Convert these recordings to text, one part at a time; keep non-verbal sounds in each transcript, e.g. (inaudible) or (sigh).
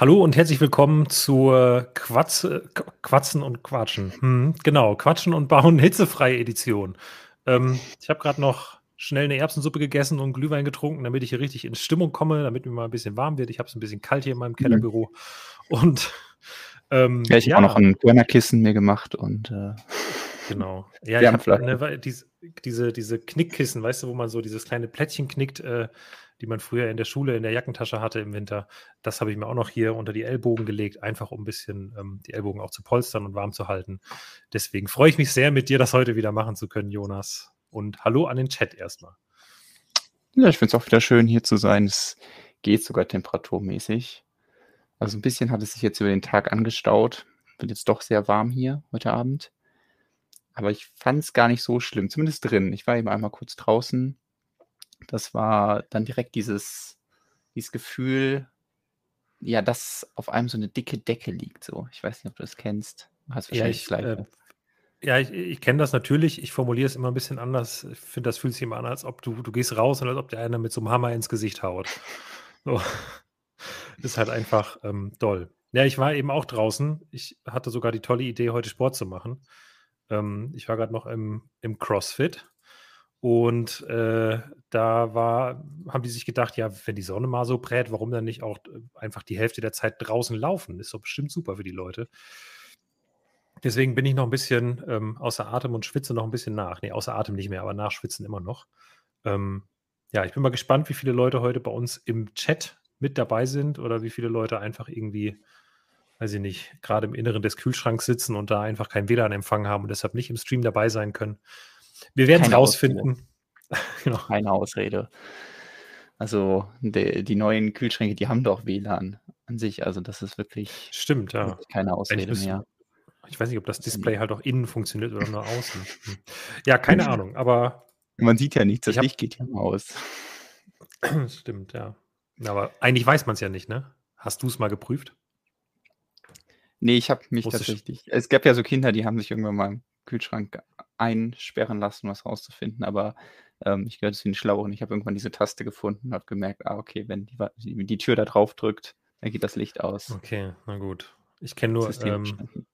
Hallo und herzlich willkommen zur Quatz, Quatzen und Quatschen. Hm, genau, Quatschen und Bauen hitzefreie Edition. Ähm, ich habe gerade noch schnell eine Erbsensuppe gegessen und Glühwein getrunken, damit ich hier richtig in Stimmung komme, damit mir mal ein bisschen warm wird. Ich habe es ein bisschen kalt hier in meinem Kellerbüro. Und ähm, ja, ich ja. habe auch noch ein Körnerkissen mir gemacht und äh, genau. Ja, ich habe diese, diese, diese Knickkissen, weißt du, wo man so dieses kleine Plättchen knickt, äh, die man früher in der Schule in der Jackentasche hatte im Winter. Das habe ich mir auch noch hier unter die Ellbogen gelegt, einfach um ein bisschen ähm, die Ellbogen auch zu polstern und warm zu halten. Deswegen freue ich mich sehr, mit dir das heute wieder machen zu können, Jonas. Und hallo an den Chat erstmal. Ja, ich finde es auch wieder schön, hier zu sein. Es geht sogar temperaturmäßig. Also ein bisschen hat es sich jetzt über den Tag angestaut. Wird jetzt doch sehr warm hier heute Abend. Aber ich fand es gar nicht so schlimm, zumindest drin. Ich war eben einmal kurz draußen das war dann direkt dieses, dieses Gefühl, ja, dass auf einem so eine dicke Decke liegt. So, ich weiß nicht, ob du das kennst. Hast wahrscheinlich ja, ich, äh, ja, ich, ich kenne das natürlich. Ich formuliere es immer ein bisschen anders. Ich finde, das fühlt sich immer an, als ob du, du gehst raus und als ob dir einer mit so einem Hammer ins Gesicht haut. (laughs) So. ist halt einfach ähm, doll. Ja, ich war eben auch draußen. Ich hatte sogar die tolle Idee, heute Sport zu machen. Ähm, ich war gerade noch im, im CrossFit und äh, da war, haben die sich gedacht, ja, wenn die Sonne mal so brät, warum dann nicht auch äh, einfach die Hälfte der Zeit draußen laufen? Ist doch bestimmt super für die Leute. Deswegen bin ich noch ein bisschen ähm, außer Atem und schwitze noch ein bisschen nach. Nee, außer Atem nicht mehr, aber nachschwitzen immer noch. Ähm, ja, ich bin mal gespannt, wie viele Leute heute bei uns im Chat mit dabei sind oder wie viele Leute einfach irgendwie, weiß ich nicht, gerade im Inneren des Kühlschranks sitzen und da einfach keinen WLAN-Empfang haben und deshalb nicht im Stream dabei sein können. Wir werden es rausfinden. (laughs) genau. Keine Ausrede. Also die, die, neuen Kühlschränke, die haben doch WLAN an sich. Also das ist wirklich, Stimmt, ja. Wirklich keine Ausrede müssen, mehr. Ich weiß nicht, ob das Display halt auch innen funktioniert oder nur außen. Hm. Ja, keine (laughs) Ahnung, aber. Man sieht ja nichts, das Licht geht ja aus. (clears throat) Stimmt, ja. Aber eigentlich weiß man es ja nicht, ne? Hast du es mal geprüft? Nee, ich habe mich tatsächlich. Es gab ja so Kinder, die haben sich irgendwann mal im Kühlschrank einsperren lassen, was rauszufinden. Aber ähm, ich gehöre zu den Schlaueren. Ich habe irgendwann diese Taste gefunden und habe gemerkt, ah, okay, wenn die, die, die, Tür da drauf drückt, dann geht das Licht aus. Okay, na gut. Ich kenne nur. Ähm,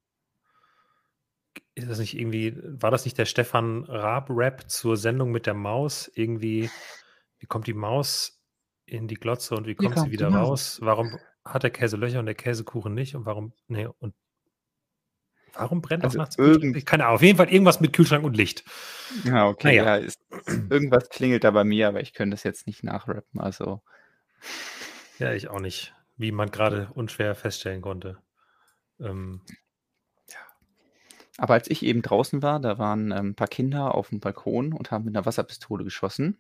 ist das nicht irgendwie, war das nicht der Stefan Raab-Rap zur Sendung mit der Maus? Irgendwie, wie kommt die Maus in die Glotze und wie kommt, kommt sie wieder raus? Warum hat der Käse Löcher und der Käsekuchen nicht? Und warum, nee, und Warum brennt also das nachts? Irgend... Keine Ahnung. Auf jeden Fall irgendwas mit Kühlschrank und Licht. Ja, okay. Naja. Ja, ist, irgendwas klingelt da bei mir, aber ich könnte das jetzt nicht nachrappen. Also. Ja, ich auch nicht. Wie man gerade unschwer feststellen konnte. Ähm, ja. Aber als ich eben draußen war, da waren ähm, ein paar Kinder auf dem Balkon und haben mit einer Wasserpistole geschossen.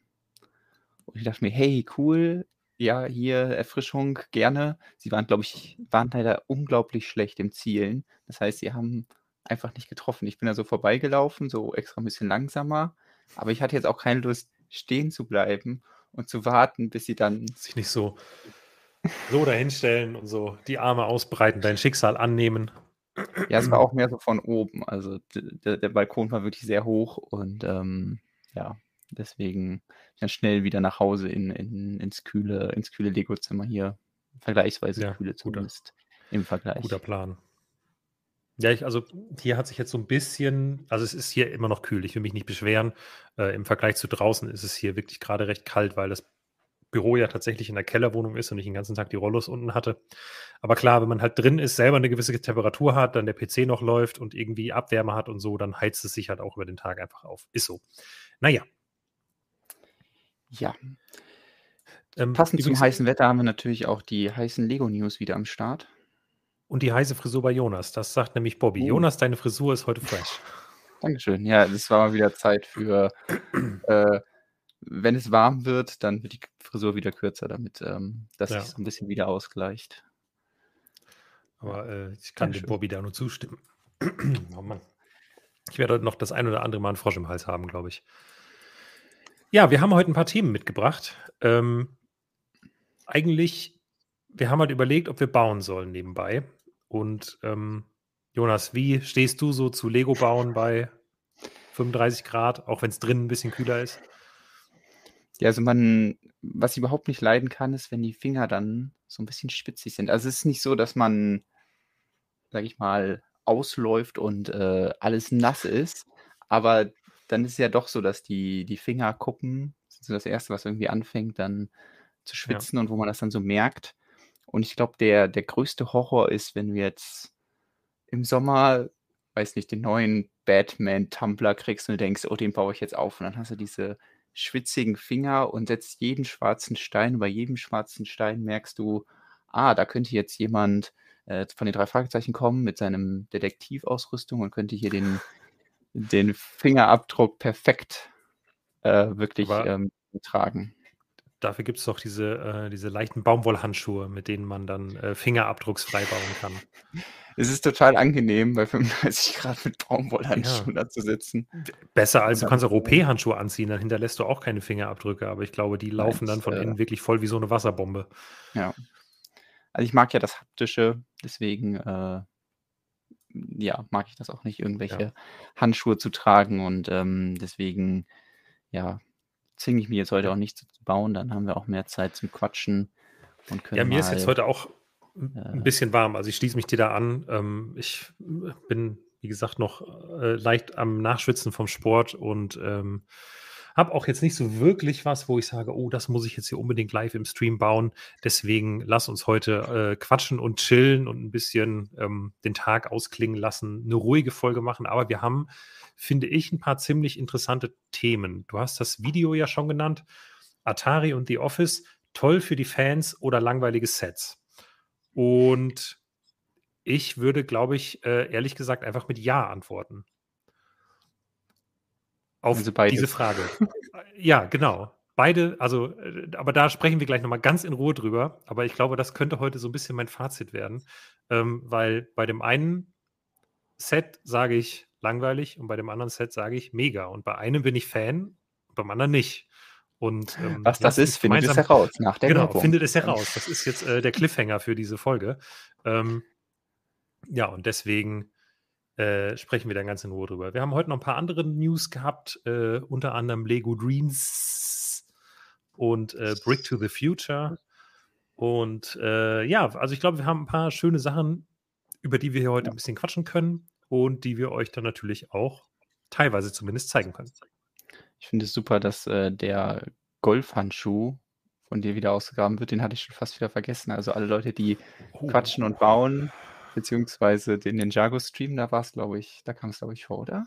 Und ich dachte mir, hey, cool, ja, hier Erfrischung, gerne. Sie waren, glaube ich, waren leider unglaublich schlecht im Zielen. Das heißt, sie haben einfach nicht getroffen. Ich bin da so vorbeigelaufen, so extra ein bisschen langsamer. Aber ich hatte jetzt auch keine Lust, stehen zu bleiben und zu warten, bis sie dann. Sich nicht so, so dahinstellen und so die Arme ausbreiten, dein Schicksal annehmen. Ja, es war (clears throat) auch mehr so von oben. Also der, der Balkon war wirklich sehr hoch und ähm, ja, Deswegen dann schnell wieder nach Hause in, in, ins kühle, ins kühle Lego-Zimmer hier. Vergleichsweise ja, kühle zumindest guter, im Vergleich. Guter Plan. Ja, ich, also hier hat sich jetzt so ein bisschen, also es ist hier immer noch kühl, ich will mich nicht beschweren. Äh, Im Vergleich zu draußen ist es hier wirklich gerade recht kalt, weil das Büro ja tatsächlich in der Kellerwohnung ist und ich den ganzen Tag die Rollos unten hatte. Aber klar, wenn man halt drin ist, selber eine gewisse Temperatur hat, dann der PC noch läuft und irgendwie Abwärme hat und so, dann heizt es sich halt auch über den Tag einfach auf. Ist so. Naja, ja. Ähm, Passend zum heißen Wetter haben wir natürlich auch die heißen Lego-News wieder am Start. Und die heiße Frisur bei Jonas. Das sagt nämlich Bobby. Oh. Jonas, deine Frisur ist heute fresh. (laughs) Dankeschön. Ja, es war mal wieder Zeit für, (clears throat) äh, wenn es warm wird, dann wird die Frisur wieder kürzer, damit ähm, das ja. sich so ein bisschen wieder ausgleicht. Aber äh, ich kann Dankeschön. dem Bobby da nur zustimmen. oh Mann. Ich werde heute noch das ein oder andere Mal einen Frosch im Hals haben, glaube ich. Ja, wir haben heute ein paar Themen mitgebracht. Ähm, eigentlich, wir haben halt überlegt, ob wir bauen sollen nebenbei. Und ähm, Jonas, wie stehst du so zu Lego bauen bei 35 Grad, auch wenn es drinnen ein bisschen kühler ist? Ja, also man was ich überhaupt nicht leiden kann, ist, wenn die Finger dann so ein bisschen spitzig sind. Also, es ist nicht so, dass man, sage ich mal, ausläuft und, äh, alles nass ist, aber dann ist es ja doch so, dass die die Fingerkuppen sind so das Erste, was irgendwie anfängt dann zu Ja. schwitzen und wo man das dann so merkt. Und ich glaube, der der größte Horror ist, wenn du jetzt im Sommer, weiß nicht, den neuen Batman-Tumbler kriegst und du denkst: „Oh, den baue ich jetzt auf.“ Und dann hast du diese schwitzigen Finger und setzt jeden schwarzen Stein und bei jedem schwarzen Stein merkst du: „Ah, da könnte jetzt jemand, äh, von den 3 Fragezeichen kommen mit seinem Detektivausrüstung und könnte hier den den Fingerabdruck perfekt, äh, wirklich, ähm, tragen.“ dafür gibt's doch diese äh, diese leichten Baumwollhandschuhe, mit denen man dann, äh, fingerabdrucksfrei bauen kann. Es ist total angenehm, bei 35 Grad mit Ja. Baumwollhandschuhen da zu sitzen. Besser als du dann kannst auch OP-Handschuhe anziehen, dann hinterlässt du auch keine Fingerabdrücke, aber ich glaube, die Nein, laufen dann ich, von äh innen wirklich voll wie so 'ne Wasserbombe. Ja. Also, ich mag ja das Haptische, deswegen, äh, ja, mag ich das auch nicht, Ja. irgendwelche Handschuhe zu tragen und, ähm, deswegen, ja, zwinge ich mich jetzt heute Ja. auch nicht zu bauen, dann haben wir auch mehr Zeit zum Quatschen und Ja, können mir ist jetzt mal, heute auch 'n 'n äh bisschen warm. Also, ich schließe mich dir da an. Ähm, ich, äh, bin, wie gesagt, noch, äh, leicht am Nachschwitzen vom Sport und, ähm, habe auch jetzt nicht so wirklich was, wo ich sage: „Oh, das muss ich jetzt hier unbedingt live im Stream bauen.“ Deswegen lass uns heute, äh, quatschen und chillen und 'n bisschen, ähm, den Tag ausklingen lassen, 'ne ruhige Folge machen. Aber wir haben, finde ich, 'n paar ziemlich interessante Themen. Du hast das Video ja schon genannt, Atari und The Office, toll für die Fans oder langweilige Sets. Und ich würde, glaube ich, äh, ehrlich gesagt einfach mit „ja“ antworten. Auf Also, diese. Frage. Ja, genau. Beide also, äh, aber da sprechen wir gleich noch mal ganz in Ruhe drüber. Aber ich glaube, das könnte heute so 'n bisschen mein Fazit werden, ähm, weil bei dem einen Set sage ich langweilig und bei dem anderen Set sage ich mega. Und bei einem bin ich Fan, beim anderen nicht. Und, ähm, Was das ist, findet es heraus nach der genau, Werbung. findet es heraus. Das ist jetzt, äh, der Cliffhanger für diese Folge. Ähm, ja, und deswegen, äh, sprechen wir da ganz in Ruhe drüber. Wir haben heute noch 'n paar andere News gehabt, äh, unter anderem Lego Dreams und, äh, Brick to the Future. Und, äh, ja, also, ich glaube, wir haben 'n paar schöne Sachen, über die wir hier heute Ja. 'n bisschen quatschen können und die wir euch dann natürlich auch teilweise zumindest zeigen können. Ich finde es super, dass, äh, der Golfhandschuh von dir wieder ausgegraben wird. Den hatte ich schon fast wieder vergessen. Also, alle Leute, die Oh. quatschen und bauen, beziehungsweise den Ninjago-Stream, da war's, glaube ich da kam's, glaube ich, vor, oder?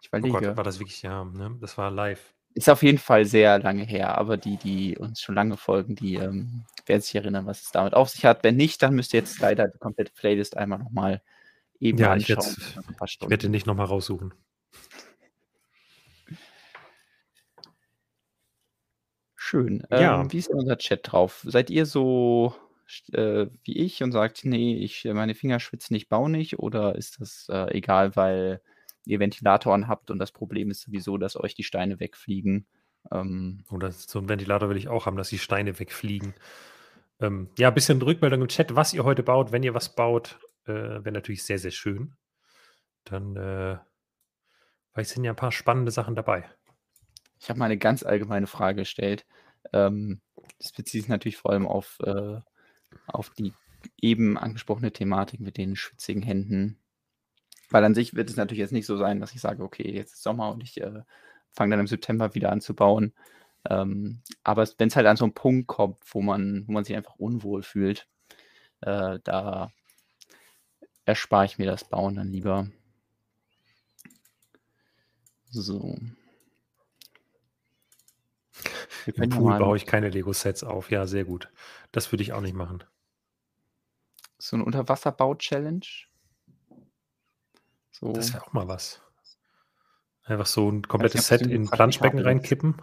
Ich Oh Gott, überlege. war das wirklich ja, ne? Das war live. Ist auf jeden Fall sehr lange her, aber die, die uns schon lange folgen, die, ähm, werden sich erinnern, was es damit auf sich hat. Wenn nicht, dann müsst ihr jetzt leider die komplette Playlist einmal noch mal eben Ja, anschauen. es ich werde den nicht noch mal raussuchen. Schön. Ja. Ähm, wie ist unser Chat drauf? Seid ihr so äh, wie ich und sagt: „Ne, ich meine Finger schwitzen, ich baue nicht“, oder ist das, äh, egal, weil ihr Ventilatoren habt und das Problem ist sowieso, dass euch die Steine wegfliegen? Ähm das so 'n Ventilator will ich auch haben, dass die Steine wegfliegen. Ähm, ja, bisschen Rückmeldung im Chat, was ihr heute baut. Wenn ihr was baut, äh, wäre natürlich sehr, sehr schön. Dann, äh vielleicht sind ja 'n paar spannende Sachen dabei. Ich habe mal 'ne ganz allgemeine Frage gestellt. Ähm, das bezieht sich natürlich vor allem auf, äh auf die eben angesprochene Thematik mit den schwitzigen Händen. Weil an sich wird es natürlich jetzt nicht so sein, dass ich sage: „Okay, jetzt ist Sommer und ich, äh, fange dann im September wieder an zu bauen.“ Ähm, aber es wenn's halt an so 'n Punkt kommt, wo man wo man sich einfach unwohl fühlt, äh, da erspare ich mir das Bauen dann lieber. So. Im Pool baue ich keine Lego-Sets auf. Ja, sehr gut. Das würde ich auch nicht machen. So 'ne Unterwasserbau-Challenge? So Das wäre auch mal was. Einfach so 'n Weiß nicht, komplettes Set in 'n Planschbecken reinkippen.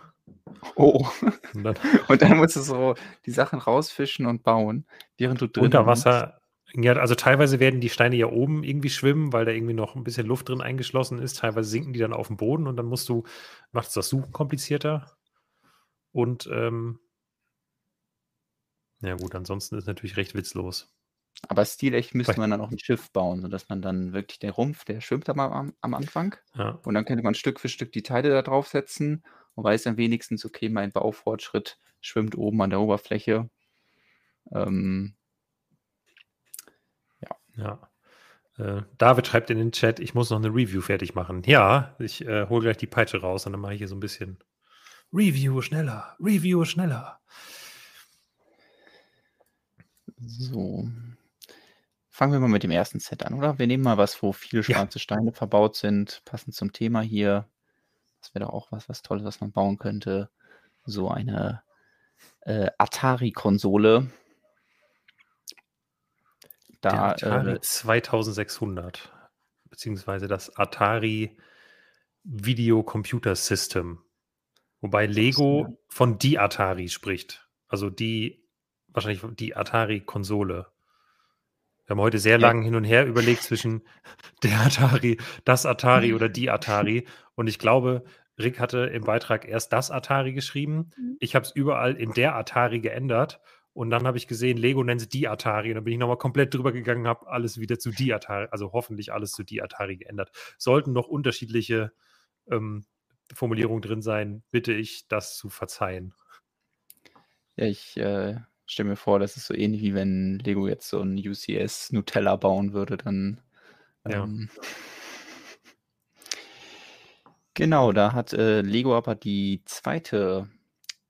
Oh. Und dann (laughs) Und dann musst du so die Sachen rausfischen und bauen, während du drin Unter. Wasser ja, also, teilweise werden die Steine ja oben irgendwie schwimmen, weil da irgendwie noch 'n bisschen Luft drin eingeschlossen ist. Teilweise sinken die dann auf'n Boden und dann musst du macht's das Suchen komplizierter. Und, ähm ja gut, ansonsten ist natürlich recht witzlos. Aber stilecht müsste man dann auch 'n Schiff bauen, sodass man dann wirklich der Rumpf, der schwimmt am am am Anfang. Ja. Und dann könnte man Stück für Stück die Teile da draufsetzen Man weiß dann wenigstens, okay, mein Baufortschritt schwimmt oben an der Oberfläche. Ähm, Ja. Äh, David schreibt in den Chat, ich muss noch eine Review fertig machen. Ja, ich äh, hole gleich die Peitsche raus und dann mache ich hier so ein bisschen Review schneller, Review schneller. So. Fangen wir mal mit dem ersten Set an, oder? Wir nehmen mal was, wo viele Ja. schwarze Steine verbaut sind, passend zum Thema hier. Das wäre doch auch was, was Tolles, was man bauen könnte. So eine äh, Atari-Konsole. Der Da, Atari äh, 2600, beziehungsweise das Atari Video Computer System. Wobei Lego von die Atari spricht. Also die, wahrscheinlich die Atari-Konsole. Wir haben heute sehr Ja. lang hin und her überlegt zwischen der Atari, das Atari oder die Atari. Und ich glaube, Rick hatte im Beitrag erst das Atari geschrieben. Ich habe es überall in der Atari geändert. Und dann habe ich gesehen, Lego nennt es die Atari. Und dann bin ich nochmal komplett drüber gegangen, habe alles wieder zu die Atari, also hoffentlich alles zu die Atari geändert. Sollten noch unterschiedliche ähm, Formulierungen drin sein, bitte ich, das zu verzeihen. ja, ich äh, stelle mir vor, das ist so ähnlich wie wenn Lego jetzt so ein UCS Nutella bauen würde, dann. Ja. Ähm, genau, da hat äh, Lego aber die zweite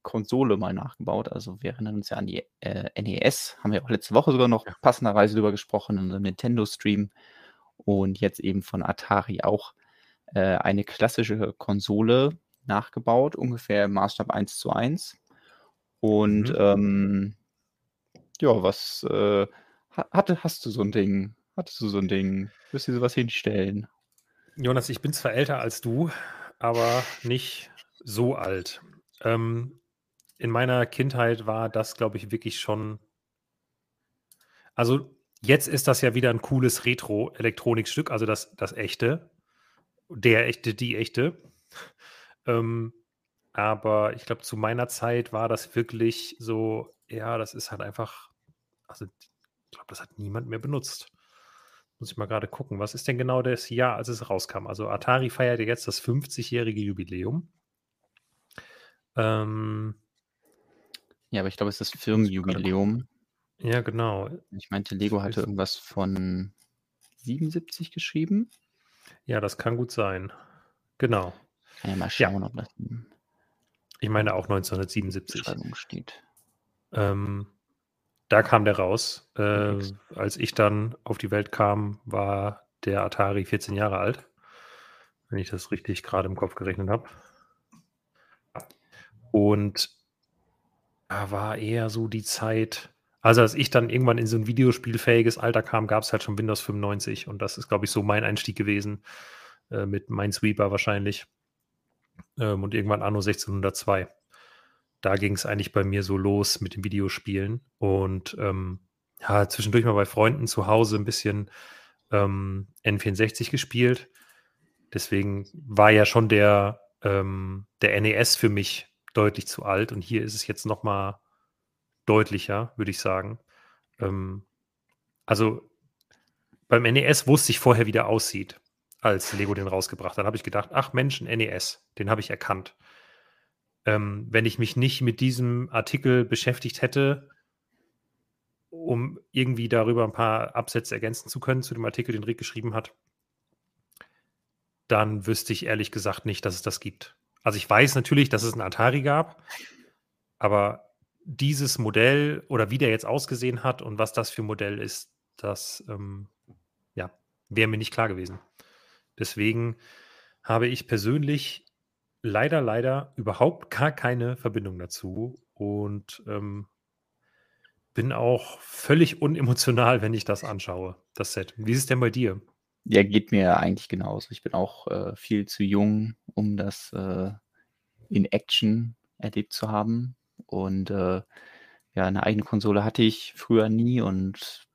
Konsole mal nachgebaut. Also wir erinnern uns ja an die äh, NES, haben wir auch letzte Woche sogar noch Ja. passenderweise drüber gesprochen in unserem Nintendo-Stream. Und jetzt eben von Atari auch äh, eine klassische Konsole nachgebaut, ungefähr im Maßstab 1 zu 1. Und Mhm. ähm, ja, was äh, ha- hatte, hast du so ein Ding? Hattest du so ein Ding? Wirst du sowas hinstellen? Jonas, ich bin zwar älter als du, aber nicht so alt. Ähm, in meiner Kindheit war das, glaube ich, wirklich schon. Also, jetzt ist das ja wieder ein cooles Retro-Elektronikstück, also das, das echte. Der echte, die echte. Ähm, aber ich glaube, zu meiner Zeit war das wirklich so, ja, das ist halt einfach. Also, ich glaube, das hat niemand mehr benutzt. Muss ich mal gerade gucken. Was ist denn genau das Jahr, als es rauskam? Also Atari feiert ja jetzt das 50-jährige Jubiläum. Ähm, Ja, aber ich glaube, es ist das Firmenjubiläum. ja, genau. Ich meinte, Lego hatte irgendwas von 77 geschrieben. Ja, das kann gut sein. Genau. Kann ja mal Ja. schauen, ob das Ich meine auch der 1977. Beschreibung steht. Ähm, da kam der raus. Äh, als ich dann auf die Welt kam, war der Atari 14 Jahre alt. Wenn ich das richtig gerade im Kopf gerechnet habe. Und da war eher so die Zeit, also als ich dann irgendwann in so ein videospielfähiges Alter kam, gab es halt schon Windows 95 und das ist, glaube ich, so mein Einstieg gewesen äh, mit Minesweeper wahrscheinlich ähm, und irgendwann Anno 1602. Da ging es eigentlich bei mir so los mit den Videospielen und ähm, ja, zwischendurch mal bei Freunden zu Hause ein bisschen ähm, N64 gespielt. Deswegen war ja schon der, ähm, der NES für mich deutlich zu alt und hier ist es jetzt noch mal deutlicher, würde ich sagen. Ähm, also beim NES wusste ich vorher, wie der aussieht, als Lego den rausgebracht hat. Habe ich gedacht, ach Mensch, ein NES, den habe ich erkannt. Ähm, wenn ich mich nicht mit diesem Artikel beschäftigt hätte, um irgendwie darüber ein paar Absätze ergänzen zu können zu dem Artikel, den Rick geschrieben hat, dann wüsste ich ehrlich gesagt nicht, dass es das gibt. Also ich weiß natürlich, dass es einen Atari gab, aber dieses Modell oder wie der jetzt ausgesehen hat und was das für ein Modell ist, das ähm, ja, wäre mir nicht klar gewesen. Deswegen habe ich persönlich leider, leider überhaupt gar keine Verbindung dazu und ähm, bin auch völlig unemotional, wenn ich das anschaue, das Set. Wie ist es denn bei dir? Ja, geht mir eigentlich genauso. Ich bin auch äh, viel zu jung, um das äh, in Action erlebt zu haben. Und äh, ja, eine eigene Konsole hatte ich früher nie. Und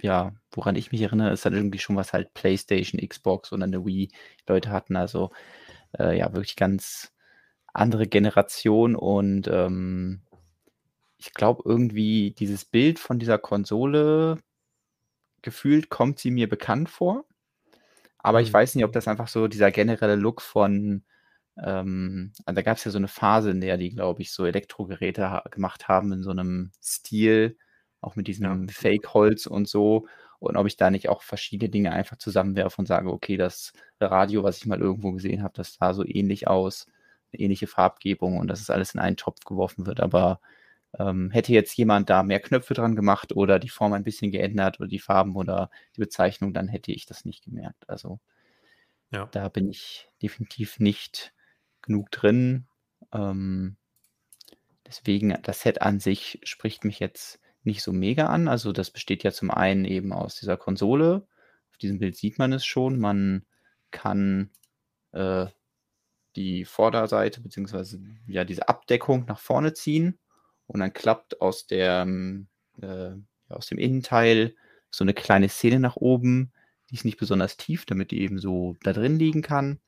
ja, woran ich mich erinnere, ist dann irgendwie schon was halt PlayStation, Xbox und eine Wii Leute hatten. Also äh, ja, wirklich ganz andere Generation. Und ähm, ich glaube irgendwie dieses Bild von dieser Konsole gefühlt kommt sie mir bekannt vor. Aber ich Mhm. weiß nicht, ob das einfach so dieser generelle Look von ähm, also da gab es ja so eine Phase, in der die, glaube ich, so Elektrogeräte ha gemacht haben in so einem Stil, auch mit diesem Ja. Fake-Holz und so. Und ob ich da nicht auch verschiedene Dinge einfach zusammenwerfe und sage, okay, das Radio, was ich mal irgendwo gesehen habe, das sah so ähnlich aus, eine ähnliche Farbgebung und dass es alles in einen Topf geworfen wird. Aber ähm, hätte jetzt jemand da mehr Knöpfe dran gemacht oder die Form ein bisschen geändert oder die Farben oder die Bezeichnung, dann hätte ich das nicht gemerkt. Also Ja. da bin ich definitiv nicht genug drin. Ähm, deswegen, das Set an sich spricht mich jetzt nicht so mega an. Also das besteht ja zum einen eben aus dieser Konsole. Auf diesem Bild sieht man es schon. Man kann äh, die Vorderseite beziehungsweise ja diese Abdeckung nach vorne ziehen und dann klappt aus der äh, aus dem Innenteil so eine kleine Szene nach oben. Die ist nicht besonders tief, damit die eben so da drin liegen kann.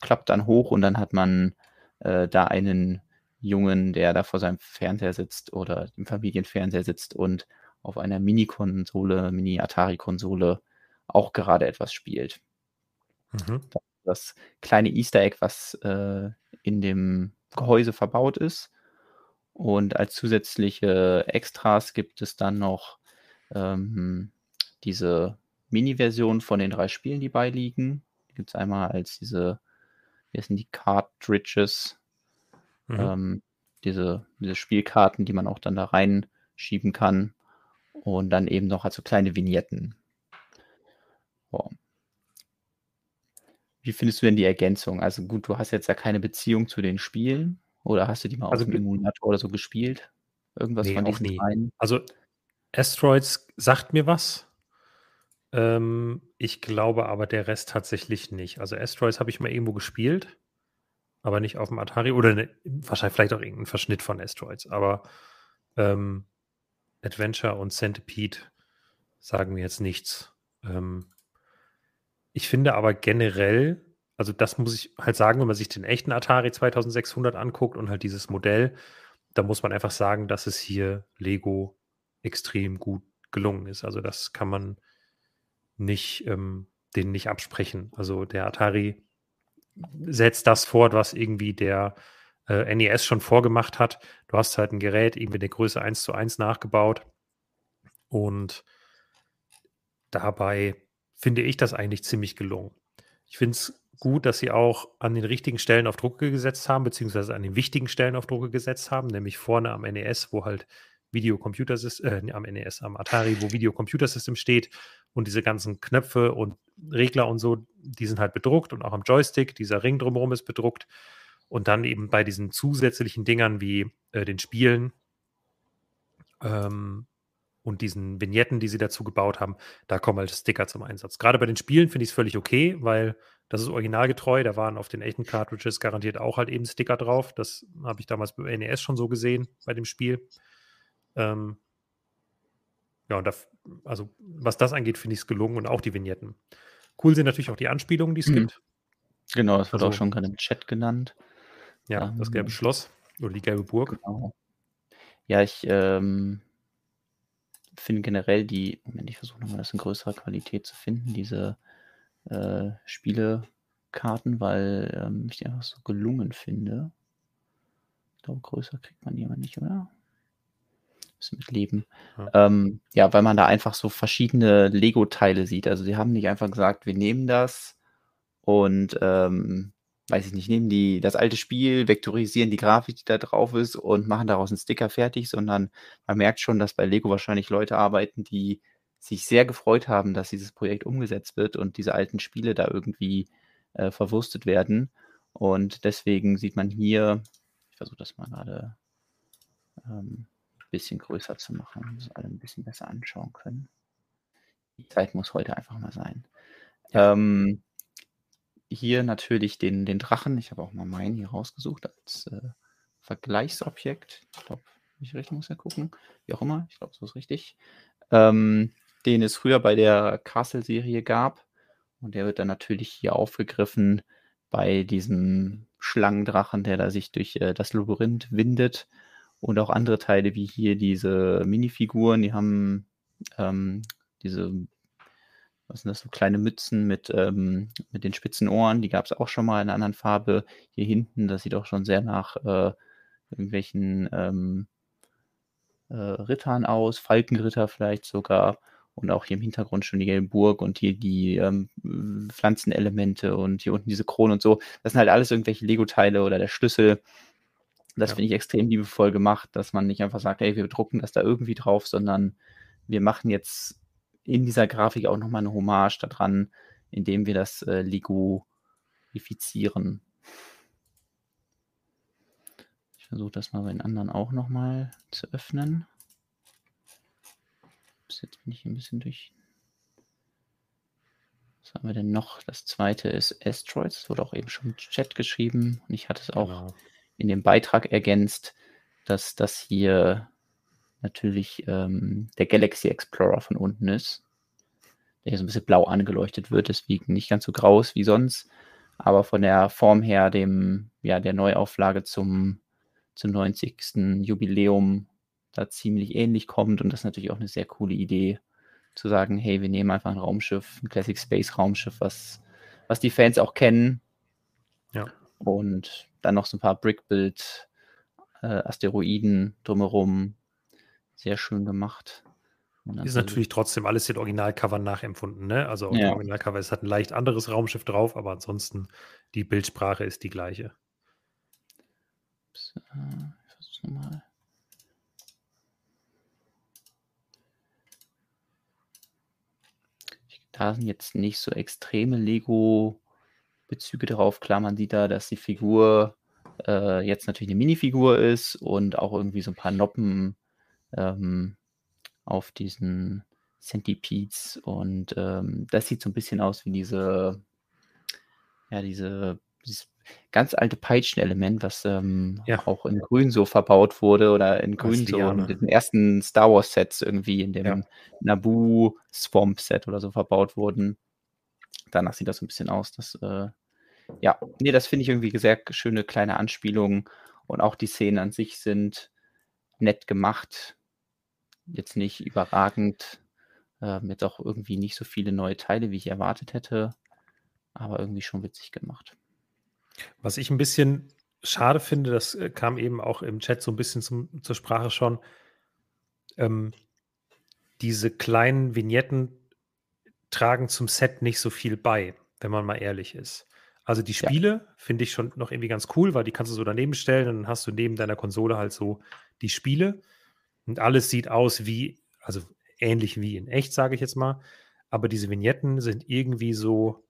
Klappt dann hoch und dann hat man äh, da einen Jungen, der da vor seinem Fernseher sitzt oder im Familienfernseher sitzt und auf einer Mini-Konsole, Mini-Atari-Konsole auch gerade etwas spielt. Mhm. Das kleine Easter Egg, was äh, in dem Gehäuse verbaut ist. Und als zusätzliche Extras gibt es dann noch ähm, diese Mini-Version von den drei Spielen, die beiliegen. Gibt es einmal als diese, wie heißen die, Cartridges, Mhm. ähm, diese, diese Spielkarten, die man auch dann da reinschieben kann. Und dann eben noch als so kleine Vignetten. Boah. Wie findest du denn die Ergänzung? Also gut, du hast jetzt ja keine Beziehung zu den Spielen. Oder hast du die mal Also auf dem Emulator oder so gespielt? Irgendwas Nee, von diesen nie. Also Asteroids sagt mir was. Ähm, ich glaube aber der Rest tatsächlich nicht. Also Asteroids habe ich mal irgendwo gespielt, aber nicht auf dem Atari oder ne, wahrscheinlich vielleicht auch irgendein Verschnitt von Asteroids. Aber ähm, Adventure und Centipede sagen mir jetzt nichts. Ähm, ich finde aber generell, also das muss ich halt sagen, wenn man sich den echten Atari 2600 anguckt und halt dieses Modell, da muss man einfach sagen, dass es hier Lego extrem gut gelungen ist. Also das kann man nicht, ähm, denen nicht absprechen. Also der Atari setzt das fort, was irgendwie der äh, NES schon vorgemacht hat. Du hast halt ein Gerät irgendwie in der Größe 1 zu 1 nachgebaut und dabei finde ich das eigentlich ziemlich gelungen. Ich finde es gut, dass sie auch an den richtigen Stellen auf Drucke gesetzt haben, beziehungsweise an den wichtigen Stellen auf Drucke gesetzt haben, nämlich vorne am NES, wo halt Videocomputersystem, äh, am NES, am Atari, wo Videocomputersystem steht und diese ganzen Knöpfe und Regler und so, die sind halt bedruckt und auch am Joystick, dieser Ring drumherum ist bedruckt. Und dann eben bei diesen zusätzlichen Dingern wie äh, den Spielen ähm, und diesen Vignetten, die sie dazu gebaut haben, da kommen halt Sticker zum Einsatz. Gerade bei den Spielen finde ich es völlig okay, weil das ist originalgetreu. Da waren auf den echten Cartridges garantiert auch halt eben Sticker drauf. Das habe ich damals beim NES schon so gesehen bei dem Spiel. Ähm, ja, und da, also was das angeht, finde ich es gelungen und auch die Vignetten. Cool sind natürlich auch die Anspielungen, die es Mhm. gibt. Genau, das wurde Also- auch schon gerade im Chat genannt. Ja, das Ähm, gelbe Schloss oder die gelbe Burg. Genau. Ja, ich ähm, finde generell die, Moment, ich versuche nochmal das in größerer Qualität zu finden, diese äh, Spielekarten, weil ähm, ich die einfach so gelungen finde. Ich glaube, größer kriegt man die aber nicht, oder? Bisschen mit Leben. Ja. Ähm, ja, weil man da einfach so verschiedene Lego-Teile sieht. Also sie haben nicht einfach gesagt, wir nehmen das und ähm, weiß ich nicht, nehmen die das alte Spiel, vektorisieren die Grafik, die da drauf ist und machen daraus einen Sticker fertig, sondern man merkt schon, dass bei Lego wahrscheinlich Leute arbeiten, die sich sehr gefreut haben, dass dieses Projekt umgesetzt wird und diese alten Spiele da irgendwie äh, verwurstet werden. Und deswegen sieht man hier, ich versuche das mal gerade ähm, bisschen größer zu machen, es alle ein bisschen besser anschauen können. Die Zeit muss heute einfach mal sein. Ja. Ähm, hier natürlich den, den Drachen. Ich habe auch mal meinen hier rausgesucht als äh, Vergleichsobjekt. Ich glaube, ich richtig muss ja gucken. Wie auch immer. Ich glaube, so ist richtig. Ähm, den es früher bei der Castle-Serie gab. Und der wird dann natürlich hier aufgegriffen bei diesem Schlangendrachen, der da sich durch äh, das Labyrinth windet. Und auch andere Teile wie hier diese Minifiguren, die haben ähm, diese was sind das, so kleine Mützen mit, ähm, mit den spitzen Ohren, die gab es auch schon mal in einer anderen Farbe. Hier hinten, das sieht auch schon sehr nach äh, irgendwelchen ähm, äh, Rittern aus, Falkenritter vielleicht sogar. Und auch hier im Hintergrund schon die gelbe Burg und hier die ähm, Pflanzenelemente und hier unten diese Krone und so. Das sind halt alles irgendwelche Lego-Teile oder der Schlüssel. Das ja. finde ich extrem liebevoll gemacht, dass man nicht einfach sagt, hey, wir drucken das da irgendwie drauf, sondern wir machen jetzt in dieser Grafik auch nochmal eine Hommage daran, indem wir das äh, Lego-ifizieren. Ich versuche das mal bei den anderen auch nochmal zu öffnen. Bis jetzt bin ich ein bisschen durch. Was haben wir denn noch? Das zweite ist Asteroids. Das wurde auch eben schon im Chat geschrieben. Und ich hatte es auch genau. In dem Beitrag ergänzt, dass das hier natürlich ähm, der Galaxy Explorer von unten ist. Der hier so ein bisschen blau angeleuchtet wird, deswegen nicht ganz so grau ist wie sonst. Aber von der Form her dem, ja, der Neuauflage zum, zum 90. Jubiläum da ziemlich ähnlich kommt. Und das ist natürlich auch eine sehr coole Idee, zu sagen, hey, wir nehmen einfach ein Raumschiff, ein Classic Space Raumschiff, was, was die Fans auch kennen. Ja. Und dann noch so ein paar Brickbuild äh, Asteroiden drumherum. Sehr schön gemacht. Ist natürlich trotzdem alles den Originalcover nachempfunden, ne? Also ja. Originalcover, es hat ein leicht anderes Raumschiff drauf, aber ansonsten die Bildsprache ist die gleiche. So, ich versuch's nochmal. Da sind jetzt nicht so extreme Lego-Bezüge drauf. Klar, man sieht da, dass die Figur äh, jetzt natürlich eine Minifigur ist und auch irgendwie so ein paar Noppen ähm, auf diesen Centipedes. Und ähm, das sieht so ein bisschen aus wie diese, ja, diese, dieses ganz alte Peitschenelement, was ähm, ja. auch in Grün so verbaut wurde oder in Grün so in den ersten Star Wars Sets irgendwie in dem ja. Naboo Swamp Set oder so verbaut wurden. Danach sieht das ein bisschen aus. dass, äh, ja, nee, das finde ich irgendwie sehr schöne kleine Anspielungen und auch die Szenen an sich sind nett gemacht. Jetzt nicht überragend. Ähm, jetzt auch irgendwie nicht so viele neue Teile, wie ich erwartet hätte, aber irgendwie schon witzig gemacht. Was ich ein bisschen schade finde, das äh, kam eben auch im Chat so ein bisschen zum, zur Sprache schon, ähm, diese kleinen Vignetten tragen zum Set nicht so viel bei, wenn man mal ehrlich ist. Also die Spiele ja. finde ich schon noch irgendwie ganz cool, weil die kannst du so daneben stellen und dann hast du neben deiner Konsole halt so die Spiele und alles sieht aus wie, also ähnlich wie in echt, sage ich jetzt mal. Aber diese Vignetten sind irgendwie so,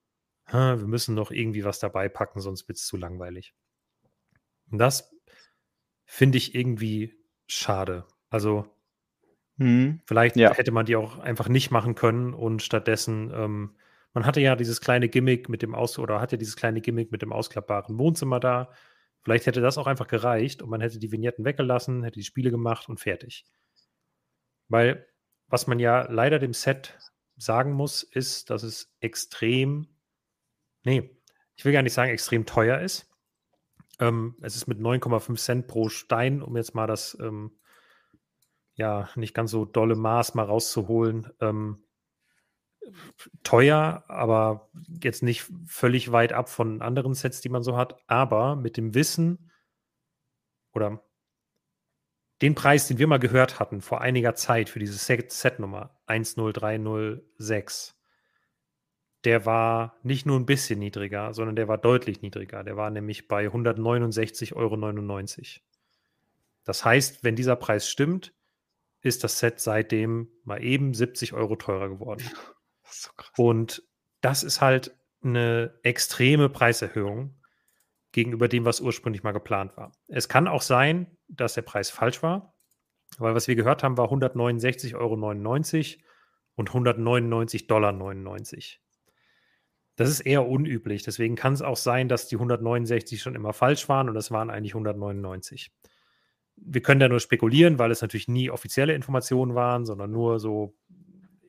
wir müssen noch irgendwie was dabei packen, sonst wird es zu langweilig. Und das finde ich irgendwie schade. Also hm, vielleicht ja. hätte man die auch einfach nicht machen können und stattdessen, ähm, man hatte ja dieses kleine Gimmick mit dem Aus oder hatte dieses kleine Gimmick mit dem ausklappbaren Wohnzimmer da. Vielleicht hätte das auch einfach gereicht und man hätte die Vignetten weggelassen, hätte die Spiele gemacht und fertig. Weil was man ja leider dem Set sagen muss, ist, dass es extrem Nee, ich will gar nicht sagen, extrem teuer ist. Ähm, es ist mit 9,5 Cent pro Stein, um jetzt mal das ähm, ja nicht ganz so dolle Maß mal rauszuholen. Ähm, teuer, aber jetzt nicht völlig weit ab von anderen Sets, die man so hat. Aber mit dem Wissen oder den Preis, den wir mal gehört hatten vor einiger Zeit für diese Set-Nummer 10306, der war nicht nur ein bisschen niedriger, sondern der war deutlich niedriger. Der war nämlich bei 169,99 Euro. Das heißt, wenn dieser Preis stimmt, ist das Set seitdem mal eben 70 Euro teurer geworden. (laughs) Das so Und das ist halt eine extreme Preiserhöhung gegenüber dem, was ursprünglich mal geplant war. Es kann auch sein, dass der Preis falsch war, weil was wir gehört haben, war 169,99 Euro und 199,99 Dollar. Das ist eher unüblich. Deswegen kann es auch sein, dass die 169 schon immer falsch waren und es waren eigentlich 199. Wir können da nur spekulieren, weil es natürlich nie offizielle Informationen waren, sondern nur so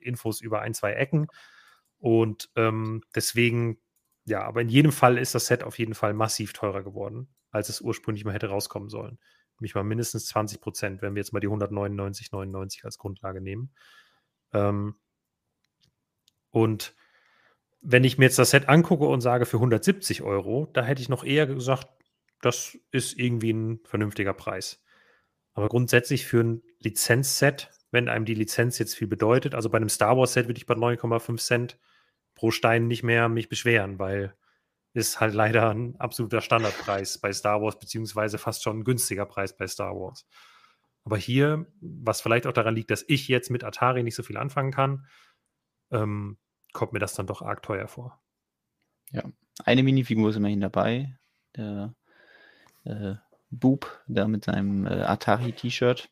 Infos über ein, zwei Ecken. Und ähm, deswegen, ja, aber in jedem Fall ist das Set auf jeden Fall massiv teurer geworden, als es ursprünglich mal hätte rauskommen sollen. Nämlich mal mindestens 20 Prozent, wenn wir jetzt mal die 199,99 als Grundlage nehmen. Ähm, Und wenn ich mir jetzt das Set angucke und sage für 170 Euro, da hätte ich noch eher gesagt, das ist irgendwie ein vernünftiger Preis. Aber grundsätzlich für ein Lizenzset, wenn einem die Lizenz jetzt viel bedeutet, also bei einem Star Wars Set würde ich bei 9,5 Cent pro Stein nicht mehr mich beschweren, weil ist halt leider ein absoluter Standardpreis bei Star Wars, beziehungsweise fast schon ein günstiger Preis bei Star Wars. Aber hier, was vielleicht auch daran liegt, dass ich jetzt mit Atari nicht so viel anfangen kann, ähm, kommt mir das dann doch arg teuer vor. Ja, eine Minifigur ist immerhin dabei. Der äh, Boob da mit seinem äh, Atari-T-Shirt.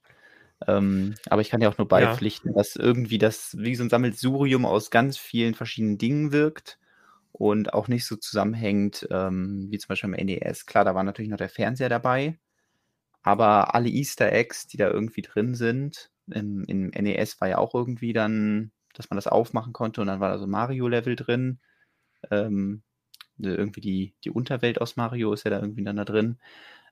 Ähm, aber ich kann ja auch nur beipflichten, ja. dass irgendwie das wie so ein Sammelsurium aus ganz vielen verschiedenen Dingen wirkt und auch nicht so zusammenhängt ähm, wie zum Beispiel im NES. Klar, da war natürlich noch der Fernseher dabei, aber alle Easter Eggs, die da irgendwie drin sind, im, im NES war ja auch irgendwie dann, dass man das aufmachen konnte und dann war da so Mario-Level drin. Ähm, irgendwie die, die Unterwelt aus Mario ist ja da irgendwie dann da drin.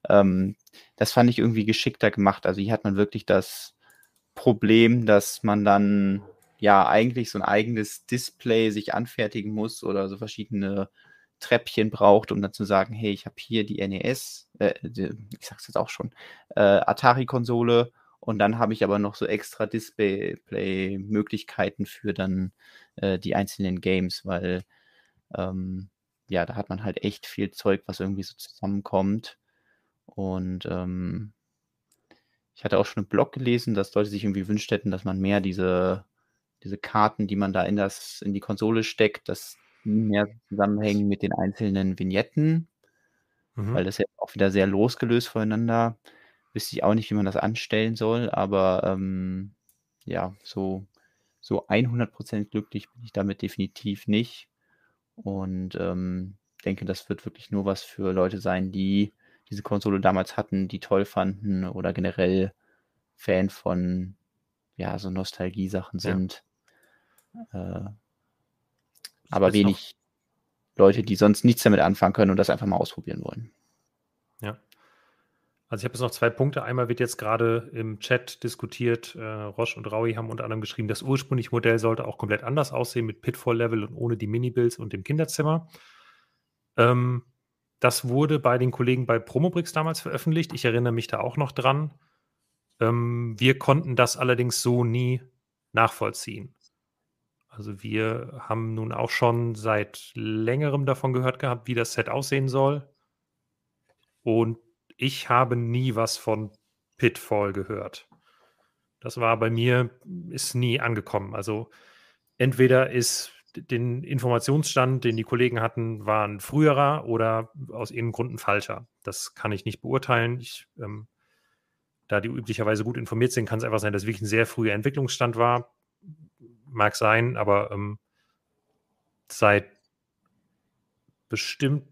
Ähm, das fand ich irgendwie geschickter gemacht. Also hier hat man wirklich das Problem, dass man dann ja eigentlich so ein eigenes Display sich anfertigen muss oder so verschiedene Treppchen braucht, um dann zu sagen, hey, ich habe hier die NES, äh, ich sag's jetzt auch schon, äh, Atari-Konsole und dann habe ich aber noch so extra Display-Möglichkeiten für dann äh, die einzelnen Games, weil ähm, ja, da hat man halt echt viel Zeug, was irgendwie so zusammenkommt. Und ähm, ich hatte auch schon einen Blog gelesen, dass Leute sich irgendwie wünscht hätten, dass man mehr diese, diese Karten, die man da in, das, in die Konsole steckt, dass mehr zusammenhängen mit den einzelnen Vignetten, mhm. weil das ja auch wieder sehr losgelöst voneinander. Wüsste ich auch nicht, wie man das anstellen soll, aber ähm, ja, so, so 100% glücklich bin ich damit definitiv nicht. Und ähm, denke, das wird wirklich nur was für Leute sein, die diese Konsole damals hatten, die toll fanden oder generell Fan von ja, so Nostalgie-Sachen sind. Ja. Äh, aber wenig Leute, die sonst nichts damit anfangen können und das einfach mal ausprobieren wollen. Ja. Also ich habe jetzt noch zwei Punkte. Einmal wird jetzt gerade im Chat diskutiert, äh, Roche und Raui haben unter anderem geschrieben, das ursprüngliche Modell sollte auch komplett anders aussehen mit Pitfall-Level und ohne die Mini-Builds und dem Kinderzimmer. Ähm, das wurde bei den Kollegen bei Promobrix damals veröffentlicht. Ich erinnere mich da auch noch dran. Ähm, wir konnten das allerdings so nie nachvollziehen. Also wir haben nun auch schon seit längerem davon gehört gehabt, wie das Set aussehen soll. Und ich habe nie was von Pitfall gehört. Das war bei mir, ist nie angekommen. Also entweder ist den Informationsstand, den die Kollegen hatten, war ein früherer oder aus irgendeinem Grund ein falscher. Das kann ich nicht beurteilen. Ich, ähm, da die üblicherweise gut informiert sind, kann es einfach sein, dass wirklich ein sehr früher Entwicklungsstand war. Mag sein, aber ähm, seit bestimmt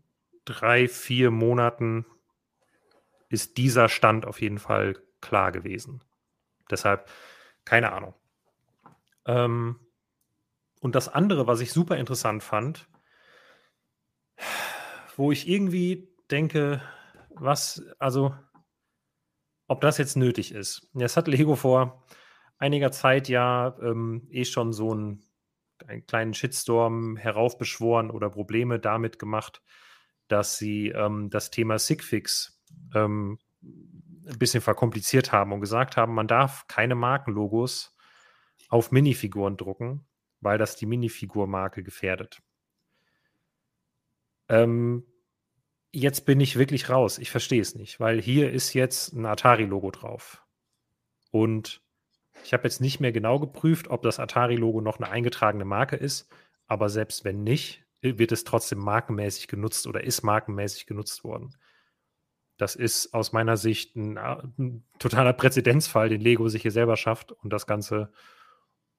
drei, vier Monaten ist dieser Stand auf jeden Fall klar gewesen. Deshalb keine Ahnung. Ähm, und das andere, was ich super interessant fand, wo ich irgendwie denke, was, also, ob das jetzt nötig ist. Jetzt hat Lego vor einiger Zeit ja ähm, eh schon so einen, einen kleinen Shitstorm heraufbeschworen oder Probleme damit gemacht, dass sie ähm, das Thema Sigfix ähm, ein bisschen verkompliziert haben und gesagt haben, man darf keine Markenlogos auf Minifiguren drucken, weil das die Minifigurmarke gefährdet. Ähm, jetzt bin ich wirklich raus. Ich verstehe es nicht, weil hier ist jetzt ein Atari-Logo drauf. Und ich habe jetzt nicht mehr genau geprüft, ob das Atari-Logo noch eine eingetragene Marke ist, aber selbst wenn nicht, wird es trotzdem markenmäßig genutzt oder ist markenmäßig genutzt worden. Das ist aus meiner Sicht ein, ein totaler Präzedenzfall, den Lego sich hier selber schafft und das Ganze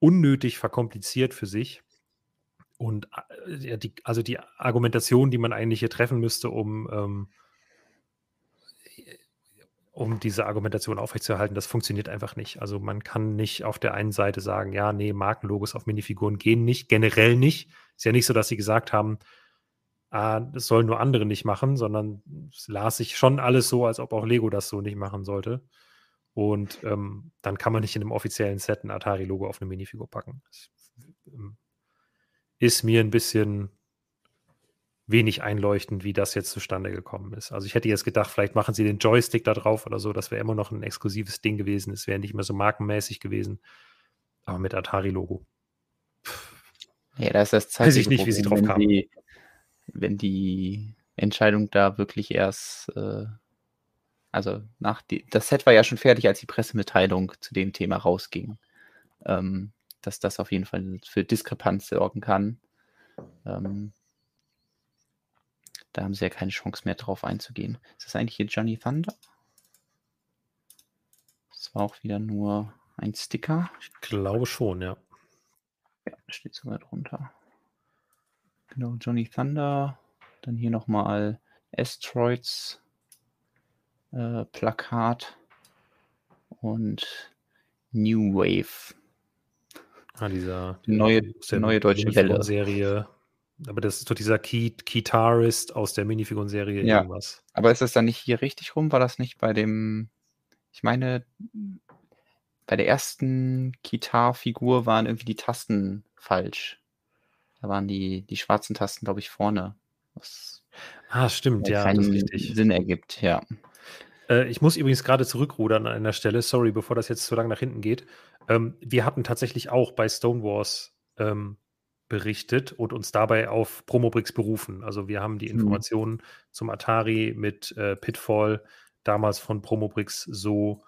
unnötig verkompliziert für sich. Und äh, ja, die, also die Argumentation, die man eigentlich hier treffen müsste, um, ähm, um diese Argumentation aufrechtzuerhalten, das funktioniert einfach nicht. Also man kann nicht auf der einen Seite sagen, ja, nee, Markenlogos auf Minifiguren gehen nicht, generell nicht. Ist ja nicht so, dass sie gesagt haben, ah, das sollen nur andere nicht machen, sondern es las sich schon alles so, als ob auch Lego das so nicht machen sollte. Und ähm, dann kann man nicht in einem offiziellen Set ein Atari-Logo auf eine Minifigur packen. Das, ähm, ist mir ein bisschen wenig einleuchtend, wie das jetzt zustande gekommen ist. Also ich hätte jetzt gedacht, vielleicht machen sie den Joystick da drauf oder so, das wäre immer noch ein exklusives Ding gewesen, es wäre nicht mehr so markenmäßig gewesen, aber mit Atari-Logo. Ja, da ist das Weiß ich nicht, wie sie drauf wenn kamen. die, wenn die Entscheidung da wirklich erst, äh, also nach die, das Set war ja schon fertig, als die Pressemitteilung zu dem Thema rausging, ähm, dass das auf jeden Fall für Diskrepanz sorgen kann. Ähm, da haben sie ja keine Chance mehr drauf einzugehen. Ist das eigentlich hier Johnny Thunder? Das war auch wieder nur ein Sticker. Ich glaube schon, ja. Ja, steht sogar drunter. Genau, Johnny Thunder. Dann hier nochmal Asteroids äh, Plakat und New Wave. Ah, dieser Die neue, der neue deutsche Welle. Serie. Aber das ist doch dieser Key Guitarist aus der Minifiguren-Serie Ja. irgendwas. Aber ist das dann nicht hier richtig rum? War das nicht bei dem, ich meine, bei der ersten Gitarfigur waren irgendwie die Tasten falsch. Da waren die, die schwarzen Tasten, glaube ich, vorne. Was Ah, stimmt, ja, keinen richtig. Sinn ergibt, ja. Äh, ich muss übrigens gerade zurückrudern an einer Stelle, sorry, bevor das jetzt zu lange nach hinten geht. Ähm, wir hatten tatsächlich auch bei Stone Wars ähm, berichtet und uns dabei auf Promobrix berufen. Also wir haben die Mhm. Informationen zum Atari mit äh, Pitfall damals von Promobrix so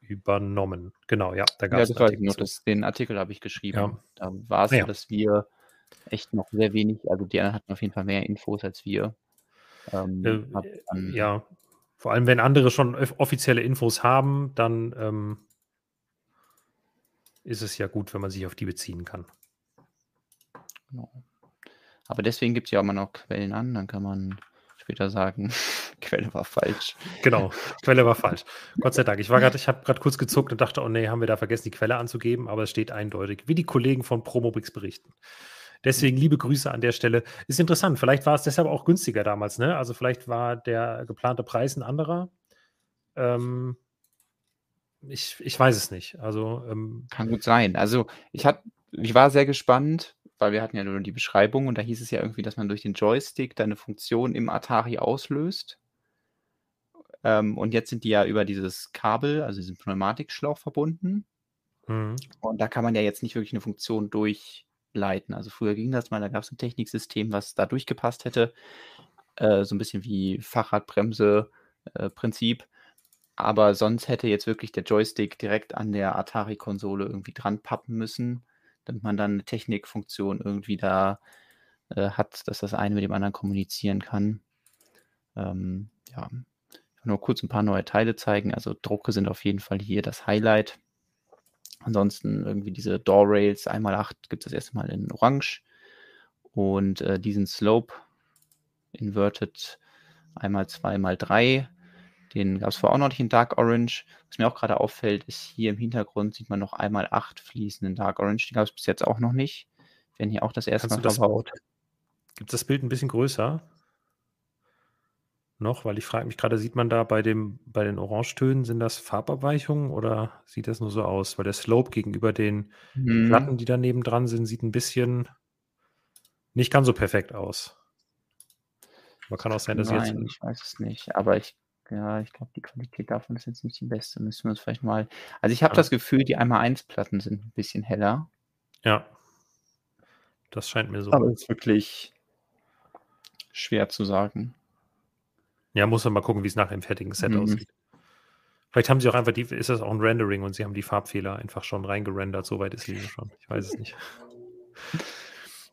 übernommen. Genau, ja, da gab Ja, es Artikel noch. Das, den Artikel habe ich geschrieben. Ja. Da war es Ja. so, dass wir echt noch sehr wenig, also die anderen hatten auf jeden Fall mehr Infos als wir. Ähm, Äh, ja, vor allem wenn andere schon offizielle Infos haben, dann ähm, ist es ja gut, wenn man sich auf die beziehen kann. Genau. Aber deswegen gibt es ja auch immer noch Quellen an, dann kann man später sagen, (laughs) Quelle war falsch. Genau, (laughs) Quelle war falsch. Gott sei Dank. Ich war gerade, ich habe gerade kurz gezuckt und dachte, oh nee, haben wir da vergessen, die Quelle anzugeben, aber es steht eindeutig, wie die Kollegen von Promobrix berichten. Deswegen liebe Grüße an der Stelle. Ist interessant, vielleicht war es deshalb auch günstiger damals, ne? Also vielleicht war der geplante Preis ein anderer. Ähm, ich, ich weiß es nicht. Also, ähm, Kann gut sein. Also ich, hat, ich war sehr gespannt, weil wir hatten ja nur die Beschreibung und da hieß es ja irgendwie, dass man durch den Joystick deine Funktion im Atari auslöst. Ähm, und jetzt sind die ja über dieses Kabel, also diesen Pneumatikschlauch verbunden. hm, Und da kann man ja jetzt nicht wirklich eine Funktion durchleiten. Also früher ging das mal, da gab es ein Techniksystem, was da durchgepasst hätte. Äh, so ein bisschen wie Fahrradbremse-Prinzip. Aber sonst hätte jetzt wirklich der Joystick direkt an der Atari-Konsole irgendwie dran pappen müssen, damit man dann eine Technikfunktion irgendwie da äh, hat, dass das eine mit dem anderen kommunizieren kann. Ähm, ja, nur kurz ein paar neue Teile zeigen. Also Drucke sind auf jeden Fall hier das Highlight. Ansonsten irgendwie diese Door Rails 1x8 gibt es das erste Mal in Orange. Und äh, diesen Slope Inverted 1x2x3, den gab es vorher auch noch nicht in Dark Orange. Was mir auch gerade auffällt, ist hier im Hintergrund sieht man noch 1x8 fließenden Dark Orange. Den gab es bis jetzt auch noch nicht. Werden hier auch das erste Kannst Mal verbaut. gibt es das Bild ein bisschen größer? Noch, weil ich frage mich gerade, sieht man da bei, dem, bei den Orangetönen, sind das Farbabweichungen oder sieht das nur so aus? Weil der Slope gegenüber den Mhm. Platten, die daneben dran sind, sieht ein bisschen nicht ganz so perfekt aus. Man kann auch sein, dass jetzt. Nein, ich weiß es nicht. Aber ich, ja, ich glaube, die Qualität davon ist jetzt nicht die beste. Müssen wir uns vielleicht mal. Also ich habe Ja. das Gefühl, die 1x1-Platten sind ein bisschen heller. Ja. Das scheint mir so. Aber es ist wirklich schwer zu sagen. Ja, muss man mal gucken, wie es nachher im fertigen Set Mhm. aussieht. Vielleicht haben sie auch einfach die, ist das auch ein Rendering und sie haben die Farbfehler einfach schon reingerendert. Soweit ist Linie schon. Ich weiß es nicht. (laughs)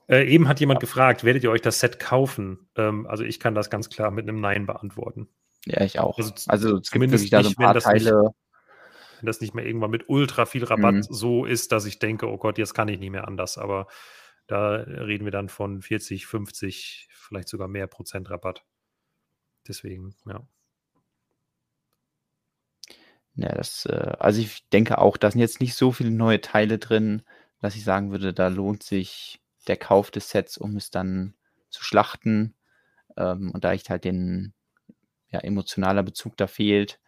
Äh, eben hat jemand gefragt, werdet ihr euch das Set kaufen? Ähm, also ich kann das ganz klar mit einem Nein beantworten. Ja, ich auch. Also Also, es gibt zumindest wirklich da so ein paar das nicht- Teile. Wenn das nicht mehr irgendwann mit ultra viel Rabatt Mhm. so ist, dass ich denke, oh Gott, jetzt kann ich nicht mehr anders. Aber da reden wir dann von 40, 50, vielleicht sogar mehr Prozent Rabatt. Deswegen, ja. Ja, das, äh, also ich denke auch, da sind jetzt nicht so viele neue Teile drin, dass ich sagen würde, da lohnt sich der Kauf des Sets, um es dann zu schlachten. Ähm, und da ich halt den ja, emotionaler Bezug da fehlt,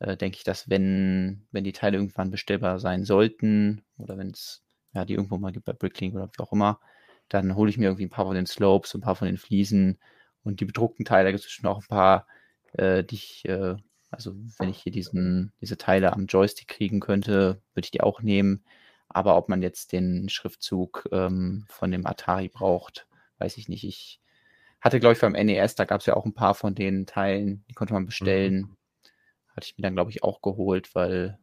äh, denke ich, dass wenn, wenn die Teile irgendwann bestellbar sein sollten oder wenn es ja, die irgendwo mal gibt bei Bricklink oder wie auch immer, dann hole ich mir irgendwie ein paar von den Slopes, ein paar von den Fliesen und die bedruckten Teile, gibt es schon auch ein paar, äh, die ich, äh, also wenn ich hier diesen, diese Teile am Joystick kriegen könnte, würde ich die auch nehmen. Aber ob man jetzt den Schriftzug ähm, von dem Atari braucht, weiß ich nicht. Ich hatte, glaube ich, beim NES, da gab es ja auch ein paar von den Teilen, die konnte man bestellen. Mhm. Hatte ich mir dann, glaube ich, auch geholt, weil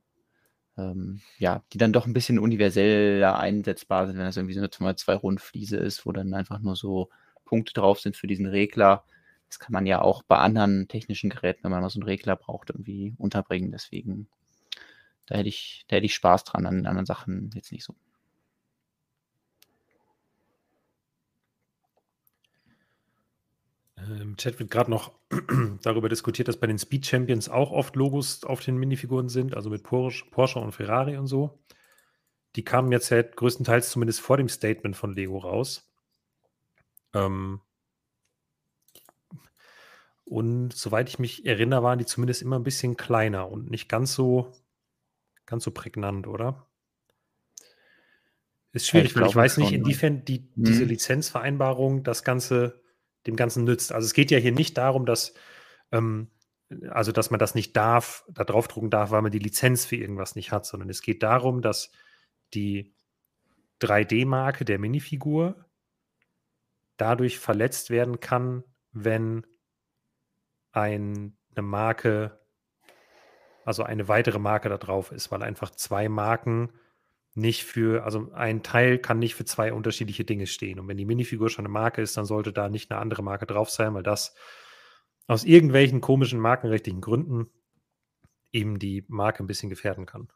ähm, ja, die dann doch ein bisschen universeller einsetzbar sind, wenn das irgendwie so eine 2 Rundfliese ist, wo dann einfach nur so Punkte drauf sind für diesen Regler. Das kann man ja auch bei anderen technischen Geräten, wenn man mal so einen Regler braucht, irgendwie unterbringen. Deswegen, da hätte ich, da hätte ich Spaß dran, an anderen Sachen jetzt nicht so. Im Chat wird gerade noch (clears throat) darüber diskutiert, dass bei den Speed Champions auch oft Logos auf den Minifiguren sind, also mit Porsche, Porsche und Ferrari und so. Die kamen jetzt halt größtenteils zumindest vor dem Statement von Lego raus. Ähm und soweit ich mich erinnere, waren die zumindest immer ein bisschen kleiner und nicht ganz so, ganz so prägnant, oder? Ist schwierig, ich weil ich weiß nicht, inwiefern die, hm. diese Lizenzvereinbarung das Ganze dem Ganzen nützt. Also es geht ja hier nicht darum, dass, ähm, also dass man das nicht darf, da draufdrucken darf, weil man die Lizenz für irgendwas nicht hat, sondern es geht darum, dass die 3D-Marke der Minifigur dadurch verletzt werden kann, wenn ein, eine Marke, also eine weitere Marke da drauf ist, weil einfach zwei Marken nicht für, also ein Teil kann nicht für zwei unterschiedliche Dinge stehen. Und wenn die Minifigur schon eine Marke ist, dann sollte da nicht eine andere Marke drauf sein, weil das aus irgendwelchen komischen markenrechtlichen Gründen eben die Marke ein bisschen gefährden kann.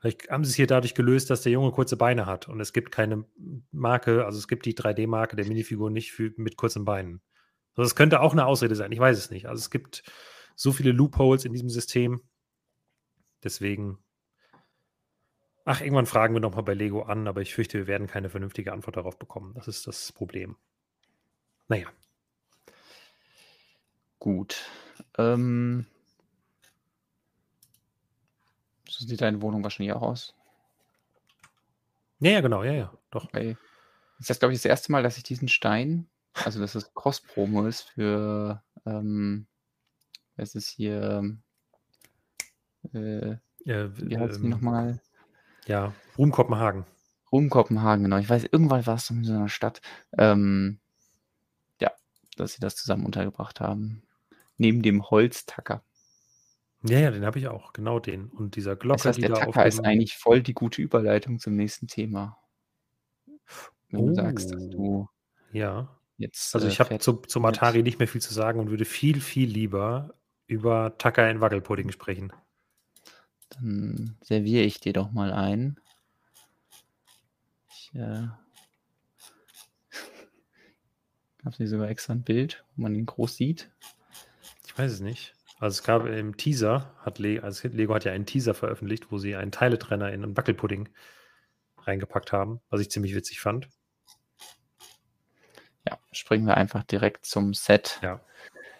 Vielleicht haben sie es hier dadurch gelöst, dass der Junge kurze Beine hat und es gibt keine Marke, also es gibt die 3D-Marke der Minifigur nicht für, mit kurzen Beinen. Also das könnte auch eine Ausrede sein, ich weiß es nicht. Also es gibt so viele Loopholes in diesem System. Deswegen Ach, irgendwann fragen wir nochmal bei Lego an, aber ich fürchte, wir werden keine vernünftige Antwort darauf bekommen. Das ist das Problem. Naja. Gut. Ähm, so sieht deine Wohnung wahrscheinlich auch aus. Ja, ja, genau, ja, ja, doch. Okay. Das ist, glaube ich, das erste Mal, dass ich diesen Stein, also dass es Cross-Promo ist für, ähm, was ist hier, äh, ja, wie heißt ähm, die nochmal? Ja, Ruhm Kopenhagen. Ruhm Kopenhagen, genau. Ich weiß, irgendwann war es in so einer Stadt. Ähm, ja, dass sie das zusammen untergebracht haben. Neben dem Holztacker. Ja, ja, den habe ich auch. Genau den. Und dieser Glocke, das heißt, die der da Tacker ist eigentlich voll die gute Überleitung zum nächsten Thema. Wenn oh. du sagst, dass du ja. jetzt. Also, ich äh, habe zu, zum Atari nicht mehr viel zu sagen und würde viel, viel lieber über Tacker in Wackelpudding sprechen. Dann serviere ich dir doch mal ein. Ich äh, (laughs) habe hier sogar extra ein Bild, wo man ihn groß sieht. Ich weiß es nicht. Also es gab im Teaser, hat Lego, also Lego hat ja einen Teaser veröffentlicht, wo sie einen Teiletrenner in einen Wackelpudding reingepackt haben, was ich ziemlich witzig fand. Ja, springen wir einfach direkt zum Set. Ja.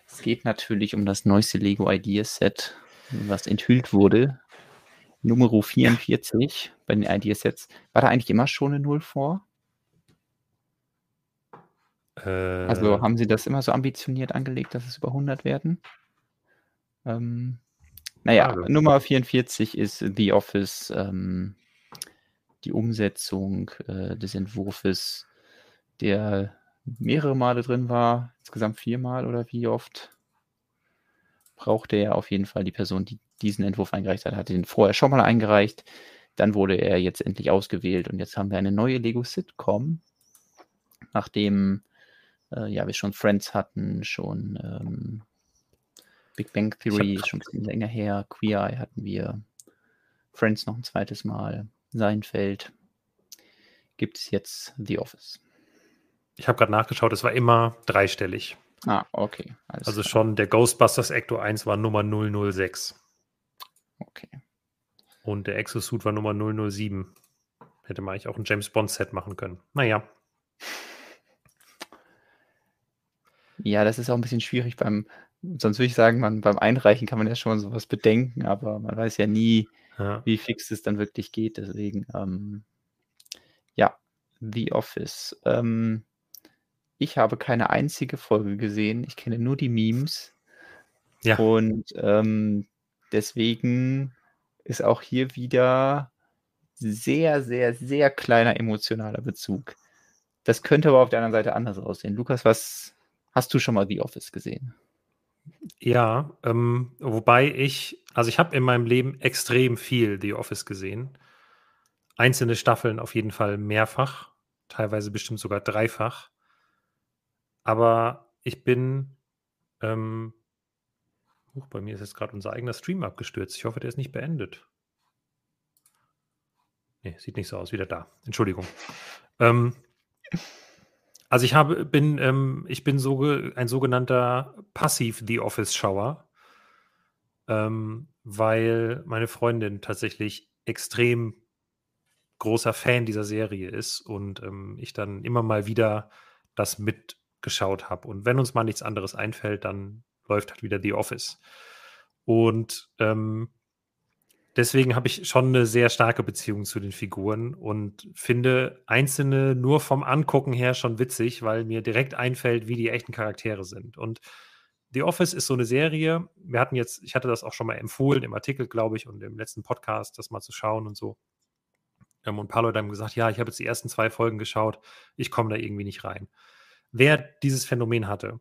Es geht natürlich um das neueste Lego Ideas Set, was enthüllt wurde Nummer 44 bei den Ideasets. War da eigentlich immer schon eine Null vor? Also, äh, also haben Sie das immer so ambitioniert angelegt, dass es über 100 werden? Ähm, naja, also. Nummer 44 ist The Office, ähm, die Umsetzung äh, des Entwurfs, der mehrere Male drin war, insgesamt viermal oder wie oft? Brauchte er auf jeden Fall die Person, die diesen Entwurf eingereicht hat, hatte den vorher schon mal eingereicht. Dann wurde er jetzt endlich ausgewählt und jetzt haben wir eine neue Lego Sitcom, nachdem äh, ja, wir schon Friends hatten, schon ähm, Big Bang Theory ist schon ein bisschen länger her, Queer Eye hatten wir, Friends noch ein zweites Mal, Seinfeld. Gibt es jetzt The Office. Ich habe gerade nachgeschaut, es war immer dreistellig. Ah, okay. also klar. schon der Ghostbusters Ecto 1 war Nummer 006. Okay. Und der Exosuit war Nummer 007. Hätte man eigentlich auch ein James Bond-Set machen können. Naja. Ja, das ist auch ein bisschen schwierig beim, sonst würde ich sagen, man, beim Einreichen kann man ja schon sowas bedenken, aber man weiß ja nie, ja. wie fix es dann wirklich geht. Deswegen, ähm, ja, The Office. Ähm, ich habe keine einzige Folge gesehen. Ich kenne nur die Memes. Ja. Und ähm, deswegen ist auch hier wieder sehr, sehr, sehr kleiner emotionaler Bezug. Das könnte aber auf der anderen Seite anders aussehen. Lukas, was hast du schon mal The Office gesehen? Ja, ähm, wobei ich, also ich habe in meinem Leben extrem viel The Office gesehen. Einzelne Staffeln auf jeden Fall mehrfach, teilweise bestimmt sogar dreifach. Aber ich bin, ähm, huch, bei mir ist jetzt gerade unser eigener Stream abgestürzt. Ich hoffe, der ist nicht beendet. Nee, sieht nicht so aus. Wieder da. Entschuldigung. Ähm, also ich habe, bin, ähm, ich bin so ein sogenannter Passiv The Office-Schauer, ähm, weil meine Freundin tatsächlich extrem großer Fan dieser Serie ist und ähm, ich dann immer mal wieder das mitgeschaut habe. Und wenn uns mal nichts anderes einfällt, dann läuft halt wieder The Office. Und ähm, deswegen habe ich schon eine sehr starke Beziehung zu den Figuren und finde einzelne nur vom Angucken her schon witzig, weil mir direkt einfällt, wie die echten Charaktere sind. Und The Office ist so eine Serie. Wir hatten jetzt, ich hatte das auch schon mal empfohlen im Artikel, glaube ich, und im letzten Podcast, das mal zu schauen und so. Ähm, und ein paar Leute haben gesagt, ja, ich habe jetzt die ersten zwei Folgen geschaut, ich komme da irgendwie nicht rein. Wer dieses Phänomen hatte,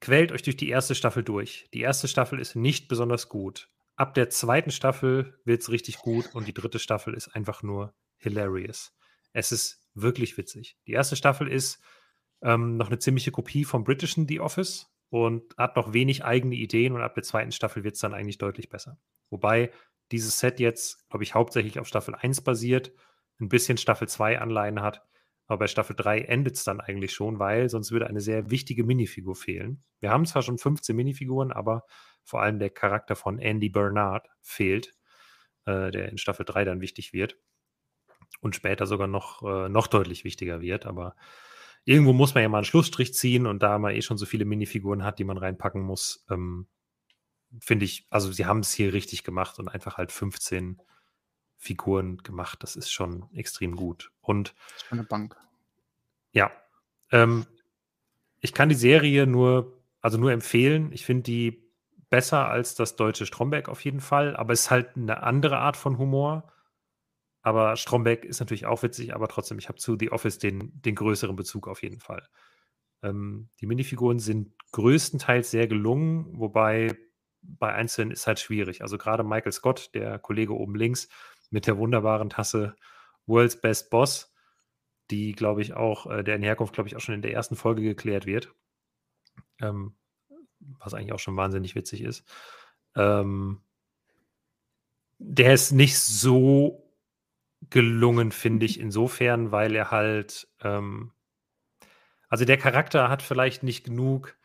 quält euch durch die erste Staffel durch. Die erste Staffel ist nicht besonders gut ab der zweiten Staffel wird es richtig gut und die dritte Staffel ist einfach nur hilarious. Es ist wirklich witzig. Die erste Staffel ist ähm, noch eine ziemliche Kopie vom britischen The Office und hat noch wenig eigene Ideen und ab der zweiten Staffel wird es dann eigentlich deutlich besser. Wobei dieses Set jetzt, glaube ich, hauptsächlich auf Staffel 1 basiert, ein bisschen Staffel 2 Anleihen hat, aber bei Staffel 3 endet es dann eigentlich schon, weil sonst würde eine sehr wichtige Minifigur fehlen. Wir haben zwar schon 15 Minifiguren, aber vor allem der Charakter von Andy Bernard fehlt, äh, der in Staffel 3 dann wichtig wird und später sogar noch, äh, noch deutlich wichtiger wird. Aber irgendwo muss man ja mal einen Schlussstrich ziehen und da man eh schon so viele Minifiguren hat, die man reinpacken muss, ähm, finde ich, also sie haben es hier richtig gemacht und einfach halt 15 Figuren gemacht. Das ist schon extrem gut. Und das ist eine Bank. Ja. Ähm, ich kann die Serie nur, also nur empfehlen. Ich finde die besser als das deutsche Stromberg auf jeden Fall, aber es ist halt eine andere Art von Humor. Aber Stromberg ist natürlich auch witzig, aber trotzdem, ich habe zu The Office den, den größeren Bezug auf jeden Fall. Ähm, die Minifiguren sind größtenteils sehr gelungen, wobei bei einzelnen ist halt schwierig. Also gerade Michael Scott, der Kollege oben links, mit der wunderbaren Tasse World's Best Boss, die, glaube ich, auch, äh, der in Herkunft, glaube ich, auch schon in der ersten Folge geklärt wird. Ähm, was eigentlich auch schon wahnsinnig witzig ist. Ähm, der ist nicht so gelungen, finde ich, (laughs) insofern, weil er halt, ähm, also der Charakter hat vielleicht nicht genug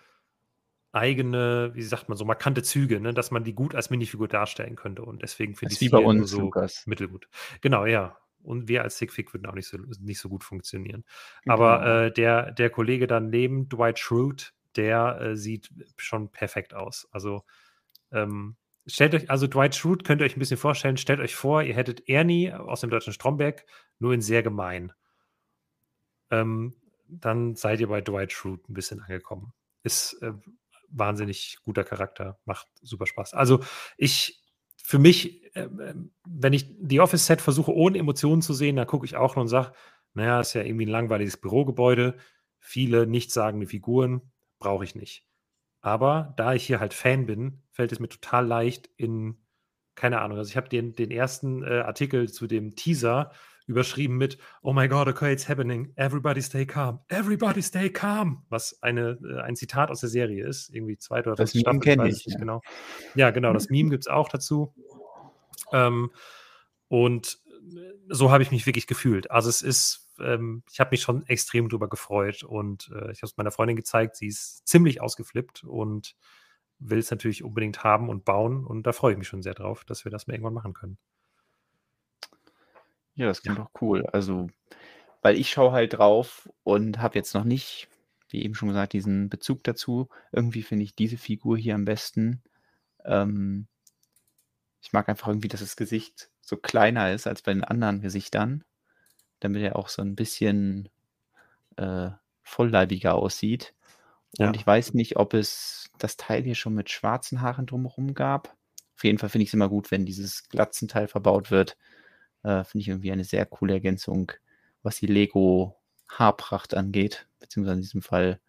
eigene, wie sagt man, so markante Züge, ne, dass man die gut als Minifigur darstellen könnte. Und deswegen finde ich wie bei uns so Lukas. mittelgut. Genau, ja. Und wir als Sigfig würden auch nicht so, nicht so gut funktionieren. Aber genau. äh, der, der Kollege daneben, Dwight Schrute, der äh, sieht schon perfekt aus. Also ähm, stellt euch, also Dwight Schrute könnt ihr euch ein bisschen vorstellen, stellt euch vor, ihr hättet Ernie aus dem deutschen Stromberg, nur in sehr gemein. Ähm, dann seid ihr bei Dwight Schrute ein bisschen angekommen. Ist äh, wahnsinnig guter Charakter, macht super Spaß. Also ich, für mich, äh, wenn ich die Office-Set versuche, ohne Emotionen zu sehen, dann gucke ich auch nur und sage, naja, ist ja irgendwie ein langweiliges Bürogebäude, viele nichtssagende Figuren, brauche ich nicht. Aber da ich hier halt Fan bin, fällt es mir total leicht in, keine Ahnung, also ich habe den, den ersten äh, Artikel zu dem Teaser überschrieben mit Oh my God, okay, it's happening. Everybody stay calm. Everybody stay calm. Was eine, äh, ein Zitat aus der Serie ist. Irgendwie zweite oder dritte Staffel. kenne ich. Ja. Genau. ja, genau. Das Meme gibt es auch dazu. Ähm, und äh, so habe ich mich wirklich gefühlt. Also es ist ähm, ich habe mich schon extrem drüber gefreut und äh, ich habe es meiner Freundin gezeigt. Sie ist ziemlich ausgeflippt und will es natürlich unbedingt haben und bauen. Und da freue ich mich schon sehr drauf, dass wir das mal irgendwann machen können. Ja, das klingt ja. doch cool. Also, weil ich schaue halt drauf und habe jetzt noch nicht, wie eben schon gesagt, diesen Bezug dazu. Irgendwie finde ich diese Figur hier am besten. Ähm, ich mag einfach irgendwie, dass das Gesicht so kleiner ist als bei den anderen Gesichtern. damit er auch so ein bisschen äh, vollleibiger aussieht. Und Ja. ich weiß nicht, ob es das Teil hier schon mit schwarzen Haaren drumherum gab. Auf jeden Fall finde ich es immer gut, wenn dieses Glatzenteil verbaut wird. Äh, finde ich irgendwie eine sehr coole Ergänzung, was die Lego Haarpracht angeht, beziehungsweise in diesem Fall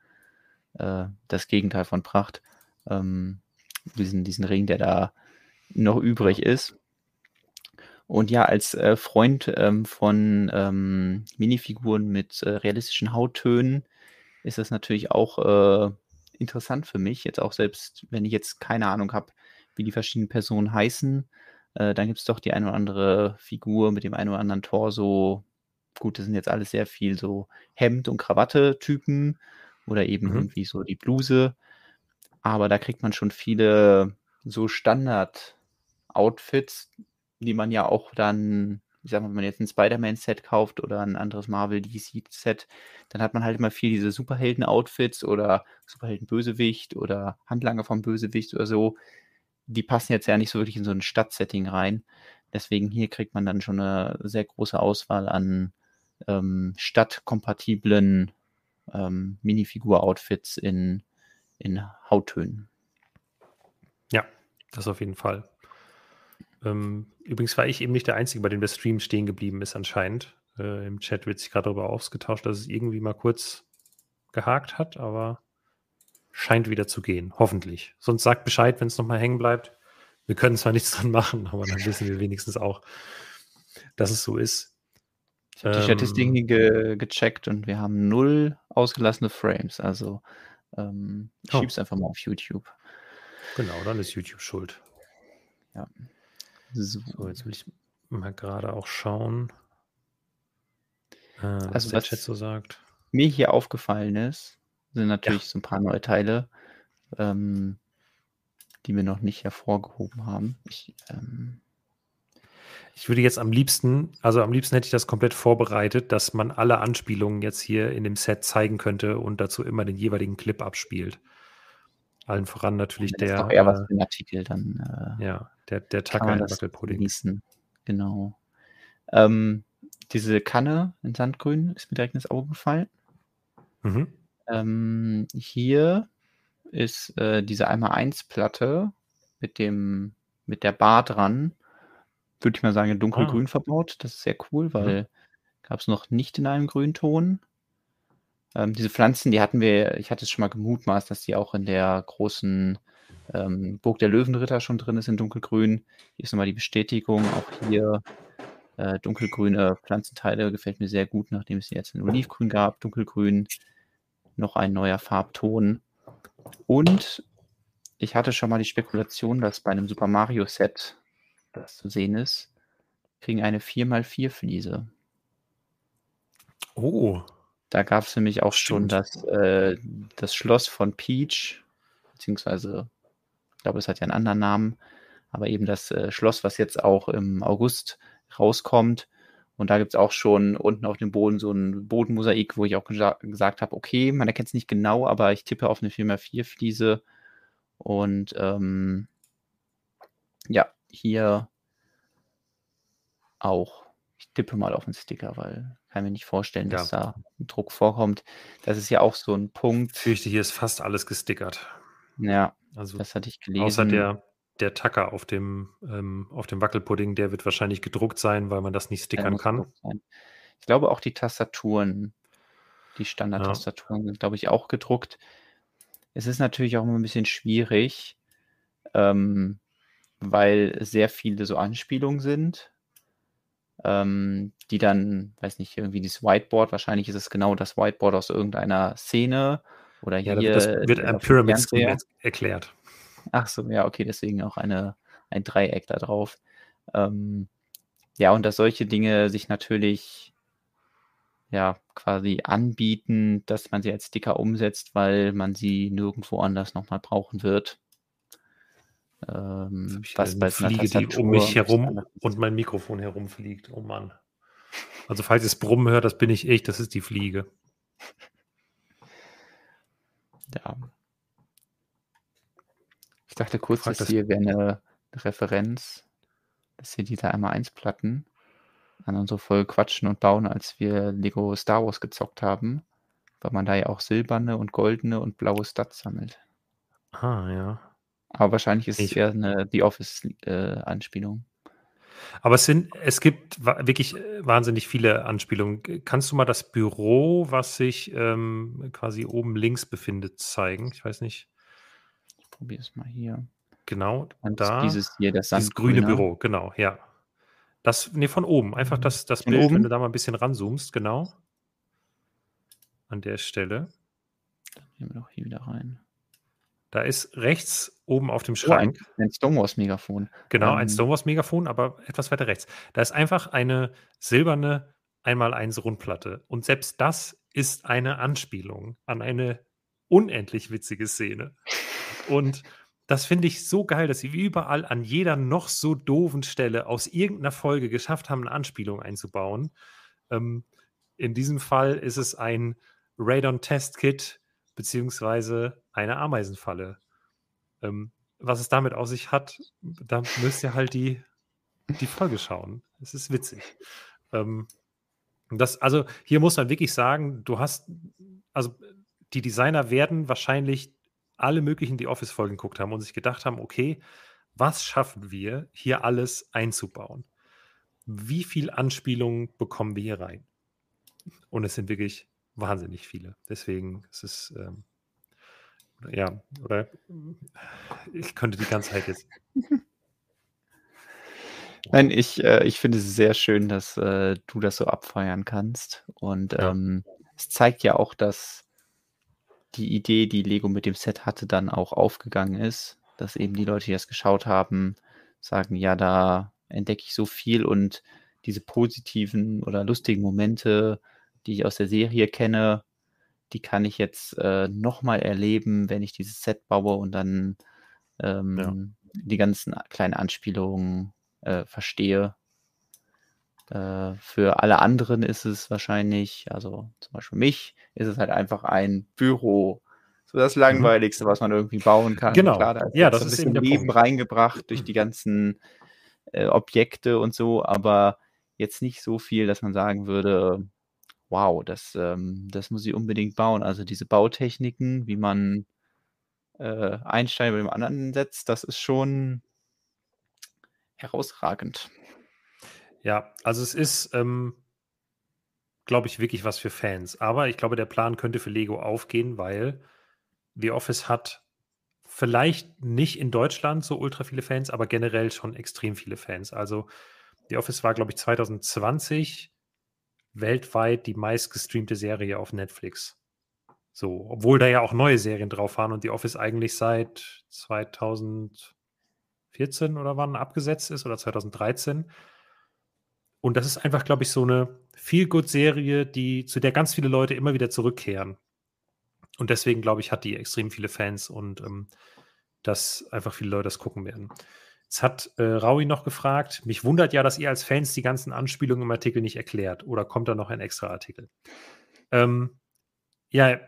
äh, das Gegenteil von Pracht. Ähm, diesen, diesen Ring, der da noch übrig ist. Und ja, als äh, Freund ähm, von ähm, Minifiguren mit äh, realistischen Hauttönen ist das natürlich auch äh, interessant für mich. Jetzt auch selbst, wenn ich jetzt keine Ahnung habe, wie die verschiedenen Personen heißen, äh, dann gibt es doch die eine oder andere Figur mit dem einen oder anderen Torso. Gut, das sind jetzt alles sehr viel so Hemd- und Krawatte-Typen oder eben Mhm. irgendwie so die Bluse. Aber da kriegt man schon viele so Standard-Outfits, die man ja auch dann, ich sag mal, wenn man jetzt ein Spider-Man-Set kauft oder ein anderes Marvel-DC-Set, dann hat man halt immer viel diese Superhelden-Outfits oder Superhelden-Bösewicht oder Handlanger vom Bösewicht oder so. Die passen jetzt ja nicht so wirklich in so ein Stadtsetting rein. Deswegen hier kriegt man dann schon eine sehr große Auswahl an ähm, stadtkompatiblen ähm, Minifigur-Outfits in, in Hauttönen. Ja, das auf jeden Fall. Ähm, übrigens war ich eben nicht der Einzige, bei dem der Stream stehen geblieben ist anscheinend. Äh, Im Chat wird sich gerade darüber ausgetauscht, dass es irgendwie mal kurz gehakt hat, aber scheint wieder zu gehen, hoffentlich. Sonst sagt Bescheid, wenn es nochmal hängen bleibt. Wir können zwar (laughs) nichts dran machen, aber dann wissen wir wenigstens auch, dass es so ist. Ich habe die Ähm, Statistiken ge gecheckt und wir haben null ausgelassene Frames. Also ähm, ich Oh. schieb's einfach mal auf YouTube. Genau, dann ist YouTube schuld. So. So, jetzt will ich mal gerade auch schauen, äh, was Also der was- Chat so sagt. Mir hier aufgefallen ist, sind natürlich so ein paar neue Teile, ähm, die wir noch nicht hervorgehoben haben. Ich, ähm, Ich würde jetzt am liebsten, also am liebsten hätte ich das komplett vorbereitet, dass man alle Anspielungen jetzt hier in dem Set zeigen könnte und dazu immer den jeweiligen Clip abspielt. Allen voran natürlich das ist der, doch eher was äh, für einen Artikel, dann äh, ja, der, der man in Wackelpudding. genießen. Genau. Ähm, diese Kanne in Sandgrün ist mir direkt ins Auge gefallen. Mhm. Ähm, hier ist äh, diese 1x1-Platte mit dem, mit der Bar dran, würde ich mal sagen, dunkelgrün verbaut. Das ist sehr cool, weil gab es noch nicht in einem Grünton. Ähm, diese Pflanzen, die hatten wir, ich hatte es schon mal gemutmaßt, dass die auch in der großen ähm, Burg der Löwenritter schon drin ist in dunkelgrün. Hier ist nochmal die Bestätigung, auch hier äh, dunkelgrüne Pflanzenteile gefällt mir sehr gut, nachdem es jetzt in Olivgrün gab, dunkelgrün, noch ein neuer Farbton. Und ich hatte schon mal die Spekulation, dass bei einem Super Mario Set, das zu sehen ist, kriegen eine 4x4 Fliese. Oh, Da gab es nämlich auch schon Stimmt. das, äh, das Schloss von Peach, beziehungsweise, ich glaube, es hat ja einen anderen Namen, aber eben das äh, Schloss, was jetzt auch im August rauskommt. Und da gibt es auch schon unten auf dem Boden so ein Bodenmosaik, wo ich auch gesa gesagt habe, okay, man erkennt es nicht genau, aber ich tippe auf eine 4x4-Fliese. Und ähm, ja, hier auch. Ich tippe mal auf den Sticker, weil kann mir nicht vorstellen, dass da ein Druck vorkommt. Das ist ja auch so ein Punkt. fürchte, hier ist fast alles gestickert. Ja, Also das hatte ich gelesen. außer der, der Tacker auf dem, ähm, auf dem Wackelpudding, der wird wahrscheinlich gedruckt sein, weil man das nicht stickern kann. Ich glaube auch die Tastaturen, die Standard-Tastaturen sind, glaube ich, auch gedruckt. Es ist natürlich auch immer ein bisschen schwierig, ähm, weil sehr viele so Anspielungen sind, ähm, die dann, weiß nicht, irgendwie dieses Whiteboard, wahrscheinlich ist es genau das Whiteboard aus irgendeiner Szene oder Ja, hier. das wird dem Pyramid Scheme erklärt. Ach so, ja, okay, deswegen auch eine, ein Dreieck da drauf. Ähm, ja, und dass solche Dinge sich natürlich ja quasi anbieten, dass man sie als Sticker umsetzt, weil man sie nirgendwo anders nochmal brauchen wird. Ähm, was bei Fliege, die um mich herum und mein Mikrofon herumfliegt. Oh Mann. Also falls ihr es brummen hört, das bin ich ich, das ist die Fliege. Ja. Ich dachte kurz, Frag das hier wäre eine Referenz. Das hier diese einmal eins Platten. anderen so voll quatschen und bauen, als wir Lego Star Wars gezockt haben, weil man da ja auch silberne und goldene und blaue Stats sammelt. Ah, ja. Aber wahrscheinlich ist es Ich eher eine The Office äh. Aber es sind es gibt wirklich, äh, wahnsinnig viele Anspielungen. kannst du mal das Büro, was sich, ähm, quasi oben links befindet, zeigen? Ich weiß nicht. Probiere es mal hier. Genau, Und da. dieses hier, das Dieses grüne Sandgrüne. Büro, genau, ja. Das ne, von oben. Einfach das das Von Bild, wenn oben? du da mal 'n bisschen ranzoomst, genau. An der Stelle. Gehen wir doch hier wieder rein. Da ist rechts oben auf dem Oh, ein Schrank ein Stonewalls-Megafon. Genau, ein Ähm Stonewalls-Megafon, aber etwas weiter rechts. Da ist einfach eine silberne 1 x 1 Rundplatte. Und selbst das ist eine Anspielung an eine unendlich witzige Szene. Und das finde ich so geil, dass sie überall an jeder noch so doofen Stelle aus irgend 'ner Folge geschafft haben, 'ne Anspielung einzubauen. Ähm, in diesem Fall ist es ein Radon-Test-Kit beziehungsweise eine Ameisenfalle. Ähm, was es damit auf sich hat, da müsst ihr halt die die Folge schauen. Es ist witzig. Ähm, das also, hier muss man wirklich sagen, du hast also, die Designer werden wahrscheinlich alle möglichen The Office-Folgen geguckt haben und sich gedacht haben: „Okay, was schaffen wir, hier alles einzubauen? Wie viel Anspielungen bekommen wir hier rein?“ Und es sind wirklich wahnsinnig viele. Deswegen ist es, ähm ja, oder ich könnte die ganze Zeit jetzt (laughs) Nein, ich äh, ich finde es sehr schön, dass, äh, du das so abfeiern kannst. Und, Ja. ähm, es zeigt ja auch, dass die Idee, die Lego mit dem Set hatte, dann auch aufgegangen ist. Dass eben die Leute, die das geschaut haben, sagen: „Ja, da entdecke ich so viel und diese positiven oder lustigen Momente, die ich aus der Serie kenne, die kann ich jetzt, äh, noch mal erleben, wenn ich dieses Set baue und dann, ähm, die ganzen kleinen Anspielungen, äh, verstehe.“ Äh, für alle anderen ist es wahrscheinlich also, zum Beispiel mich, ist es halt einfach ein Büro. So das Mhm. Langweiligste, was man irgendwie bauen kann. Genau. Klar, da ist Ja, das ist bisschen eben der Leben Punkt. reingebracht durch die ganzen, äh, Objekte und so, aber jetzt nicht so viel, dass man sagen würde: „Wow, das, ähm das muss ich unbedingt bauen.“ Also, diese Bautechniken, wie man, äh, einen Stein über dem anderen setzt, das ist schon herausragend. Ja, also, es ist, ähm glaube ich, wirklich was für Fans. Aber ich glaube, der Plan könnte für Lego aufgehen, weil The Office hat vielleicht nicht in Deutschland so ultra viele Fans, aber generell schon extrem viele Fans. Also, The Office war, glaube ich, 2020 weltweit die meistgestreamte Serie auf Netflix. So, obwohl da ja auch neue Serien drauf waren und The Office eigentlich seit 2014 oder wann abgesetzt ist oder 2013. Und das ist einfach, glaube ich, so 'ne Feel-Good-Serie, die zu der ganz viele Leute immer wieder zurückkehren. Und deswegen, glaube ich, hat die extrem viele Fans und, ähm, dass einfach viele Leute das gucken werden. Jetzt hat, äh, Raui noch gefragt: „Mich wundert ja, dass ihr als Fans die ganzen Anspielungen im Artikel nicht erklärt oder kommt da noch ein extra Artikel?“ Ähm, ja,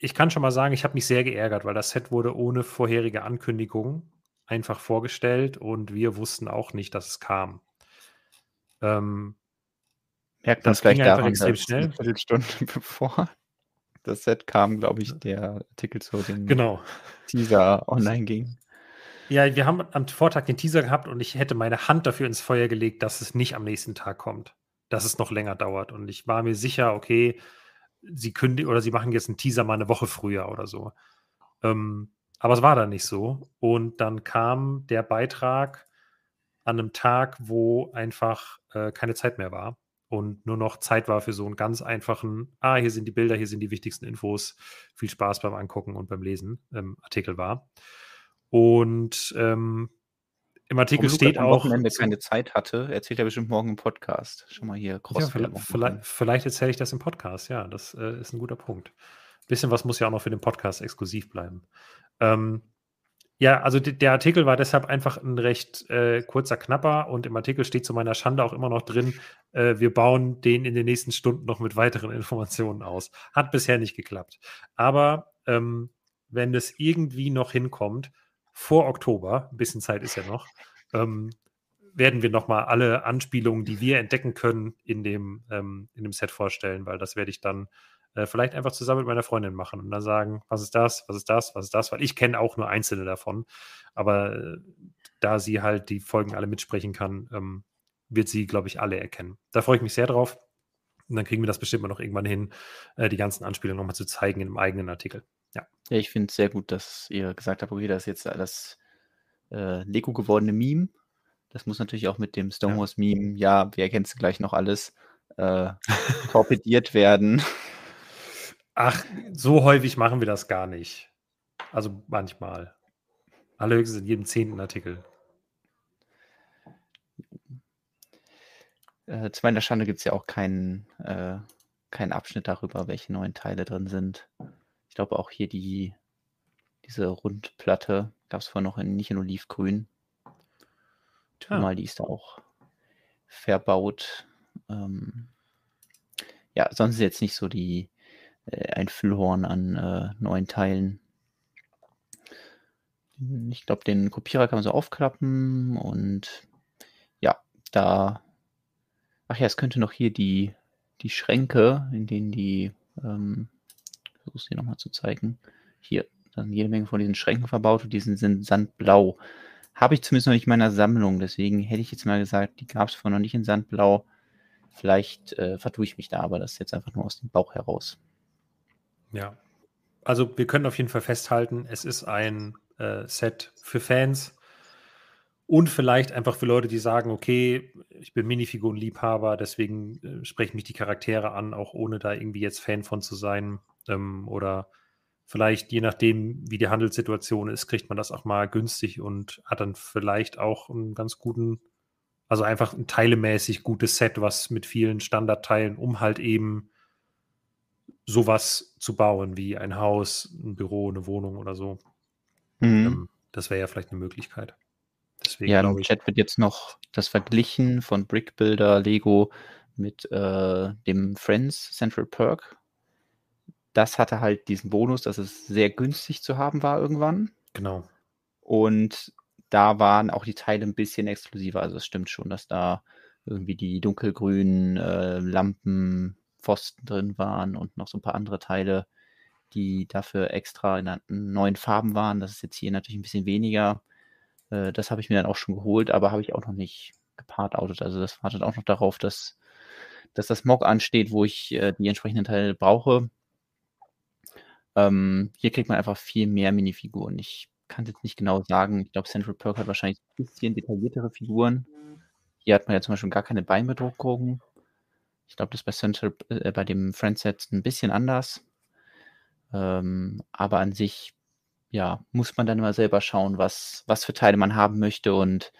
ich kann schon mal sagen, ich habe mich sehr geärgert, weil das Set wurde ohne vorherige Ankündigung einfach vorgestellt und wir wussten auch nicht, dass es kam. Ähm Merkt man das vielleicht ging einfach extrem dass 'ne schnell. Viertelstunde (laughs) bevor das Set kam, glaube ich, der Artikel zu dem Genau. Teaser online ging. Ja, wir haben am Vortag den Teaser gehabt und ich hätte meine Hand dafür ins Feuer gelegt, dass es nicht am nächsten Tag kommt, dass es noch länger dauert. Und ich war mir sicher, okay, sie kündi oder sie machen jetzt 'n Teaser mal 'ne Woche früher oder so. Ähm, aber es war dann nicht so. Und dann kam der Beitrag an 'nem Tag, wo einfach, äh, keine Zeit mehr war und nur noch Zeit war für so 'n ganz einfachen: „Ah, hier sind die Bilder, hier sind die wichtigsten Infos. Viel Spaß beim Angucken und beim Lesen“, ähm, Artikel war. Und, ähm, im Artikel Warum steht am auch Wochenende keine Zeit hatte, erzählt er bestimmt morgen im Podcast. Schon mal hier Ja, Cross viellei Werbung viellei machen. vielleicht erzähle ich das im Podcast. Ja, das, äh, ist 'n guter Punkt. Bisschen was muss ja auch noch für den Podcast exklusiv bleiben. Ähm, ja, also der Artikel war deshalb einfach 'n recht, äh, kurzer Knapper und im Artikel steht zu meiner Schande auch immer noch drin, äh, wir bauen den in den nächsten Stunden noch mit weiteren Informationen aus. Hat bisher nicht geklappt. Aber, ähm, wenn es irgendwie noch hinkommt, vor Oktober, 'n bisschen Zeit ist ja noch, ähm, werden wir nochmal alle Anspielungen, die wir entdecken können, in dem, ähm, in dem Set vorstellen, weil das werde ich dann äh, vielleicht einfach zusammen mit meiner Freundin machen und dann sagen, was ist das, was ist das, was ist das, weil ich kenne auch nur einzelne davon. Aber äh, da sie halt die Folgen alle mitsprechen kann, ähm, wird sie, glaube ich, alle erkennen. Da freue ich mich sehr drauf. Und dann kriegen wir das bestimmt mal noch irgendwann hin, äh, die ganzen Anspielungen nochmal zu zeigen in einem eigenen Artikel. Ja. Ja, ich finde es sehr gut, dass ihr gesagt habt, okay, das ist jetzt das äh, Lego gewordene Meme. Das muss natürlich auch mit dem Stonewalls-Meme, ja, wir erkennen es gleich noch alles, äh, (laughs) torpediert werden. Ach, so häufig machen wir das gar nicht. Also manchmal. Allerhöchstens in jedem zehnten Artikel. Äh, zu meiner Schande gibt es ja auch keinen, äh, keinen Abschnitt darüber, welche neuen Teile drin sind. Ich glaube auch hier die, diese Rundplatte gab es vorher noch in, nicht in Olivgrün. Tja. Mal, die ist da auch verbaut. Ähm, ja, sonst ist jetzt nicht so die, ein Füllhorn an äh, neuen Teilen. Ich glaube, den Kopierer kann man so aufklappen und ja, da. Ach ja, es könnte noch hier die, die Schränke, in denen die, ähm, ich versuche es hier nochmal zu zeigen. Hier, dann jede Menge von diesen Schränken verbaut und die sind sandblau. Habe ich zumindest noch nicht in meiner Sammlung, deswegen hätte ich jetzt mal gesagt, die gab es vorher noch nicht in Sandblau. Vielleicht äh, vertue ich mich da, aber das ist jetzt einfach nur aus dem Bauch heraus. Ja. Also wir können auf jeden Fall festhalten, es ist ein äh, Set für Fans und vielleicht einfach für Leute, die sagen, okay, ich bin Minifigurenliebhaber, deswegen äh, sprechen mich die Charaktere an, auch ohne da irgendwie jetzt Fan von zu sein. Ähm, oder vielleicht, je nachdem, wie die Handelssituation ist, kriegt man das auch mal günstig und hat dann vielleicht auch einen ganz guten, also einfach ein teilemäßig gutes Set, was mit vielen Standardteilen, um halt eben sowas zu bauen, wie ein Haus, ein Büro, eine Wohnung oder so. Mhm. Ähm, das wäre ja vielleicht eine Möglichkeit. Deswegen ja, im Chat wird jetzt noch das Verglichen von Brick Builder Lego mit äh, dem Friends Central Perk. Das hatte halt diesen Bonus, dass es sehr günstig zu haben war irgendwann. Genau. Und da waren auch die Teile ein bisschen exklusiver. Also es stimmt schon, dass da irgendwie die dunkelgrünen äh, Lampen Pfosten drin waren und noch so ein paar andere Teile, die dafür extra in neuen Farben waren. Das ist jetzt hier natürlich ein bisschen weniger. Äh, das habe ich mir dann auch schon geholt, aber habe ich auch noch nicht gepartoutet. Also das wartet auch noch darauf, dass, dass das Mock ansteht, wo ich äh, die entsprechenden Teile brauche. Ähm, hier kriegt man einfach viel mehr Minifiguren. Ich kann jetzt nicht genau sagen. Ich glaube, Central Perk hat wahrscheinlich ein bisschen detailliertere Figuren. Hier hat man ja zum Beispiel gar keine Beinbedruckung. Ich glaube, das ist bei Central, äh, bei dem Friendset ein bisschen anders. Ähm, aber an sich, ja, muss man dann immer selber schauen, was, was für Teile man haben möchte. Und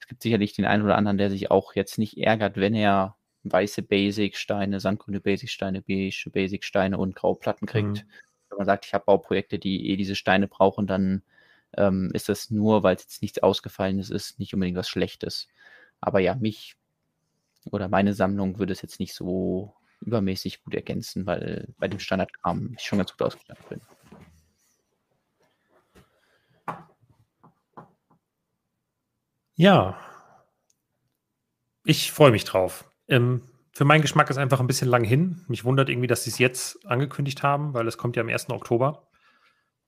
es gibt sicherlich den einen oder anderen, der sich auch jetzt nicht ärgert, wenn er weiße Basic-Steine, sandgrüne Basic-Steine, beige Basic-Steine und graue Platten kriegt. Mhm. Wenn man sagt, ich habe Bauprojekte, die eh diese Steine brauchen, dann ähm, ist das nur, weil es jetzt nichts Ausgefallenes ist, nicht unbedingt was Schlechtes. Aber ja, mich oder meine Sammlung würde es jetzt nicht so übermäßig gut ergänzen, weil bei dem Standardkram ich schon ganz gut ausgestattet bin. Ja, ich freue mich drauf. Ähm, für meinen Geschmack ist einfach ein bisschen lang hin. Mich wundert irgendwie, dass sie es jetzt angekündigt haben, weil es kommt ja am 1. Oktober.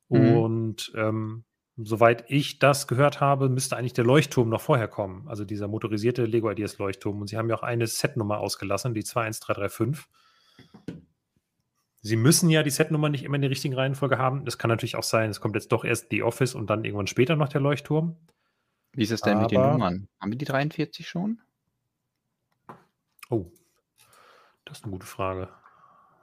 Mhm. Und ähm, soweit ich das gehört habe, müsste eigentlich der Leuchtturm noch vorher kommen. Also dieser motorisierte Lego Ideas Leuchtturm. Und sie haben ja auch eine Setnummer ausgelassen, die 21335. Sie müssen ja die Setnummer nicht immer in der richtigen Reihenfolge haben. Das kann natürlich auch sein, es kommt jetzt doch erst die Office und dann irgendwann später noch der Leuchtturm. Wie ist es denn Aber, mit den Nummern? Haben wir die 43 schon? Oh, das ist eine gute Frage.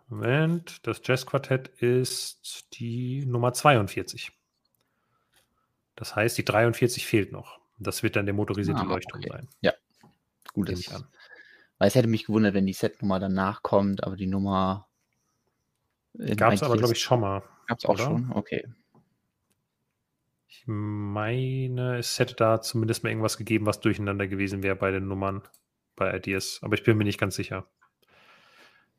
Moment, das Jazzquartett ist die Nummer 42. Das heißt, die 43 fehlt noch. Das wird dann der motorisierte ah, Leuchtturm okay. sein. Ja, gut. Das, an. Weil es hätte mich gewundert, wenn die Setnummer danach kommt, aber die Nummer. Gab es aber, glaube ich, schon mal. Gab es auch schon? Okay. Ich meine, es hätte da zumindest mal irgendwas gegeben, was durcheinander gewesen wäre bei den Nummern bei Ideas. Aber ich bin mir nicht ganz sicher.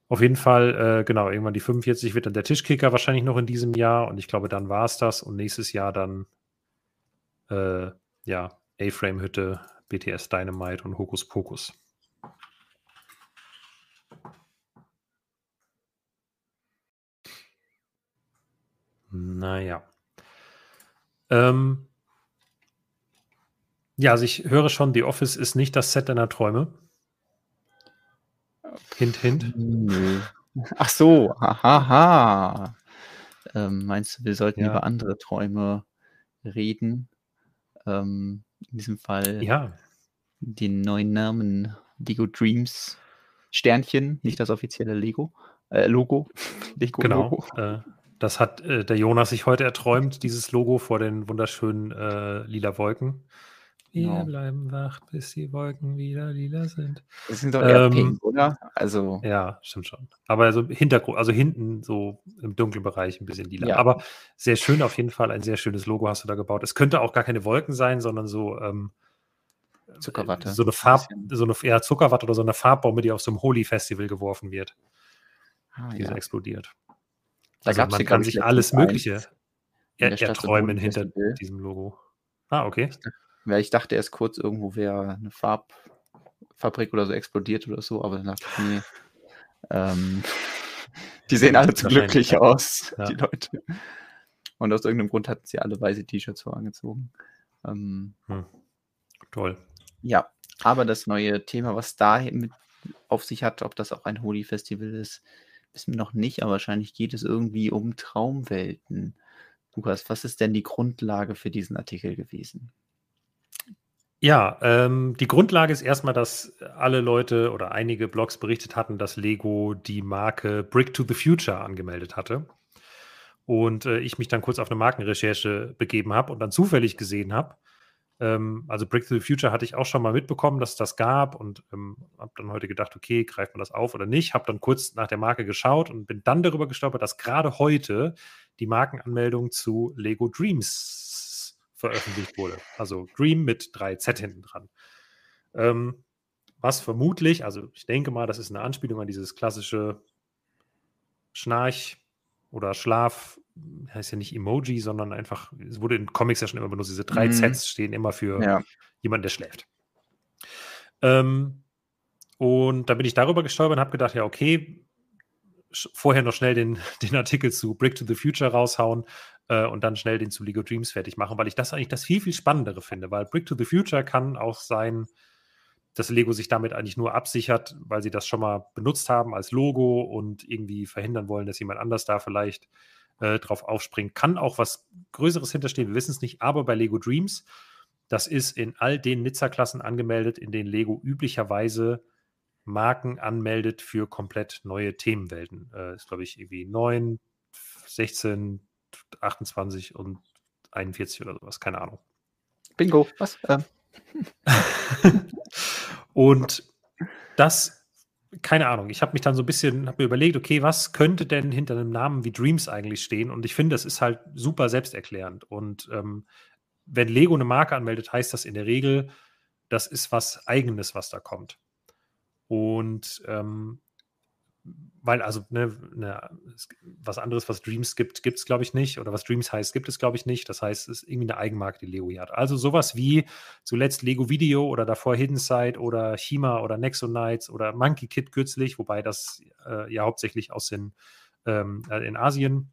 Auf jeden Fall, äh, genau, irgendwann die 45 wird dann der Tischkicker wahrscheinlich noch in diesem Jahr und ich glaube, dann war es das und nächstes Jahr dann äh, ja, A-Frame-Hütte, BTS Dynamite und Hokus Pokus. Naja. Ähm, ja, also ich höre schon, The Office ist nicht das Set deiner Träume. Hint, hint. Ach so, haha. Ähm, meinst du, wir sollten Ja. über andere Träume reden? Ähm, in diesem Fall Ja, den neuen Namen Lego Dreams Sternchen, nicht das offizielle Lego äh, Logo. (laughs) Lego genau. Logo. Äh, das hat äh, der Jonas sich heute erträumt, dieses Logo vor den wunderschönen äh, lila Wolken. Wir Genau. bleiben wach, bis die Wolken wieder lila sind. Das sind doch eher Ähm, Pink, oder? Also, Ja, stimmt schon. Aber so Hintergrund, also hinten so im dunklen Bereich ein bisschen lila. Ja. Aber sehr schön auf jeden Fall. Ein sehr schönes Logo hast du da gebaut. Es könnte auch gar keine Wolken sein, sondern so ähm, Zuckerwatte. so eine Farb, so eine ja, Zuckerwatte oder so eine Farbbombe, die auf so einem Holy-Festival geworfen wird, ah, die so ja. explodiert. Da Also man kann sich alles Mögliche er, erträumen hinter Festival. diesem Logo. Ah, okay. Weil ich dachte erst kurz, irgendwo wäre eine Farbfabrik oder so explodiert oder so, aber dann dachte ich, nee. Ähm, die (laughs) sehen alle zu glücklich ja. aus, Ja. die Leute. Und aus irgendeinem Grund hatten sie alle weiße T-Shirts vorangezogen. Ähm, Toll. ja, aber das neue Thema, was da mit auf sich hat, ob das auch ein Holi-Festival ist, wissen wir noch nicht, aber wahrscheinlich geht es irgendwie um Traumwelten. Lukas, was ist denn die Grundlage für diesen Artikel gewesen? Ja, ähm, die Grundlage ist erstmal, dass alle Leute oder einige Blogs berichtet hatten, dass Lego die Marke Brick to the Future angemeldet hatte. Und äh, ich mich dann kurz auf eine Markenrecherche begeben habe und dann zufällig gesehen habe. Ähm, also Brick to the Future hatte ich auch schon mal mitbekommen, dass es das gab und ähm, habe dann heute gedacht, okay, greift man das auf oder nicht. Habe dann kurz nach der Marke geschaut und bin dann darüber gestolpert, dass gerade heute die Markenanmeldung zu Lego Dreams veröffentlicht wurde. Also Dream mit 3Z hinten dran. Ähm, was vermutlich, also ich denke mal, das ist eine Anspielung an dieses klassische Schnarch oder Schlaf, heißt ja nicht Emoji, sondern einfach, es wurde in Comics ja schon immer benutzt, diese drei Mhm. Zs stehen immer für Ja, jemanden, der schläft. Ähm, und da bin ich darüber gestolpert und habe gedacht, ja, okay, vorher noch schnell den, (laughs) den Artikel zu Brick to the Future raushauen äh, und dann schnell den zu Lego Dreams fertig machen, weil ich das eigentlich das viel, viel Spannendere finde, weil Brick to the Future kann auch sein, dass Lego sich damit eigentlich nur absichert, weil sie das schon mal benutzt haben als Logo und irgendwie verhindern wollen, dass jemand anders da vielleicht äh, drauf aufspringt. Kann auch was Größeres hinterstehen, wir wissen es nicht, aber bei Lego Dreams, das ist in all den Nizza-Klassen angemeldet, in denen Lego üblicherweise Marken anmeldet für komplett neue Themenwelten. Äh, ist, glaube ich, irgendwie 9, 16, 28 und 41 oder sowas, keine Ahnung. Bingo. Was? Ähm, (laughs) und das, keine Ahnung, ich habe mich dann so ein bisschen, habe mir überlegt, okay, was könnte denn hinter einem Namen wie Dreams eigentlich stehen? Und ich finde, das ist halt super selbsterklärend. Und ähm, wenn Lego eine Marke anmeldet, heißt das in der Regel, das ist was Eigenes, was da kommt. Und ähm, weil, also, ne, ne, was anderes, was Dreams gibt, gibt es, glaube ich, nicht. Oder was Dreams heißt, gibt es, glaube ich, nicht. Das heißt, es ist irgendwie eine Eigenmarke, die Lego hier hat. Also sowas wie zuletzt Lego Video oder davor Hidden Side oder Chima oder Nexo Knights oder Monkey Kid kürzlich, wobei das äh, ja hauptsächlich aus den, ähm, äh, in Asien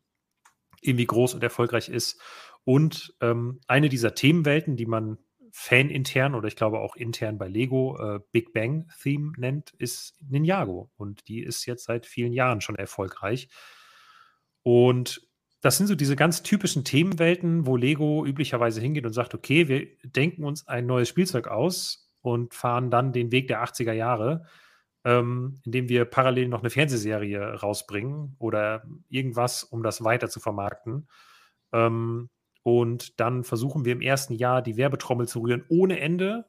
irgendwie groß und erfolgreich ist. Und ähm, eine dieser Themenwelten, die man fanintern oder ich glaube auch intern bei Lego äh, Big Bang Theme nennt, ist Ninjago. Und die ist jetzt seit vielen Jahren schon erfolgreich. Und das sind so diese ganz typischen Themenwelten, wo Lego üblicherweise hingeht und sagt, okay, wir denken uns ein neues Spielzeug aus und fahren dann den Weg der 80er Jahre, ähm, indem wir parallel noch eine Fernsehserie rausbringen oder irgendwas, um das weiter zu vermarkten. Ähm, und dann versuchen wir im ersten Jahr die Werbetrommel zu rühren ohne Ende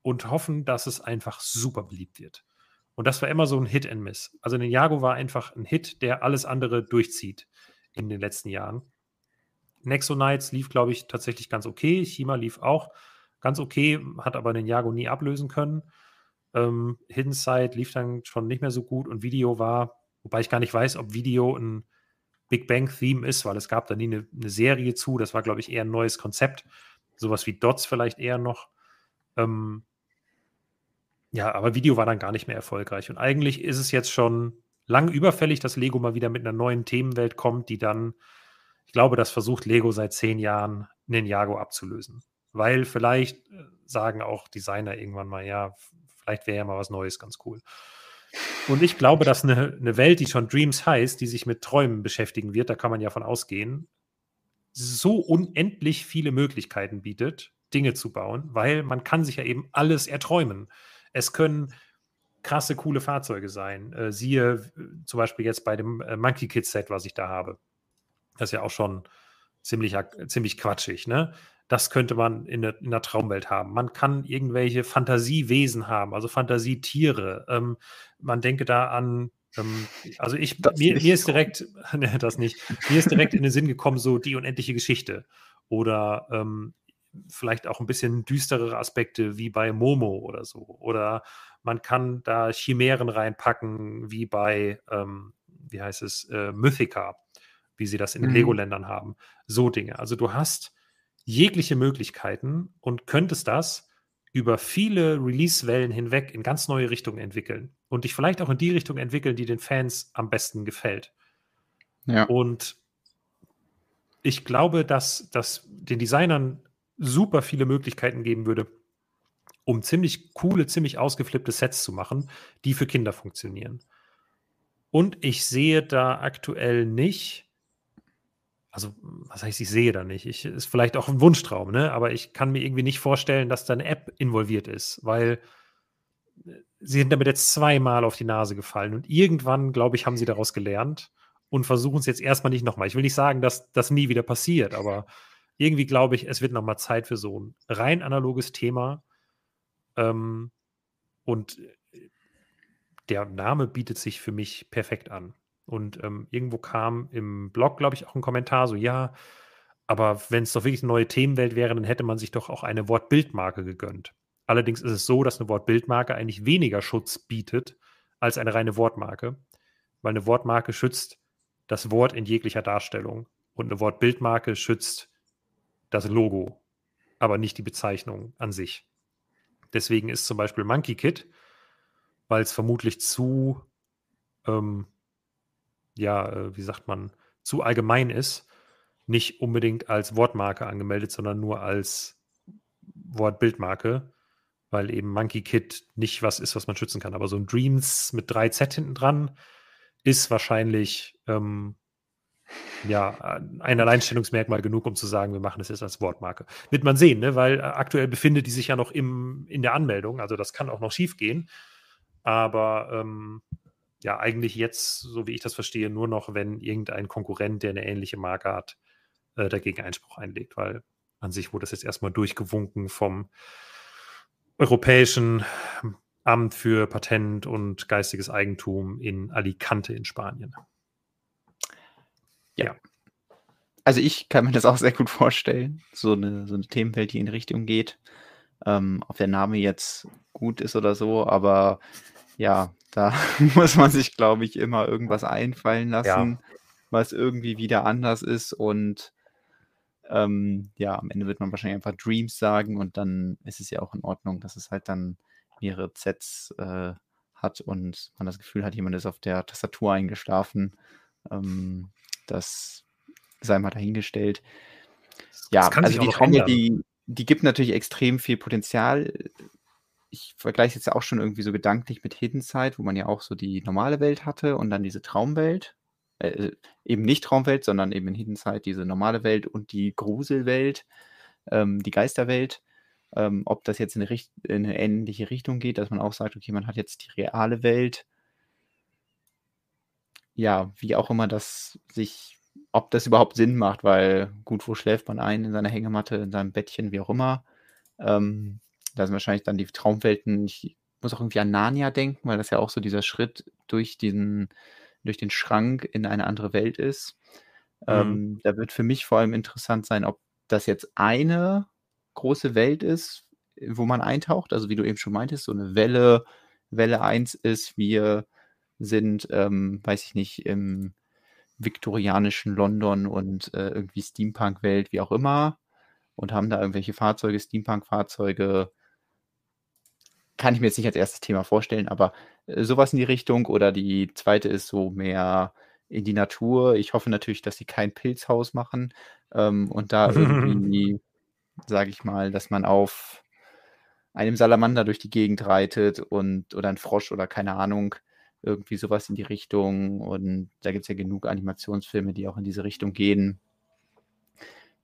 und hoffen, dass es einfach super beliebt wird. Und das war immer so ein Hit and Miss. Also Ninjago war einfach ein Hit, der alles andere durchzieht in den letzten Jahren. Nexo Knights lief, glaube ich, tatsächlich ganz okay. Chima lief auch ganz okay, hat aber Ninjago nie ablösen können. Ähm, Hidden Side lief dann schon nicht mehr so gut und Video war, wobei ich gar nicht weiß, ob Video ein Big Bang Theme ist, weil es gab da nie eine, eine Serie zu. Das war, glaube ich, eher ein neues Konzept. Sowas wie Dots vielleicht eher noch. Ähm, ja, aber Video war dann gar nicht mehr erfolgreich. Und eigentlich ist es jetzt schon lang überfällig, dass Lego mal wieder mit einer neuen Themenwelt kommt, die dann, ich glaube, das versucht Lego seit zehn Jahren, Ninjago abzulösen. Weil vielleicht äh, sagen auch Designer irgendwann mal, ja, vielleicht wäre ja mal was Neues ganz cool. Und ich glaube, dass eine, eine Welt, die schon Dreams heißt, die sich mit Träumen beschäftigen wird, da kann man ja von ausgehen, so unendlich viele Möglichkeiten bietet, Dinge zu bauen, weil man kann sich ja eben alles erträumen. Es können krasse, coole Fahrzeuge sein. Äh, siehe äh, zum Beispiel jetzt bei dem äh, Monkey Kid Set, was ich da habe. Das ist ja auch schon ziemlich, ziemlich quatschig, ne? Das könnte man in der, in der Traumwelt haben. Man kann irgendwelche Fantasiewesen haben, also Fantasietiere. Ähm, man denke da an, ähm, also ich, mir, mir, ist direkt, (laughs) ne, das nicht, mir ist direkt in den Sinn gekommen, so die unendliche Geschichte. Oder ähm, vielleicht auch ein bisschen düsterere Aspekte wie bei Momo oder so. Oder man kann da Chimären reinpacken, wie bei, ähm, wie heißt es, äh, Mythica, wie sie das in den mhm. Lego-Ländern haben. So Dinge. Also du hast jegliche Möglichkeiten und könntest das über viele Release-Wellen hinweg in ganz neue Richtungen entwickeln und dich vielleicht auch in die Richtung entwickeln, die den Fans am besten gefällt. Ja. Und ich glaube, dass das den Designern super viele Möglichkeiten geben würde, um ziemlich coole, ziemlich ausgeflippte Sets zu machen, die für Kinder funktionieren. Und ich sehe da aktuell nicht, also was heißt, ich sehe da nicht. Ich, ist vielleicht auch ein Wunschtraum, ne? aber ich kann mir irgendwie nicht vorstellen, dass da eine App involviert ist, weil äh, sie sind damit jetzt zweimal auf die Nase gefallen und irgendwann, glaube ich, haben sie daraus gelernt und versuchen es jetzt erstmal nicht nochmal. Ich will nicht sagen, dass das nie wieder passiert, aber irgendwie glaube ich, es wird nochmal Zeit für so ein rein analoges Thema. Ähm, und äh, der Name bietet sich für mich perfekt an. Und ähm, irgendwo kam im Blog, glaube ich, auch ein Kommentar, so ja, aber wenn es doch wirklich eine neue Themenwelt wäre, dann hätte man sich doch auch eine Wortbildmarke gegönnt. Allerdings ist es so, dass eine Wortbildmarke eigentlich weniger Schutz bietet als eine reine Wortmarke, weil eine Wortmarke schützt das Wort in jeglicher Darstellung und eine Wortbildmarke schützt das Logo, aber nicht die Bezeichnung an sich. Deswegen ist zum Beispiel Monkey Kid, weil es vermutlich zu ähm, ja, äh, wie sagt man, zu allgemein ist, nicht unbedingt als Wortmarke angemeldet, sondern nur als Wortbildmarke, weil eben Monkey Kid nicht was ist, was man schützen kann. Aber so ein Dreams mit 3Z hinten dran ist wahrscheinlich ähm, ja ein Alleinstellungsmerkmal genug, um zu sagen, wir machen es jetzt als Wortmarke. Wird man sehen, ne? weil äh, aktuell befindet die sich ja noch im, in der Anmeldung, also das kann auch noch schief gehen. Aber ähm, ja eigentlich jetzt, so wie ich das verstehe, nur noch, wenn irgendein Konkurrent, der eine ähnliche Marke hat, äh, dagegen Einspruch einlegt, weil an sich wurde das jetzt erstmal durchgewunken vom Europäischen Amt für Patent und geistiges Eigentum in Alicante in Spanien. Ja. ja. Also ich kann mir das auch sehr gut vorstellen, so eine, so eine Themenwelt, die in die Richtung geht. Ähm, ob der Name jetzt gut ist oder so, aber ja, da (laughs) muss man sich, glaube ich, immer irgendwas einfallen lassen, ja. was irgendwie wieder anders ist. Und ähm, ja, am Ende wird man wahrscheinlich einfach Dreams sagen und dann ist es ja auch in Ordnung, dass es halt dann mehrere Sets äh, hat und man das Gefühl hat, jemand ist auf der Tastatur eingeschlafen. Ähm, das sei mal dahingestellt. Ja, also die die, die gibt natürlich extrem viel Potenzial ich vergleiche jetzt ja auch schon irgendwie so gedanklich mit Hidden Side, wo man ja auch so die normale Welt hatte und dann diese Traumwelt. Äh, äh eben nicht Traumwelt, sondern eben in Hidden Side diese normale Welt und die Gruselwelt, ähm, die Geisterwelt. Ähm, ob das jetzt in eine, in eine ähnliche Richtung geht, dass man auch sagt, okay, man hat jetzt die reale Welt. Ja, wie auch immer das sich, ob das überhaupt Sinn macht, weil gut, wo schläft man ein? In seiner Hängematte, in seinem Bettchen, wie auch immer. Ähm, da sind wahrscheinlich dann die Traumwelten. Ich muss auch irgendwie an Narnia denken, weil das ja auch so dieser Schritt durch diesen, durch den Schrank in eine andere Welt ist. Mhm. Ähm, da wird für mich vor allem interessant sein, ob das jetzt eine große Welt ist, wo man eintaucht. Also wie du eben schon meintest, so eine Welle, Welle 1 ist, wir sind, ähm, weiß ich nicht, im viktorianischen London und äh, irgendwie Steampunk-Welt, wie auch immer, und haben da irgendwelche Fahrzeuge, Steampunk-Fahrzeuge, kann ich mir jetzt nicht als erstes Thema vorstellen, aber äh, sowas in die Richtung. Oder die zweite ist so mehr in die Natur. Ich hoffe natürlich, dass sie kein Pilzhaus machen ähm, und da irgendwie, (laughs) sage ich mal, dass man auf einem Salamander durch die Gegend reitet und oder ein Frosch oder keine Ahnung, irgendwie sowas in die Richtung. Und da gibt es ja genug Animationsfilme, die auch in diese Richtung gehen.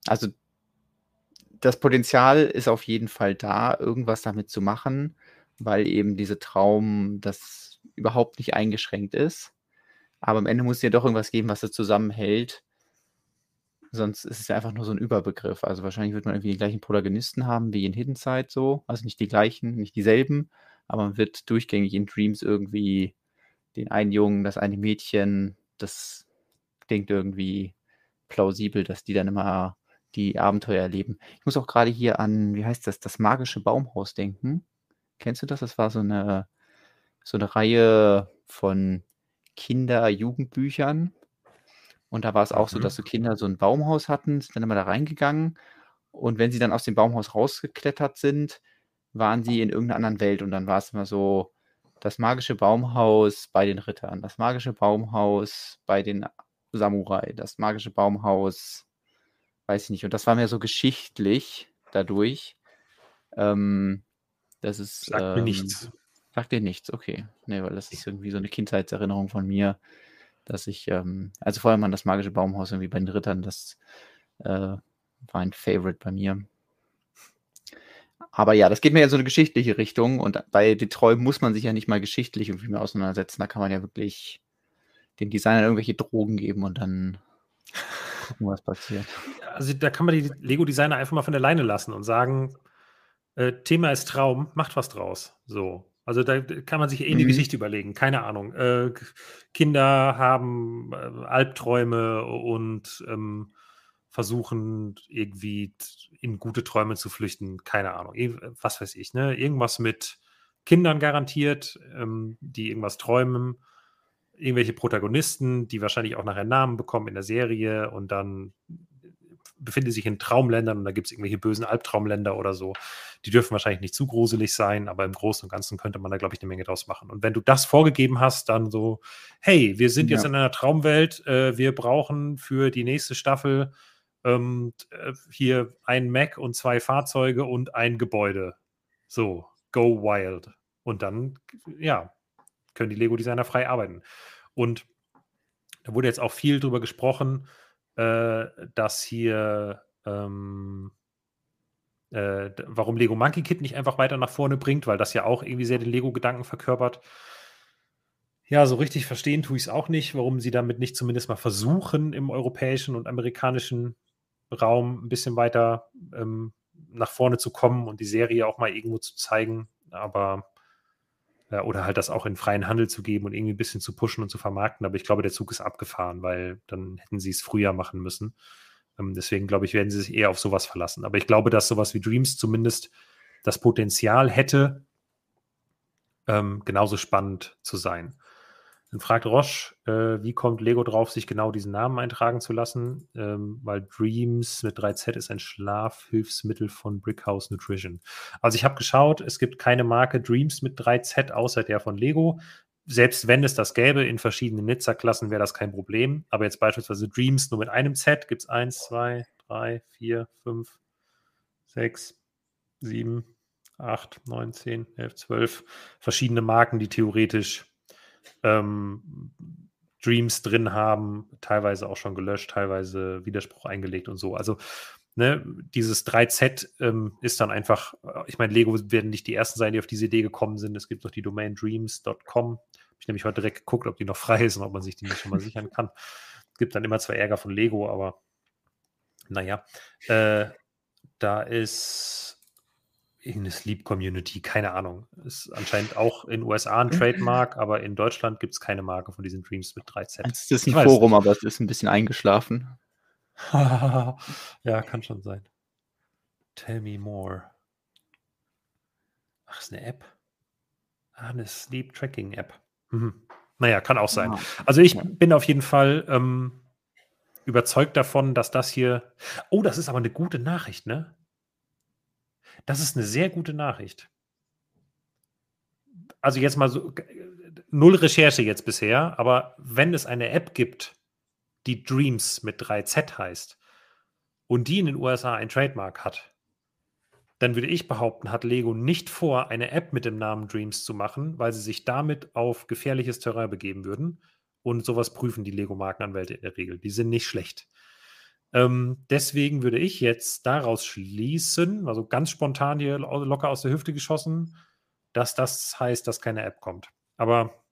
Also das Potenzial ist auf jeden Fall da, irgendwas damit zu machen, weil eben diese Traum das überhaupt nicht eingeschränkt ist. Aber am Ende muss es ja doch irgendwas geben, was das zusammenhält. Sonst ist es ja einfach nur so ein Überbegriff. Also wahrscheinlich wird man irgendwie die gleichen Protagonisten haben wie in Hidden Side so. Also nicht die gleichen, nicht dieselben, aber man wird durchgängig in Dreams irgendwie den einen Jungen, das eine Mädchen, das klingt irgendwie plausibel, dass die dann immer die Abenteuer erleben. Ich muss auch gerade hier an, wie heißt das, das magische Baumhaus denken. Kennst du das? Das war so eine, so eine Reihe von Kinder-Jugendbüchern. Und da war es auch mhm. so, dass so Kinder so ein Baumhaus hatten, sind dann immer da reingegangen. Und wenn sie dann aus dem Baumhaus rausgeklettert sind, waren sie in irgendeiner anderen Welt. Und dann war es immer so, das magische Baumhaus bei den Rittern, das magische Baumhaus bei den Samurai, das magische Baumhaus, weiß ich nicht. Und das war mir so geschichtlich dadurch. Ähm, das ist. Sagt ähm, mir nichts. Sagt dir nichts, okay. Nee, weil das ist irgendwie so eine Kindheitserinnerung von mir, dass ich, ähm, also vor allem an das magische Baumhaus irgendwie bei den Rittern, das äh, war ein Favorite bei mir. Aber ja, das geht mir in so eine geschichtliche Richtung und bei Detroit muss man sich ja nicht mal geschichtlich irgendwie mehr auseinandersetzen. Da kann man ja wirklich den Designern irgendwelche Drogen geben und dann gucken, was passiert. Also da kann man die Lego-Designer einfach mal von der Leine lassen und sagen, äh, Thema ist Traum, macht was draus. So. Also da kann man sich eh eine mhm. Geschichte überlegen, keine Ahnung. Äh, Kinder haben äh, Albträume und ähm, versuchen irgendwie in gute Träume zu flüchten, keine Ahnung. Was weiß ich, ne? Irgendwas mit Kindern garantiert, ähm, die irgendwas träumen. Irgendwelche Protagonisten, die wahrscheinlich auch nachher Namen bekommen in der Serie und dann befinden sich in Traumländern und da gibt es irgendwelche bösen Albtraumländer oder so. Die dürfen wahrscheinlich nicht zu gruselig sein, aber im Großen und Ganzen könnte man da, glaube ich, eine Menge draus machen. Und wenn du das vorgegeben hast, dann so, hey, wir sind ja. jetzt in einer Traumwelt, äh, wir brauchen für die nächste Staffel ähm, äh, hier ein Mac und zwei Fahrzeuge und ein Gebäude. So, go wild. Und dann, ja, können die Lego-Designer frei arbeiten. Und da wurde jetzt auch viel drüber gesprochen, äh, dass hier, ähm, äh, warum Lego Monkey Kid nicht einfach weiter nach vorne bringt, weil das ja auch irgendwie sehr den Lego-Gedanken verkörpert. Ja, so richtig verstehen tue ich es auch nicht, warum sie damit nicht zumindest mal versuchen, im europäischen und amerikanischen Raum ein bisschen weiter ähm, nach vorne zu kommen und die Serie auch mal irgendwo zu zeigen. Aber oder halt das auch in freien Handel zu geben und irgendwie ein bisschen zu pushen und zu vermarkten. Aber ich glaube, der Zug ist abgefahren, weil dann hätten sie es früher machen müssen. Ähm, deswegen glaube ich, werden sie sich eher auf sowas verlassen. Aber ich glaube, dass sowas wie Dreams zumindest das Potenzial hätte, ähm, genauso spannend zu sein. Dann fragt Roche, äh, wie kommt Lego drauf, sich genau diesen Namen eintragen zu lassen? Ähm, weil Dreams mit 3Z ist ein Schlafhilfsmittel von Brickhouse Nutrition. Also ich habe geschaut, es gibt keine Marke Dreams mit 3Z außer der von Lego. Selbst wenn es das gäbe in verschiedenen Nizza-Klassen, wäre das kein Problem. Aber jetzt beispielsweise Dreams nur mit einem Z gibt es 1, 2, 3, 4, 5, 6, 7, 8, 9, 10, 11, 12 verschiedene Marken, die theoretisch ähm, Dreams drin haben, teilweise auch schon gelöscht, teilweise Widerspruch eingelegt und so. Also ne, dieses 3Z ähm, ist dann einfach, äh, ich meine, Lego werden nicht die ersten sein, die auf diese Idee gekommen sind. Es gibt noch die Domain dreams.com. Habe ich nämlich heute direkt geguckt, ob die noch frei ist und ob man sich die nicht schon mal sichern kann. Es gibt dann immer zwar Ärger von Lego, aber naja. Äh, da ist irgendeine Sleep-Community, keine Ahnung. Ist anscheinend auch in USA ein Trademark, aber in Deutschland gibt es keine Marke von diesen Dreams mit 3Z. Es ist ein Forum, aber es ist ein bisschen eingeschlafen. (laughs) ja, kann schon sein. Tell me more. Ach, ist eine App. Ah, eine Sleep-Tracking-App. Mhm. Naja, kann auch sein. Also ich bin auf jeden Fall ähm, überzeugt davon, dass das hier. Oh, das ist aber eine gute Nachricht, ne? Das ist eine sehr gute Nachricht. also jetzt mal so, null Recherche jetzt bisher, aber wenn es eine App gibt, die Dreams mit 3Z heißt und die in den USA ein Trademark hat, dann würde ich behaupten, hat Lego nicht vor, eine App mit dem Namen Dreams zu machen, weil sie sich damit auf gefährliches Terrain begeben würden. Und sowas prüfen die Lego-Markenanwälte in der Regel. Die sind nicht schlecht. Ähm, deswegen würde ich jetzt daraus schließen, also ganz spontan hier locker aus der Hüfte geschossen, dass das heißt, dass keine App kommt. Aber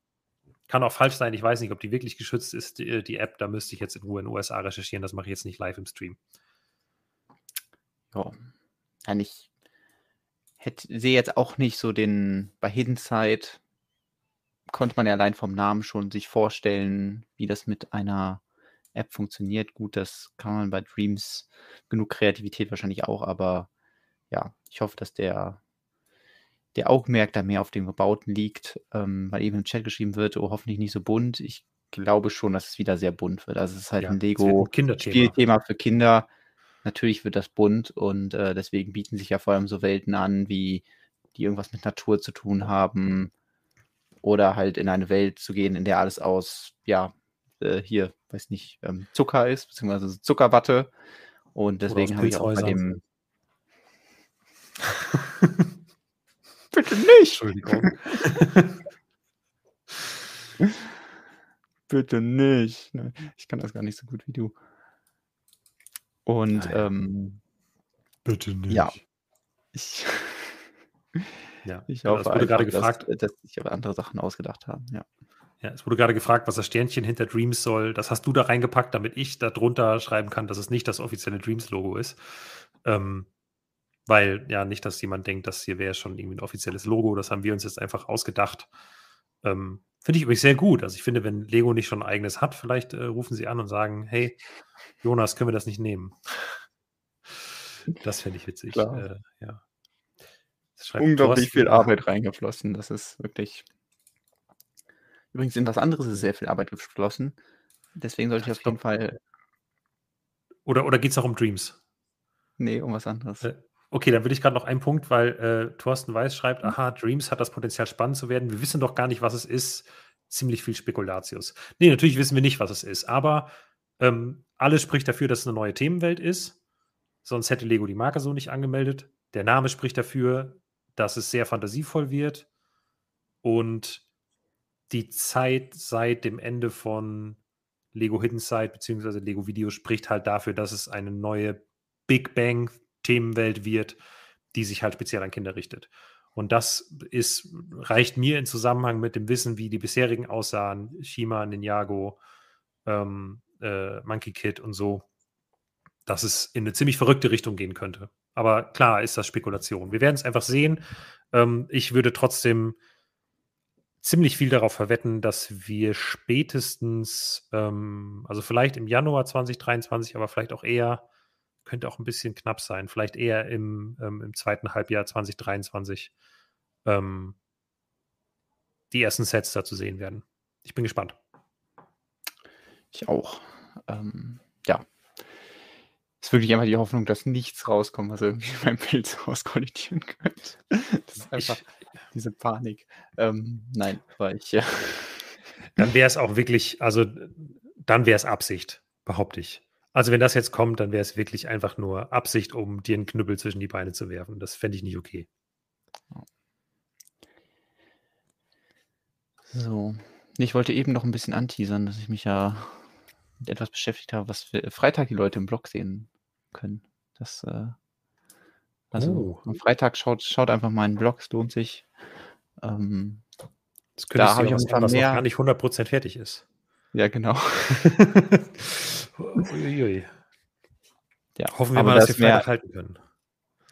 kann auch falsch sein. Ich weiß nicht, ob die wirklich geschützt ist, die, die App. Da müsste ich jetzt in Ruhe in den USA recherchieren. Das mache ich jetzt nicht live im Stream. Ja, eigentlich hätte, sehe jetzt auch nicht so den, bei Hidden Side konnte man ja allein vom Namen schon sich vorstellen, wie das mit einer App funktioniert. Gut, das kann man bei Dreams genug Kreativität wahrscheinlich auch, aber ja, ich hoffe, dass der, der Augenmerk da mehr auf den Gebauten liegt, ähm, weil eben im Chat geschrieben wird, oh, hoffentlich nicht so bunt. Ich glaube schon, dass es wieder sehr bunt wird. Also es ist halt ja, ein Lego-Spielthema für Kinder. Natürlich wird das bunt und äh, deswegen bieten sich ja vor allem so Welten an, wie die irgendwas mit Natur zu tun haben oder halt in eine Welt zu gehen, in der alles aus, ja, äh, hier, weiß nicht, ähm, Zucker ist, beziehungsweise Zuckerwatte. Und deswegen habe ich auch bei dem. (laughs) Bitte nicht! Entschuldigung. (laughs) Bitte nicht. Ich kann das gar nicht so gut wie du. Und ähm, bitte nicht. Ja. Ich, ja. (laughs) ich hoffe, es wurde gerade gefragt, dass, dass sich aber andere Sachen ausgedacht haben. Ja. Ja, es wurde gerade gefragt, was das Sternchen hinter Dreams soll. Das hast du da reingepackt, damit ich da drunter schreiben kann, dass es nicht das offizielle Dreams-Logo ist. Ähm, weil ja nicht, dass jemand denkt, das hier wäre schon irgendwie ein offizielles Logo. Das haben wir uns jetzt einfach ausgedacht. Ähm, finde ich übrigens sehr gut. Also ich finde, wenn Lego nicht schon ein eigenes hat, vielleicht äh, rufen sie an und sagen, hey, Jonas, können wir das nicht nehmen? Das finde ich witzig. Äh, ja. Unglaublich viel Arbeit reingeflossen. Das ist wirklich Übrigens in was anderes ist sehr viel Arbeit geflossen. Deswegen sollte ich auf jeden Fall. Oder, oder geht es auch um Dreams? Nee, um was anderes. Äh, okay, dann will ich gerade noch einen Punkt, weil äh, Thorsten Weiß schreibt: mhm. Aha, Dreams hat das Potenzial, spannend zu werden. Wir wissen doch gar nicht, was es ist. Ziemlich viel Spekulatius. Nee, natürlich wissen wir nicht, was es ist. Aber ähm, alles spricht dafür, dass es eine neue Themenwelt ist. Sonst hätte Lego die Marke so nicht angemeldet. Der Name spricht dafür, dass es sehr fantasievoll wird. Und die Zeit seit dem Ende von Lego Hidden Side bzw. Lego Video spricht halt dafür, dass es eine neue Big Bang Themenwelt wird, die sich halt speziell an Kinder richtet. Und das ist, reicht mir in Zusammenhang mit dem Wissen, wie die bisherigen aussahen, Shima, Ninjago, ähm, äh, Monkey Kid und so, dass es in eine ziemlich verrückte Richtung gehen könnte. Aber klar ist das Spekulation. Wir werden es einfach sehen. Ähm, ich würde trotzdem ziemlich viel darauf verwetten, dass wir spätestens, ähm, also vielleicht im Januar 2023, aber vielleicht auch eher, könnte auch ein bisschen knapp sein, vielleicht eher im, ähm, im zweiten Halbjahr 2023 ähm, die ersten Sets da zu sehen werden. Ich bin gespannt. Ich auch. Ähm, ja. Es ist wirklich einfach die Hoffnung, dass nichts rauskommt, was irgendwie (laughs) mein Bild auskollidieren könnte. Das ist einfach. Ich, diese Panik. Ähm, nein, weil ich ja. (laughs) Dann wäre es auch wirklich, also dann wäre es Absicht, behaupte ich. Also wenn das jetzt kommt, dann wäre es wirklich einfach nur Absicht, um dir einen Knüppel zwischen die Beine zu werfen. Das fände ich nicht okay. So. Ich wollte eben noch ein bisschen anteasern, dass ich mich ja mit etwas beschäftigt habe, was für Freitag die Leute im Blog sehen können. Das, äh, also oh. am Freitag schaut, schaut einfach meinen Blog, es lohnt sich. Ähm, das könnte da habe ich an, was mehr... noch gar nicht 100% fertig ist. Ja, genau. (laughs) Uiuiui. Ja, Hoffen wir mal, dass wir mehr... halten können.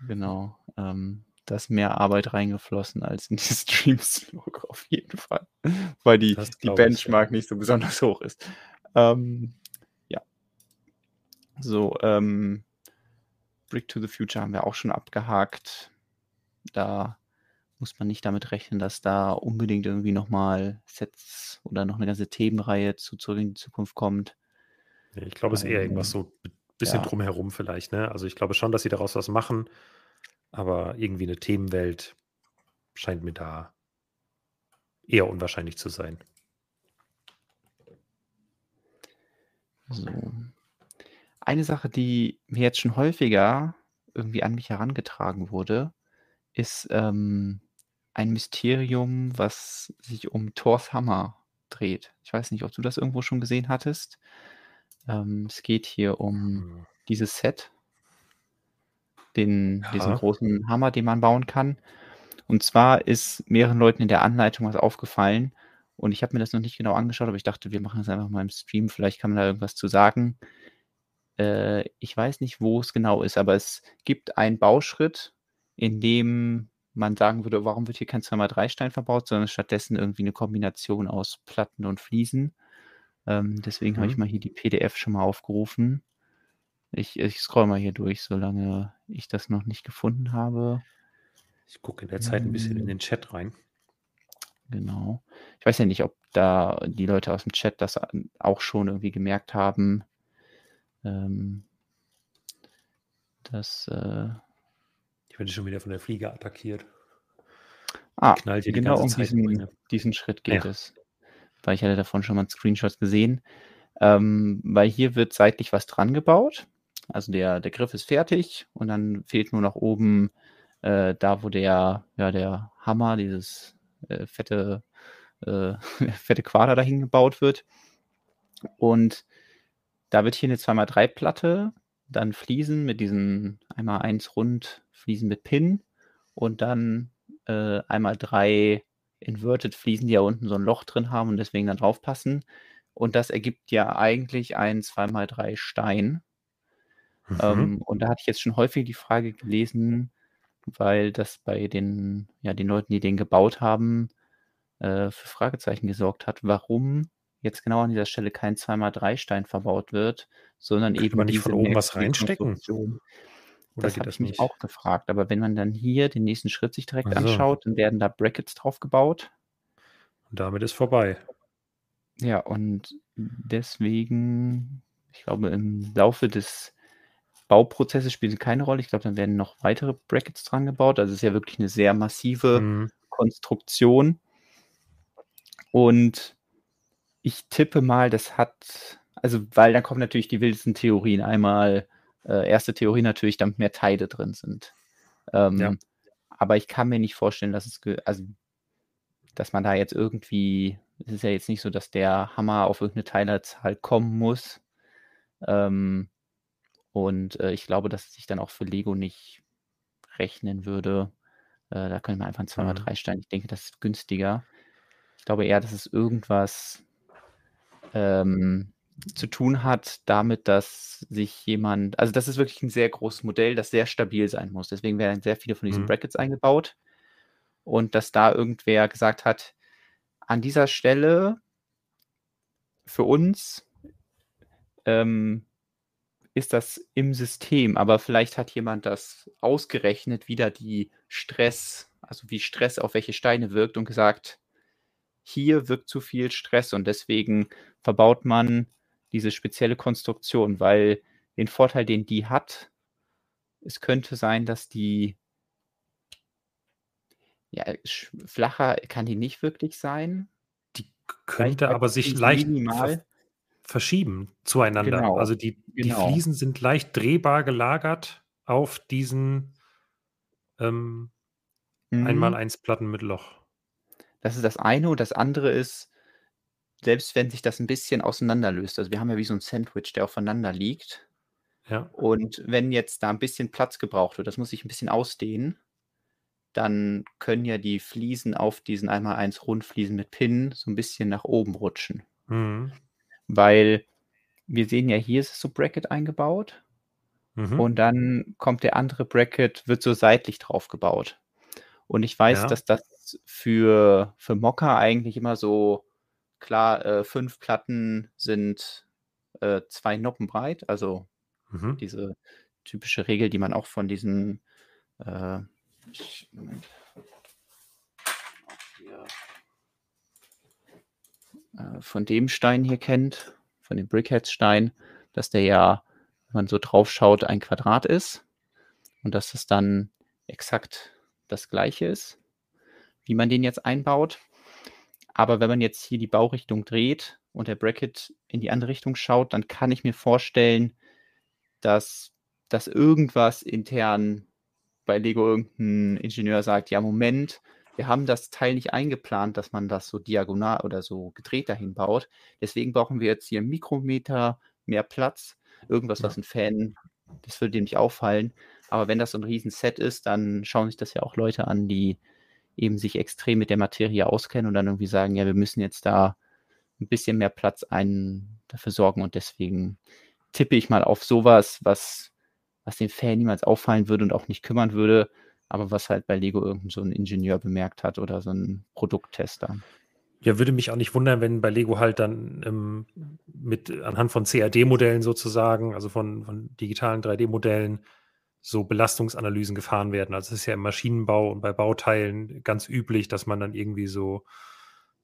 Genau. Ähm, da ist mehr Arbeit reingeflossen als in die (laughs) Streams-Logo auf jeden Fall. Weil die, die Benchmark ich, ja. nicht so besonders hoch ist. Ähm, ja. So, ähm, Brick to the Future haben wir auch schon abgehakt. Da muss man nicht damit rechnen, dass da unbedingt irgendwie nochmal Sets oder noch eine ganze Themenreihe zu Zurück in die Zukunft kommt. ich glaube, es ist eher irgendwas ähm, so ein bisschen ja. drumherum vielleicht. Ne? Also ich glaube schon, dass sie daraus was machen, aber irgendwie eine Themenwelt scheint mir da eher unwahrscheinlich zu sein. So. Eine Sache, die mir jetzt schon häufiger irgendwie an mich herangetragen wurde, ist ähm, ein Mysterium, was sich um Thors Hammer dreht. Ich weiß nicht, ob du das irgendwo schon gesehen hattest. Ähm, es geht hier um Hm. dieses Set, den, diesen großen Hammer, den man bauen kann. Und zwar ist mehreren Leuten in der Anleitung was aufgefallen. Und ich habe mir das noch nicht genau angeschaut, aber ich dachte, wir machen das einfach mal im Stream. Vielleicht kann man da irgendwas zu sagen. Äh, ich weiß nicht, wo es genau ist, aber es gibt einen Bauschritt, in dem man sagen würde, warum wird hier kein 2x3-Stein verbaut, sondern stattdessen irgendwie eine Kombination aus Platten und Fliesen. Ähm, deswegen habe ich Mhm. mal hier die PDF schon mal aufgerufen. Ich, ich scroll mal hier durch, solange ich das noch nicht gefunden habe. Ich gucke in der Zeit ein bisschen in Hm. den Chat rein. Genau. Ich weiß ja nicht, ob da die Leute aus dem Chat das an- auch schon irgendwie gemerkt haben. Ähm, dass, äh, Ich werde schon wieder von der Fliege attackiert. ah, Knallt hier die genau um diesen, diesen Schritt geht Ja. es. Weil ich hatte davon schon mal einen Screenshot gesehen. Ähm, weil hier wird seitlich was dran gebaut. Also der, der Griff ist fertig und dann fehlt nur noch oben äh, da, wo der, ja, der Hammer, dieses äh, fette, äh, (laughs) fette Quader dahin gebaut wird. Und da wird hier eine 2x3-Platte, dann Fliesen mit diesen einmal eins rund, Fliesen mit Pin und dann äh, einmal drei Inverted Fliesen, die ja unten so ein Loch drin haben und deswegen dann drauf passen. Und das ergibt ja eigentlich einen 2x3 Stein. Mhm. Ähm, und da hatte ich jetzt schon häufig die Frage gelesen, weil das bei den, ja, den Leuten, die den gebaut haben, äh, für Fragezeichen gesorgt hat, warum jetzt genau an dieser Stelle kein 2x3-Stein verbaut wird, sondern Könnte eben man nicht von oben was reinstecken? Oder Das habe ich mich auch gefragt. Aber wenn man dann hier den nächsten Schritt sich direkt Ach so. anschaut, dann werden da Brackets drauf gebaut. Und damit ist vorbei. Ja, und deswegen, ich glaube, im Laufe des Bauprozesses spielt es keine Rolle. Ich glaube, dann werden noch weitere Brackets dran gebaut. Also es ist ja wirklich eine sehr massive Mhm. Konstruktion. Und ich tippe mal, das hat, also weil da kommen natürlich die wildesten Theorien. Einmal, äh, erste Theorie natürlich, damit mehr Teile drin sind. Ähm, Ja. Aber ich kann mir nicht vorstellen, dass es, also, dass man da jetzt irgendwie, es ist ja jetzt nicht so, dass der Hammer auf irgendeine Teilerzahl kommen muss. Ähm, und äh, ich glaube, dass es sich dann auch für Lego nicht rechnen würde. Äh, da könnte man einfach ein Mhm. 2x3 Stein. Ich denke, das ist günstiger. Ich glaube eher, dass es irgendwas ähm, zu tun hat damit, dass sich jemand, also das ist wirklich ein sehr großes Modell, das sehr stabil sein muss. Deswegen werden sehr viele von diesen Mhm. Brackets eingebaut. Und dass da irgendwer gesagt hat, an dieser Stelle für uns ähm, ist das im System, aber vielleicht hat jemand das ausgerechnet, wie da die Stress, also wie Stress auf welche Steine wirkt und gesagt, hier wirkt zu viel Stress und deswegen verbaut man diese spezielle Konstruktion, weil den Vorteil, den die hat, es könnte sein, dass die ja, flacher kann die nicht wirklich sein. Die könnte aber sich leicht minimal. verschieben zueinander. Genau, Also die, die genau. Fliesen sind leicht drehbar gelagert auf diesen ähm, einmal Mhm. eins Platten mit Loch. Das ist das eine und das andere ist, selbst wenn sich das ein bisschen auseinanderlöst, also wir haben ja wie so ein Sandwich, der aufeinander liegt. Ja. Und wenn jetzt da ein bisschen Platz gebraucht wird, das muss sich ein bisschen ausdehnen, dann können ja die Fliesen auf diesen einmal eins Rundfliesen mit Pinnen so ein bisschen nach oben rutschen. Mhm. Weil wir sehen ja, hier ist es so Bracket eingebaut Mhm. und dann kommt der andere Bracket, wird so seitlich drauf gebaut. Und ich weiß, Ja. dass das für, für Mocker eigentlich immer so, klar, äh, fünf Platten sind äh, zwei Noppen breit, also Mhm. diese typische Regel, die man auch von diesen äh, Moment. Äh, von dem Stein hier kennt, von dem Brickhead-Stein, dass der ja, wenn man so drauf schaut, ein Quadrat ist und dass es dann exakt das gleiche ist, wie man den jetzt einbaut. Aber wenn man jetzt hier die Baurichtung dreht und der Bracket in die andere Richtung schaut, dann kann ich mir vorstellen, dass, dass irgendwas intern bei Lego irgendein Ingenieur sagt, ja, Moment, wir haben das Teil nicht eingeplant, dass man das so diagonal oder so gedreht dahin baut. Deswegen brauchen wir jetzt hier einen Mikrometer mehr Platz. Irgendwas, was ein Fan, das würde dem nicht auffallen. Aber wenn das so ein Riesenset ist, dann schauen sich das ja auch Leute an, die eben sich extrem mit der Materie auskennen und dann irgendwie sagen, ja, wir müssen jetzt da ein bisschen mehr Platz ein, dafür sorgen und deswegen tippe ich mal auf sowas, was, was dem Fan niemals auffallen würde und auch nicht kümmern würde, aber was halt bei Lego irgend so ein Ingenieur bemerkt hat oder so ein Produkttester. Ja, würde mich auch nicht wundern, wenn bei Lego halt dann ähm, mit anhand von CAD-Modellen sozusagen, also von, von digitalen 3D-Modellen, so Belastungsanalysen gefahren werden. Also es ist ja im Maschinenbau und bei Bauteilen ganz üblich, dass man dann irgendwie so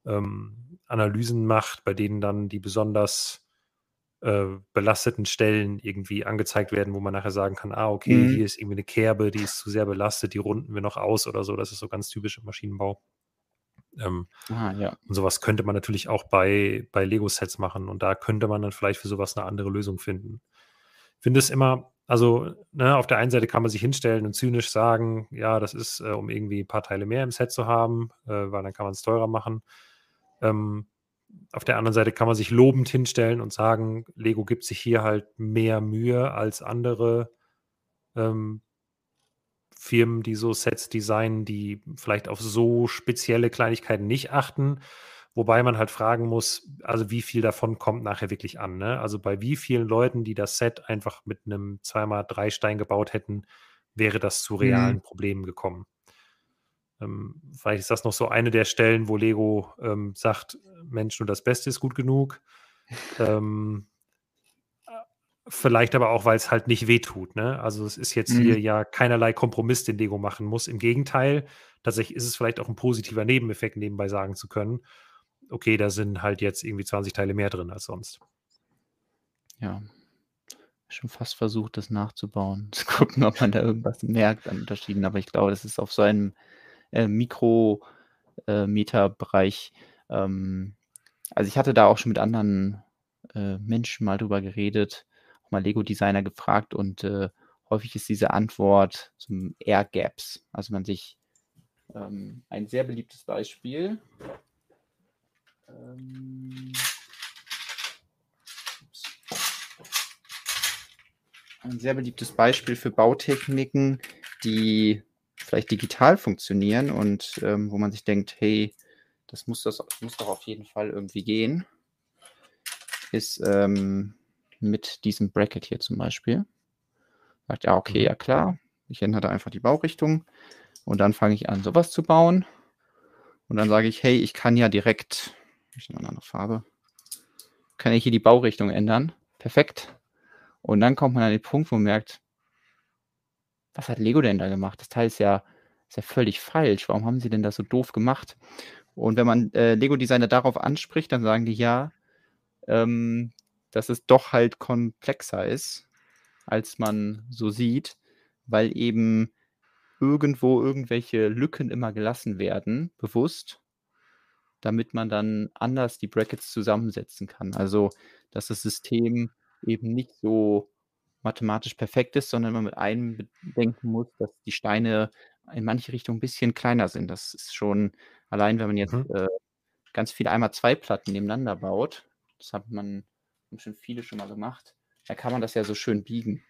ähm, Analysen macht, bei denen dann die besonders äh, belasteten Stellen irgendwie angezeigt werden, wo man nachher sagen kann, ah, okay, mhm. hier ist irgendwie eine Kerbe, die ist zu sehr belastet, die runden wir noch aus oder so. Das ist so ganz typisch im Maschinenbau. Ähm, ah, ja. Und sowas könnte man natürlich auch bei, bei Lego-Sets machen und da könnte man dann vielleicht für sowas eine andere Lösung finden. Ich finde es immer, also ne, auf der einen Seite kann man sich hinstellen und zynisch sagen, ja, das ist, äh, um irgendwie ein paar Teile mehr im Set zu haben, äh, weil dann kann man es teurer machen. Ähm, auf der anderen Seite kann man sich lobend hinstellen und sagen, Lego gibt sich hier halt mehr Mühe als andere ähm, Firmen, die so Sets designen, die vielleicht auf so spezielle Kleinigkeiten nicht achten. Wobei man halt fragen muss, also wie viel davon kommt nachher wirklich an. Ne? Also bei wie vielen Leuten, die das Set einfach mit einem 2x3 Stein gebaut hätten, wäre das zu realen mhm. Problemen gekommen. Ähm, vielleicht ist das noch so eine der Stellen, wo Lego ähm, sagt, Mensch, nur das Beste ist gut genug. ähm, vielleicht aber auch, weil es halt nicht wehtut. Ne? Also es ist jetzt mhm. hier ja keinerlei Kompromiss, den Lego machen muss. Im Gegenteil, tatsächlich ist es vielleicht auch ein positiver Nebeneffekt, nebenbei sagen zu können okay, da sind halt jetzt irgendwie 20 Teile mehr drin als sonst. Ja. Schon fast versucht, das nachzubauen, (laughs) zu gucken, ob man da irgendwas merkt an Unterschieden. Aber ich glaube, das ist auf so einem äh, Mikrometerbereich. Äh, ähm, also ich hatte da auch schon mit anderen äh, Menschen mal drüber geredet, auch mal Lego-Designer gefragt und äh, häufig ist diese Antwort zum Air Gaps. Also man sich ähm, ein sehr beliebtes Beispiel ähm, ein sehr beliebtes Beispiel für Bautechniken, die vielleicht digital funktionieren und ähm, wo man sich denkt, hey, das muss, das muss doch auf jeden Fall irgendwie gehen, ist ähm, mit diesem Bracket hier zum Beispiel. Sagt, ja, okay, mhm. ja klar, ich ändere einfach die Baurichtung und dann fange ich an, sowas zu bauen. Und dann sage ich, hey, ich kann ja direkt ich eine andere Farbe. Kann ich hier die Baurichtung ändern. Perfekt. Und dann kommt man an den Punkt, wo man merkt, was hat Lego denn da gemacht? Das Teil ist ja, ist ja völlig falsch. Warum haben sie denn das so doof gemacht? Und wenn man äh, Lego-Designer darauf anspricht, dann sagen die ja, ähm, dass es doch halt komplexer ist, als man so sieht, weil eben irgendwo irgendwelche Lücken immer gelassen werden, bewusst, damit man dann anders die Brackets zusammensetzen kann. Also, dass das System eben nicht so mathematisch perfekt ist, sondern man mit einem bedenken muss, dass die Steine in manche Richtungen ein bisschen kleiner sind. Das ist schon allein, wenn man jetzt mhm. äh, ganz viele einmal zwei Platten nebeneinander baut, das hat man haben schon viele schon mal gemacht, da kann man das ja so schön biegen.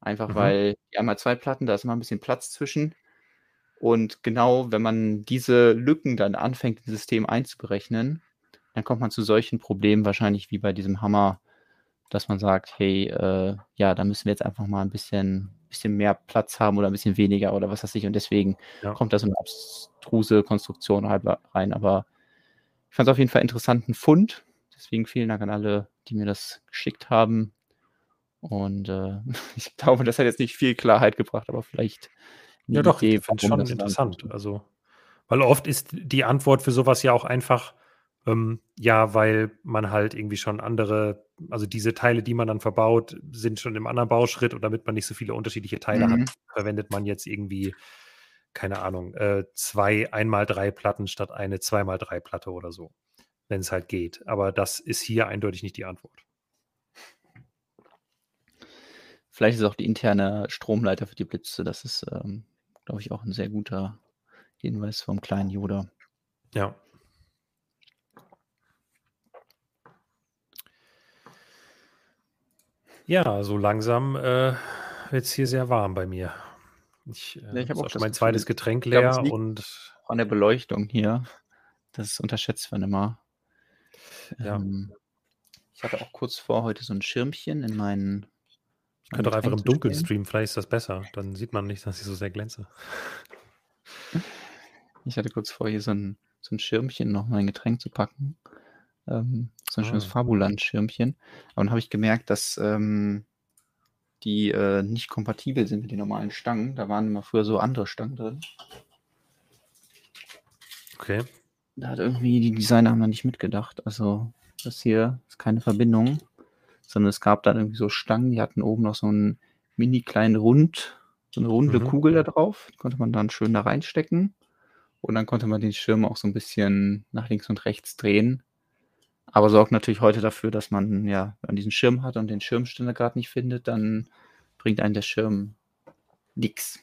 Einfach mhm. weil die einmal zwei Platten, da ist immer ein bisschen Platz zwischen und genau, wenn man diese Lücken dann anfängt, im System einzuberechnen, dann kommt man zu solchen Problemen wahrscheinlich wie bei diesem Hammer, dass man sagt, hey, äh, ja, da müssen wir jetzt einfach mal ein bisschen, bisschen mehr Platz haben oder ein bisschen weniger oder was weiß ich. Und deswegen ja. kommt da so eine abstruse Konstruktion halt rein. Aber ich fand es auf jeden Fall interessanten Fund. Deswegen vielen Dank an alle, die mir das geschickt haben. Und äh, (laughs) ich glaube, das hat jetzt nicht viel Klarheit gebracht, aber vielleicht ja, doch, Idee, ich finde schon interessant. Also, weil oft ist die Antwort für sowas ja auch einfach, ähm, ja, weil man halt irgendwie schon andere, also diese Teile, die man dann verbaut, sind schon im anderen Bauschritt und damit man nicht so viele unterschiedliche Teile mhm. hat, verwendet man jetzt irgendwie keine Ahnung, äh, zwei einmal drei Platten statt eine zweimal drei Platte oder so, wenn es halt geht. Aber das ist hier eindeutig nicht die Antwort. Vielleicht ist auch die interne Stromleiter für die Blitze. Das ist, ähm, glaube ich, auch ein sehr guter Hinweis vom kleinen Yoda. Ja. Ja, so langsam äh, wird es hier sehr warm bei mir. Ich, äh, ich habe auch mein zweites Getränk leer und. Von der Beleuchtung hier. Das unterschätzt man immer. Ja. Ähm, ich hatte auch kurz vor heute so ein Schirmchen in meinen. Ich könnte doch einfach im Dunkeln streamen, vielleicht ist das besser. Dann sieht man nicht, dass ich so sehr glänze. (laughs) Ich hatte kurz vor, hier so ein, so ein Schirmchen noch mein Getränk zu packen. Ähm, so ein schönes ah. Fabuland-Schirmchen. Aber dann habe ich gemerkt, dass ähm, die äh, nicht kompatibel sind mit den normalen Stangen. Da waren immer früher so andere Stangen drin. Okay. Da hat irgendwie die Designer haben da nicht mitgedacht. Also das hier ist keine Verbindung, sondern es gab dann irgendwie so Stangen, die hatten oben noch so einen mini kleinen Rund, so eine runde mhm. Kugel da drauf. Die konnte man dann schön da reinstecken. Und dann konnte man den Schirm auch so ein bisschen nach links und rechts drehen. Aber sorgt natürlich heute dafür, dass man ja an diesen Schirm hat und den Schirmständer gerade nicht findet, dann bringt einen der Schirm nichts.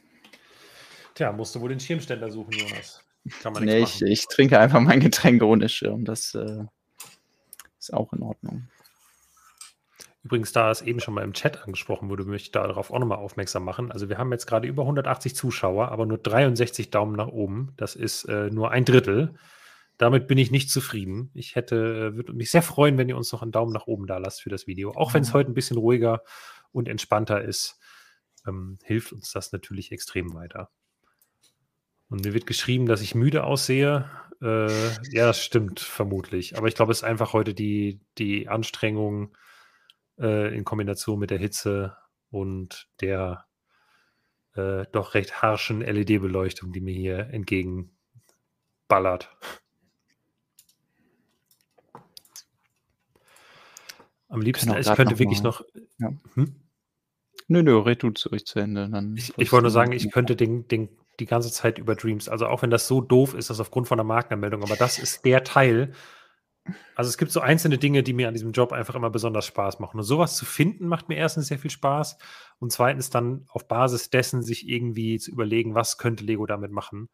Tja, musst du wohl den Schirmständer suchen, Jonas. Kann man nee, ich, ich, trinke einfach mein Getränk ohne Schirm. Das äh, ist auch in Ordnung. Übrigens, da es eben schon mal im Chat angesprochen wurde, möchte ich darauf auch nochmal aufmerksam machen. Also wir haben jetzt gerade über 180 Zuschauer, aber nur 63 Daumen nach oben. Das ist äh, nur ein Drittel. Damit bin ich nicht zufrieden. Ich hätte, äh, würde mich sehr freuen, wenn ihr uns noch einen Daumen nach oben da lasst für das Video. Auch wenn es heute ein bisschen ruhiger und entspannter ist, ähm, hilft uns das natürlich extrem weiter. Und mir wird geschrieben, dass ich müde aussehe. Äh, ja, das stimmt vermutlich. Aber ich glaube, es ist einfach heute die, die Anstrengung, äh, in Kombination mit der Hitze und der äh, doch recht harschen LED-Beleuchtung, die mir hier entgegenballert. Am liebsten, ich könnte wirklich noch. Ja. Hm? Nö, nö, red du zu euch zu Ende. Dann ich, ich wollte nur sagen, ich könnte den, den, die ganze Zeit über Dreams, also auch wenn das so doof ist, das aufgrund von der Markenanmeldung, aber das ist der Teil, also es gibt so einzelne Dinge, die mir an diesem Job einfach immer besonders Spaß machen. Und sowas zu finden macht mir erstens sehr viel Spaß und zweitens dann auf Basis dessen sich irgendwie zu überlegen, was könnte Lego damit machen.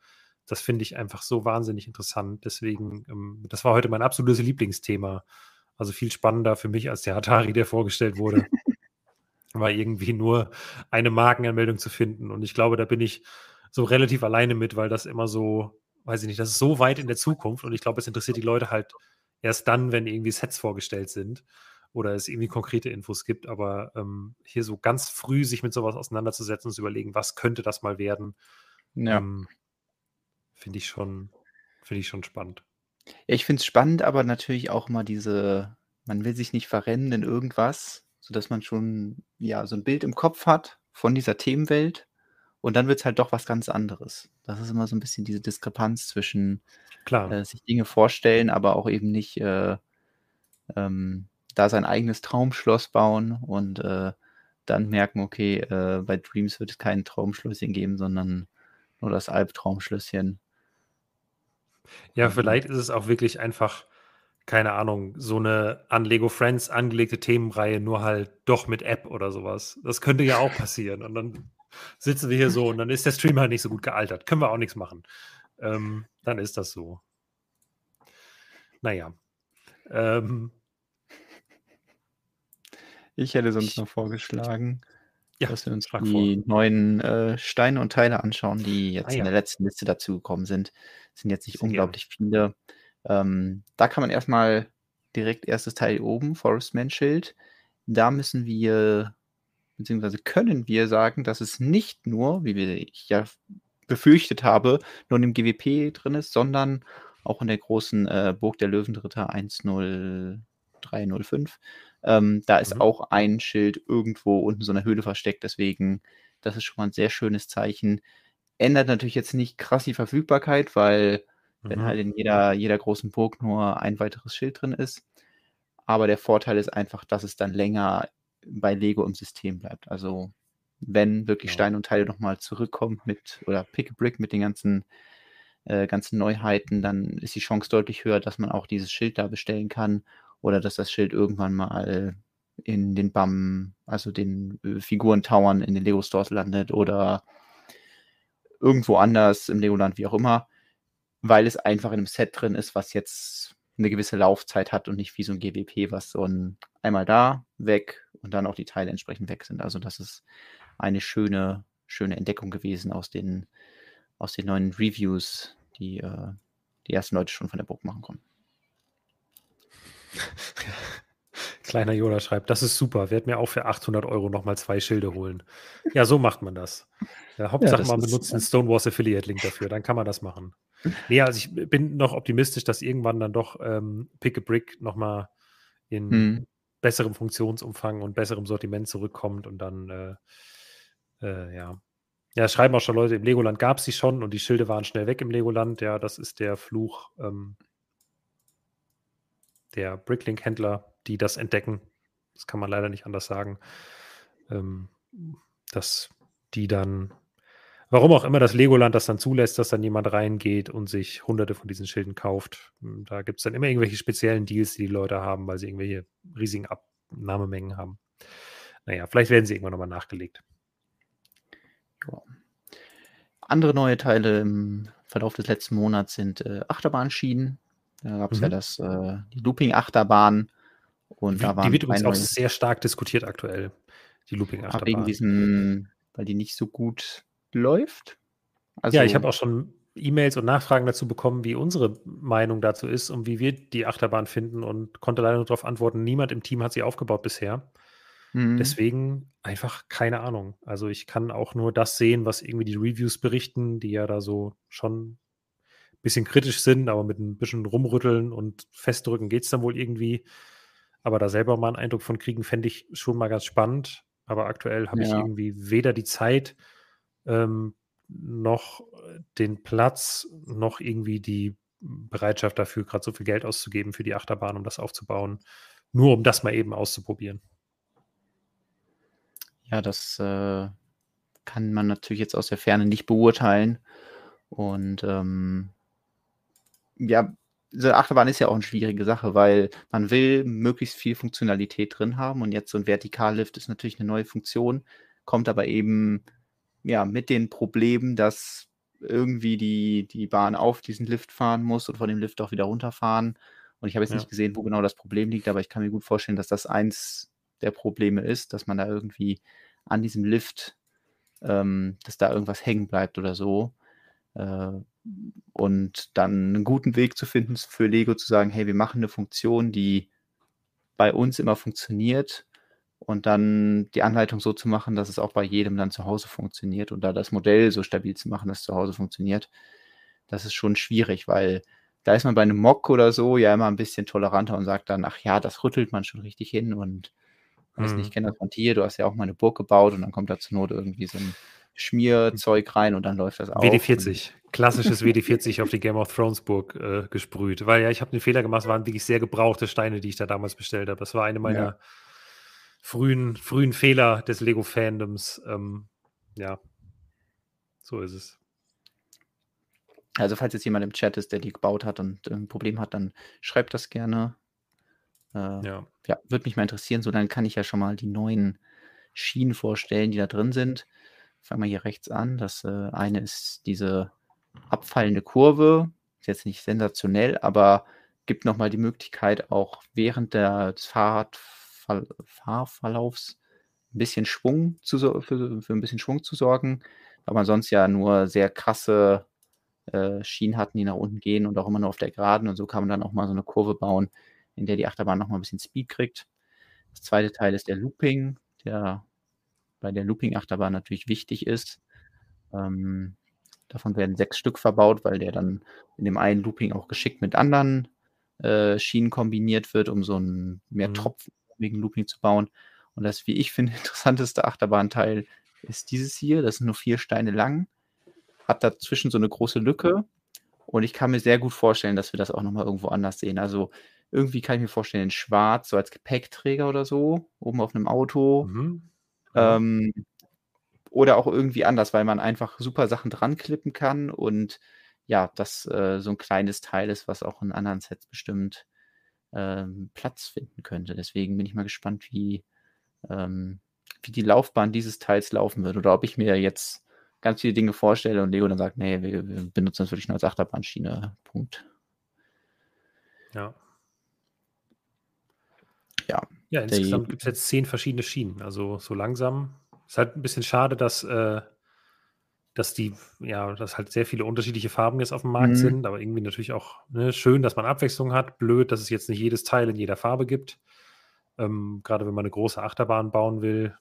Das finde ich einfach so wahnsinnig interessant. Deswegen, ähm, das war heute mein absolutes Lieblingsthema. Also viel spannender für mich als der Atari, der vorgestellt wurde. (laughs) war irgendwie nur eine Markenanmeldung zu finden. Und ich glaube, da bin ich so relativ alleine mit, weil das immer so, weiß ich nicht, das ist so weit in der Zukunft und ich glaube, es interessiert die Leute halt erst dann, wenn irgendwie Sets vorgestellt sind oder es irgendwie konkrete Infos gibt. Aber ähm, hier so ganz früh sich mit sowas auseinanderzusetzen und zu überlegen, was könnte das mal werden, ja. ähm, finde ich schon, finde ich schon spannend. Ja, ich finde es spannend, aber natürlich auch mal diese, man will sich nicht verrennen in irgendwas, sodass man schon ja so ein Bild im Kopf hat von dieser Themenwelt und dann wird es halt doch was ganz anderes. Das ist immer so ein bisschen diese Diskrepanz zwischen. Äh, sich Dinge vorstellen, aber auch eben nicht äh, ähm, da sein eigenes Traumschloss bauen und äh, dann merken, okay, äh, bei Dreams wird es kein Traumschlösschen geben, sondern nur das Albtraumschlösschen. Ja, vielleicht ist es auch wirklich einfach, keine Ahnung, so eine an Lego Friends angelegte Themenreihe, nur halt doch mit App oder sowas. Das könnte ja auch passieren. Und dann sitzen wir hier so und dann ist der Stream halt nicht so gut gealtert. Können wir auch nichts machen. Ähm, dann ist das so. Naja. Ähm, ich hätte sonst noch vorgeschlagen, ja, dass wir uns die vor. neuen äh, Steine und Teile anschauen, die jetzt ah, ja. in der letzten Liste dazugekommen sind. Das sind jetzt nicht Sehr unglaublich gerne. viele. Ähm, da kann man erstmal direkt erstes Teil oben, Forestman-Schild. Da müssen wir, beziehungsweise können wir sagen, dass es nicht nur, wie wir ja befürchtet habe, nur in dem GWP drin ist, sondern auch in der großen äh, Burg der Löwendritter 10305. Ähm, da ist mhm. auch ein Schild irgendwo unten so einer Höhle versteckt, deswegen, das ist schon mal ein sehr schönes Zeichen. Ändert natürlich jetzt nicht krass die Verfügbarkeit, weil mhm. wenn halt in jeder, jeder großen Burg nur ein weiteres Schild drin ist. Aber der Vorteil ist einfach, dass es dann länger bei Lego im System bleibt. Also wenn wirklich. Steine und Teile nochmal zurückkommen mit, oder Pick a Brick mit den ganzen, äh, ganzen Neuheiten, dann ist die Chance deutlich höher, dass man auch dieses Schild da bestellen kann oder dass das Schild irgendwann mal in den BAM, also den äh, Figurentowern in den Lego Stores landet oder irgendwo anders im Legoland, wie auch immer, weil es einfach in einem Set drin ist, was jetzt eine gewisse Laufzeit hat und nicht wie so ein GWP, was so ein einmal da, weg und dann auch die Teile entsprechend weg sind. Also das ist eine schöne, schöne Entdeckung gewesen aus den, aus den neuen Reviews, die äh, die ersten Leute schon von der Burg machen konnten. (laughs) Kleiner Yoda schreibt, das ist super, werd mir auch für 800 Euro nochmal zwei Schilde holen. Ja, so macht man das. Ja, Hauptsache das man benutzt den Stonewalls Affiliate-Link dafür, dann kann man das machen. Nee, also ich bin noch optimistisch, dass irgendwann dann doch ähm, Pick a Brick nochmal in Hm. besserem Funktionsumfang und besserem Sortiment zurückkommt und dann, äh, äh, ja. Ja, schreiben auch schon Leute, im Legoland gab es sie schon und die Schilde waren schnell weg im Legoland. Ja, das ist der Fluch ähm, der Bricklink-Händler, die das entdecken. Das kann man leider nicht anders sagen. Ähm, dass die dann, warum auch immer das Legoland das dann zulässt, dass dann jemand reingeht und sich hunderte von diesen Schilden kauft. Hm, Da gibt es dann immer irgendwelche speziellen Deals, die die Leute haben, weil sie irgendwelche riesigen Abnahmemengen haben. Naja, vielleicht werden sie irgendwann nochmal nachgelegt. Ja. Andere neue Teile im Verlauf des letzten Monats sind äh, Achterbahnschienen. Da gab es ja Mhm. das, äh, die Looping-Achterbahn und Wie, da die waren wird drei übrigens auch sehr stark diskutiert aktuell, die ah, wegen Looping-Achterbahn. diesem, weil die nicht so gut läuft. Ja, ich habe Also, auch schon E-Mails und Nachfragen dazu bekommen, wie unsere Meinung dazu ist und wie wir die Achterbahn finden und konnte leider nur darauf antworten, niemand im Team hat sie aufgebaut bisher. mhm. Deswegen einfach keine Ahnung. Also ich kann auch nur das sehen, was irgendwie die Reviews berichten, die ja da so schon ein bisschen kritisch sind, aber mit ein bisschen rumrütteln und festdrücken geht es dann wohl irgendwie. Aber da selber mal einen Eindruck von kriegen, fände ich schon mal ganz spannend. Aber aktuell habe ich ja, irgendwie weder die Zeit ähm, noch den Platz, noch irgendwie die Bereitschaft dafür, gerade so viel Geld auszugeben für die Achterbahn, um das aufzubauen. Nur um das mal eben auszuprobieren. ja, das äh, kann man natürlich jetzt aus der Ferne nicht beurteilen. Und ähm, ja, diese Achterbahn ist ja auch eine schwierige Sache, weil man will möglichst viel Funktionalität drin haben und jetzt so ein Vertikallift ist natürlich eine neue Funktion, kommt aber eben ja mit den Problemen, dass irgendwie die, die Bahn auf diesen Lift fahren muss und von dem Lift auch wieder runterfahren. Und ich habe jetzt Ja. nicht gesehen, wo genau das Problem liegt, aber ich kann mir gut vorstellen, dass das eins der Probleme ist, dass man da irgendwie an diesem Lift, ähm, dass da irgendwas hängen bleibt oder so. Äh, und dann einen guten Weg zu finden für Lego zu sagen, hey, wir machen eine Funktion, die bei uns immer funktioniert und dann die Anleitung so zu machen, dass es auch bei jedem dann zu Hause funktioniert und da das Modell so stabil zu machen, dass es zu Hause funktioniert, das ist schon schwierig, weil da ist man bei einem Mock oder so ja immer ein bisschen toleranter und sagt dann, ach ja, das rüttelt man schon richtig hin und weiß nicht, ich Mhm. kenne das von Tier, du hast ja auch mal eine Burg gebaut und dann kommt da zur Not irgendwie so ein Schmierzeug rein und dann läuft das auch. Und WD40, klassisches WD40 auf die Game of Thrones Burg äh, gesprüht. Weil ja, ich habe den Fehler gemacht, es waren wirklich sehr gebrauchte Steine, die ich da damals bestellt habe. Das war eine ja, meiner frühen, frühen Fehler des Lego-Fandoms. Ähm, ja, so ist es. also falls jetzt jemand im Chat ist, der die gebaut hat und äh, ein Problem hat, dann schreibt das gerne. Äh, Ja. ja, würde mich mal interessieren. So, dann kann ich ja schon mal die neuen Schienen vorstellen, die da drin sind. Fangen wir hier rechts an. Das äh, eine ist diese abfallende Kurve. Ist jetzt nicht sensationell, aber gibt nochmal die Möglichkeit, auch während der, des Fahrradver Fahrverlaufs ein bisschen Schwung zu, für, für ein bisschen Schwung zu sorgen, weil man sonst ja nur sehr krasse äh, Schienen hatten, die nach unten gehen und auch immer nur auf der Geraden. Und so kann man dann auch mal so eine Kurve bauen, in der die Achterbahn nochmal ein bisschen Speed kriegt. Das zweite Teil ist der Looping, der bei der Looping-Achterbahn natürlich wichtig ist. Ähm, davon werden sechs Stück verbaut, weil der dann in dem einen Looping auch geschickt mit anderen äh, Schienen kombiniert wird, um so einen mehr Mhm. Tropfenförmigen Looping zu bauen. Und das, wie ich finde, (laughs) interessanteste Achterbahnteil ist dieses hier. Das sind nur vier Steine lang, hat dazwischen so eine große Lücke. Und ich kann mir sehr gut vorstellen, dass wir das auch nochmal irgendwo anders sehen. Also irgendwie kann ich mir vorstellen, in schwarz, so als Gepäckträger oder so, oben auf einem Auto. Mhm. Mhm. Ähm, oder auch irgendwie anders, weil man einfach super Sachen dran klippen kann und ja, das äh, so ein kleines Teil ist, was auch in anderen Sets bestimmt ähm, Platz finden könnte. Deswegen bin ich mal gespannt, wie, ähm, wie die Laufbahn dieses Teils laufen wird oder ob ich mir jetzt ganz viele Dinge vorstelle und Lego dann sagt, nee, wir, wir benutzen das wirklich nur als Achterbahnschiene. Punkt. Ja. Ja. Ja, insgesamt gibt es jetzt zehn verschiedene Schienen. Also so langsam. Ist halt ein bisschen schade, dass, äh, dass die, ja, dass halt sehr viele unterschiedliche Farben jetzt auf dem Markt mhm. sind, aber irgendwie natürlich auch ne, schön, dass man Abwechslung hat. Blöd, dass es jetzt nicht jedes Teil in jeder Farbe gibt. Ähm, Gerade wenn man eine große Achterbahn bauen will,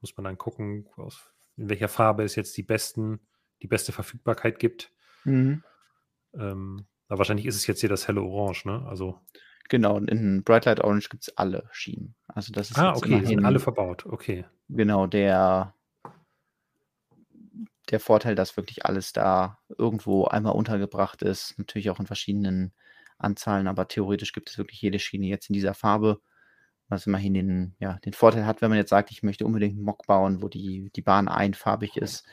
muss man dann gucken, aus, in welcher Farbe es jetzt die besten, die beste Verfügbarkeit gibt. Mhm. Ähm, aber wahrscheinlich ist es jetzt hier das helle Orange, ne? Also Genau, in Bright Light Orange gibt es alle Schienen. Also das ist ah, okay, immerhin, sind alle verbaut, okay. Genau, der, der Vorteil, dass wirklich alles da irgendwo einmal untergebracht ist, natürlich auch in verschiedenen Anzahlen, aber theoretisch gibt es wirklich jede Schiene jetzt in dieser Farbe, was immerhin den, ja, den Vorteil hat, wenn man jetzt sagt, ich möchte unbedingt einen Mock bauen, wo die, die Bahn einfarbig ist,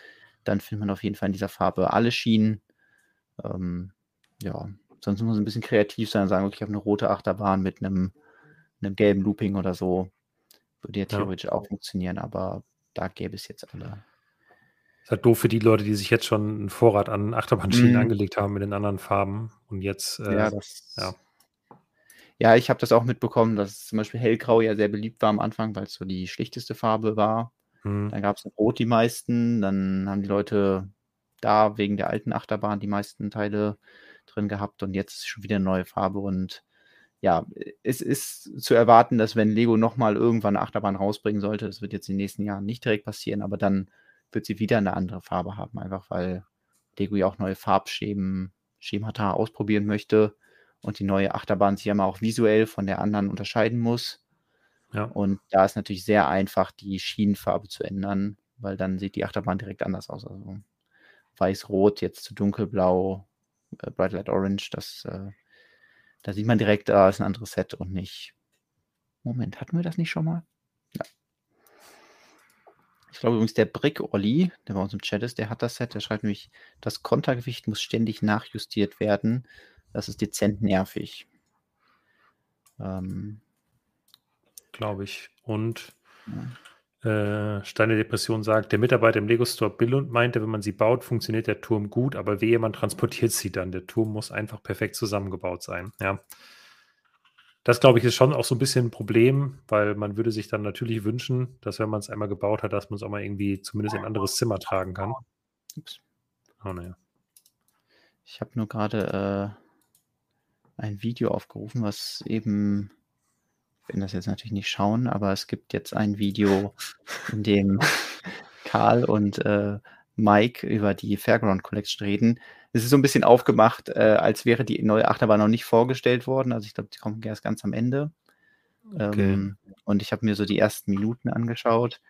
dann findet man auf jeden Fall in dieser Farbe alle Schienen. Ähm, ja, Sonst muss man ein bisschen kreativ sein und sagen, okay, ich habe eine rote Achterbahn mit einem, einem gelben Looping oder so. Würde ja theoretisch ja. auch funktionieren, aber da gäbe es jetzt alle. Ist halt doof für die Leute, die sich jetzt schon einen Vorrat an Achterbahnschienen mm. angelegt haben mit den anderen Farben und jetzt, äh, ja, das, ja. Ja, ich habe das auch mitbekommen, dass zum Beispiel Hellgrau ja sehr beliebt war am Anfang, weil es so die schlichteste Farbe war. Hm. Dann gab es Rot die meisten, dann haben die Leute da wegen der alten Achterbahn die meisten Teile drin gehabt und jetzt ist schon wieder eine neue Farbe und ja, es ist zu erwarten, dass wenn Lego nochmal irgendwann eine Achterbahn rausbringen sollte, das wird jetzt in den nächsten Jahren nicht direkt passieren, aber dann wird sie wieder eine andere Farbe haben, einfach weil Lego ja auch neue Farbschemen, Schemata ausprobieren möchte und die neue Achterbahn sich ja mal auch visuell von der anderen unterscheiden muss. Ja. Und da ist natürlich sehr einfach, die Schienenfarbe zu ändern, weil dann sieht die Achterbahn direkt anders aus. Also weiß-rot jetzt zu dunkelblau, äh, Bright Light Orange, das, äh, da sieht man direkt, da ist ein anderes Set und nicht. Moment, hatten wir das nicht schon mal? Ich glaube übrigens, der Brick Olli, der bei uns im Chat ist, der hat das Set, der schreibt nämlich, das Kontergewicht muss ständig nachjustiert werden. Das ist dezent nervig. Ähm, glaube ich. Und ja. Äh, Steine Depression sagt, der Mitarbeiter im Lego Store Billund meinte, wenn man sie baut, funktioniert der Turm gut, aber wehe, man transportiert sie dann. Der Turm muss einfach perfekt zusammengebaut sein. Ja. Das, glaube ich, ist schon auch so ein bisschen ein Problem, weil man würde sich dann natürlich wünschen, dass wenn man es einmal gebaut hat, dass man es auch mal irgendwie zumindest in ein anderes Zimmer tragen kann. Ups. Oh, naja. Ich habe nur gerade äh, ein Video aufgerufen, was eben werden das jetzt natürlich nicht schauen, aber es gibt jetzt ein Video, in dem (laughs) Karl und äh, Mike über die Fairground Collection reden. Es ist so ein bisschen aufgemacht, äh, als wäre die neue Achterbahn noch nicht vorgestellt worden. Also ich glaube, die kommt erst ganz am Ende. Okay. Ähm, und ich habe mir so die ersten Minuten angeschaut.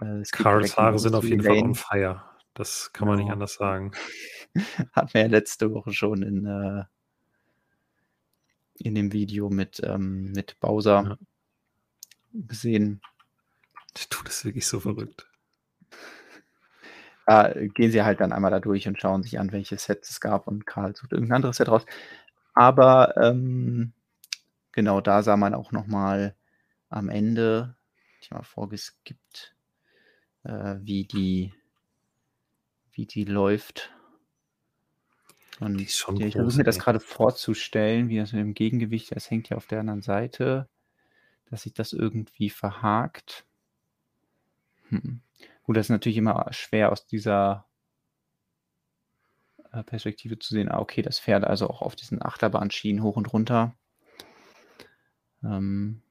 Äh, Karls Haare sind auf jeden Fall on fire. Das kann man nicht anders sagen. (laughs) Hatten wir ja letzte Woche schon in, äh, in dem Video mit, ähm, mit Bowser ja. gesehen. Der tut es wirklich so verrückt. Da gehen sie halt dann einmal da durch und schauen sich an, welche Sets es gab und Karl sucht irgendein anderes Set raus. Aber ähm, genau da sah man auch nochmal am Ende, ich mal vorgeskippt, äh, wie die wie die läuft. Und die ich versuche mir das gerade vorzustellen, wie das mit dem Gegengewicht, das hängt ja auf der anderen Seite, dass sich das irgendwie verhakt. Hm. Gut, das ist natürlich immer schwer aus dieser äh, Perspektive zu sehen. Ah, okay, das fährt also auch auf diesen Achterbahnschienen hoch und runter. Ähm,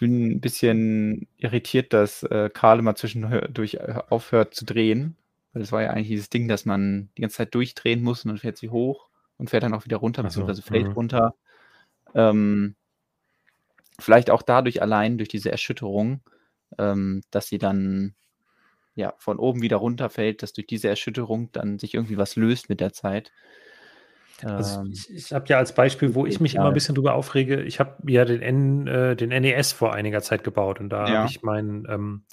bin ein bisschen irritiert, dass äh, Karl immer zwischendurch äh, aufhört zu drehen. Weil das war ja eigentlich dieses Ding, dass man die ganze Zeit durchdrehen muss und dann fährt sie hoch und fährt dann auch wieder runter, beziehungsweise fällt mh. runter. Ähm, vielleicht auch dadurch allein, durch diese Erschütterung, ähm, dass sie dann ja von oben wieder runterfällt, dass durch diese Erschütterung dann sich irgendwie was löst mit der Zeit. Also ähm, ich, ich habe ja als Beispiel, wo ich mich immer ein bisschen drüber aufrege, ich habe ja den, N, äh, den NES vor einiger Zeit gebaut und da ja. habe ich meinen ähm,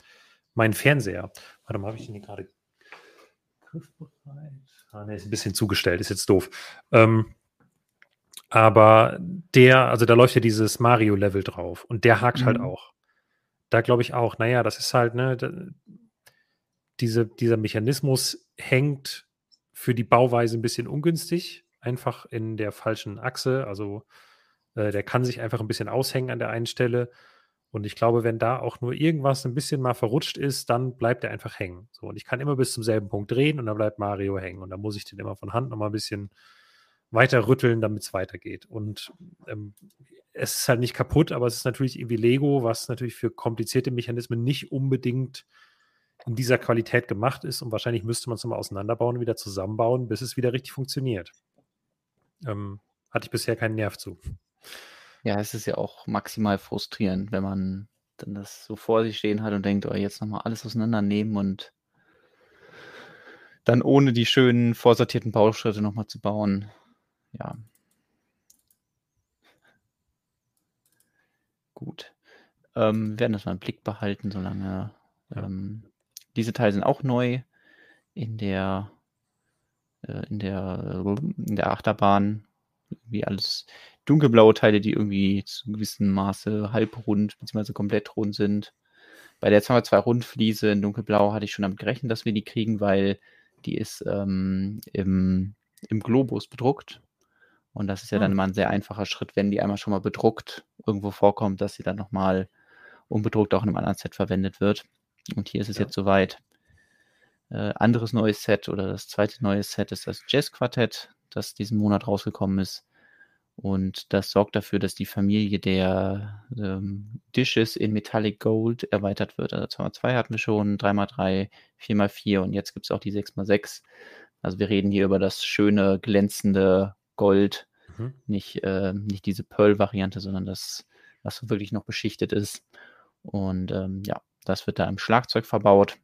mein Fernseher. Warte mal, habe ich den hier gerade griffbereit? Ah, ne, ist ein bisschen zugestellt, ist jetzt doof. Ähm, aber der, also da läuft ja dieses Mario-Level drauf und der hakt halt mhm. halt auch. Da glaube ich auch, naja, das ist halt, ne, da, diese, dieser Mechanismus hängt für die Bauweise ein bisschen ungünstig, einfach in der falschen Achse. Also äh, der kann sich einfach ein bisschen aushängen an der einen Stelle. Und ich glaube, wenn da auch nur irgendwas ein bisschen mal verrutscht ist, dann bleibt er einfach hängen. So, und ich kann immer bis zum selben Punkt drehen und dann bleibt Mario hängen. Und dann muss ich den immer von Hand nochmal ein bisschen weiter rütteln, damit es weitergeht. Und ähm, es ist halt nicht kaputt, aber es ist natürlich irgendwie Lego, was natürlich für komplizierte Mechanismen nicht unbedingt in dieser Qualität gemacht ist. Und wahrscheinlich müsste man es nochmal auseinanderbauen und wieder zusammenbauen, bis es wieder richtig funktioniert. Ähm, hatte ich bisher keinen Nerv zu. Ja, es ist ja auch maximal frustrierend, wenn man dann das so vor sich stehen hat und denkt, oh, jetzt nochmal alles auseinandernehmen und dann ohne die schönen vorsortierten Bauschritte nochmal zu bauen ja. Gut. Ähm, wir werden das mal im Blick behalten, solange ja. ähm, diese Teile sind auch neu in der äh, in der in der Achterbahn wie alles dunkelblaue Teile, die irgendwie zu gewissem Maße halbrund bzw. komplett rund sind. Bei der 202 Rundfliese in dunkelblau hatte ich schon damit gerechnet, dass wir die kriegen, weil die ist ähm, im, im Globus bedruckt und das ist ja dann hm. immer ein sehr einfacher Schritt, wenn die einmal schon mal bedruckt irgendwo vorkommt, dass sie dann nochmal unbedruckt auch in einem anderen Set verwendet wird. Und hier ist es ja. jetzt soweit. Äh, anderes neues Set oder das zweite neue Set ist das Jazz Quartett, das diesen Monat rausgekommen ist. Und das sorgt dafür, dass die Familie der ähm, Dishes in Metallic Gold erweitert wird. Also 2x2 hatten wir schon, 3x3, 4x4 und jetzt gibt es auch die 6x6. Also wir reden hier über das schöne, glänzende Gold, mhm. nicht, äh, nicht diese Pearl-Variante, sondern das, was wirklich noch beschichtet ist. Und ähm, ja, das wird da im Schlagzeug verbaut.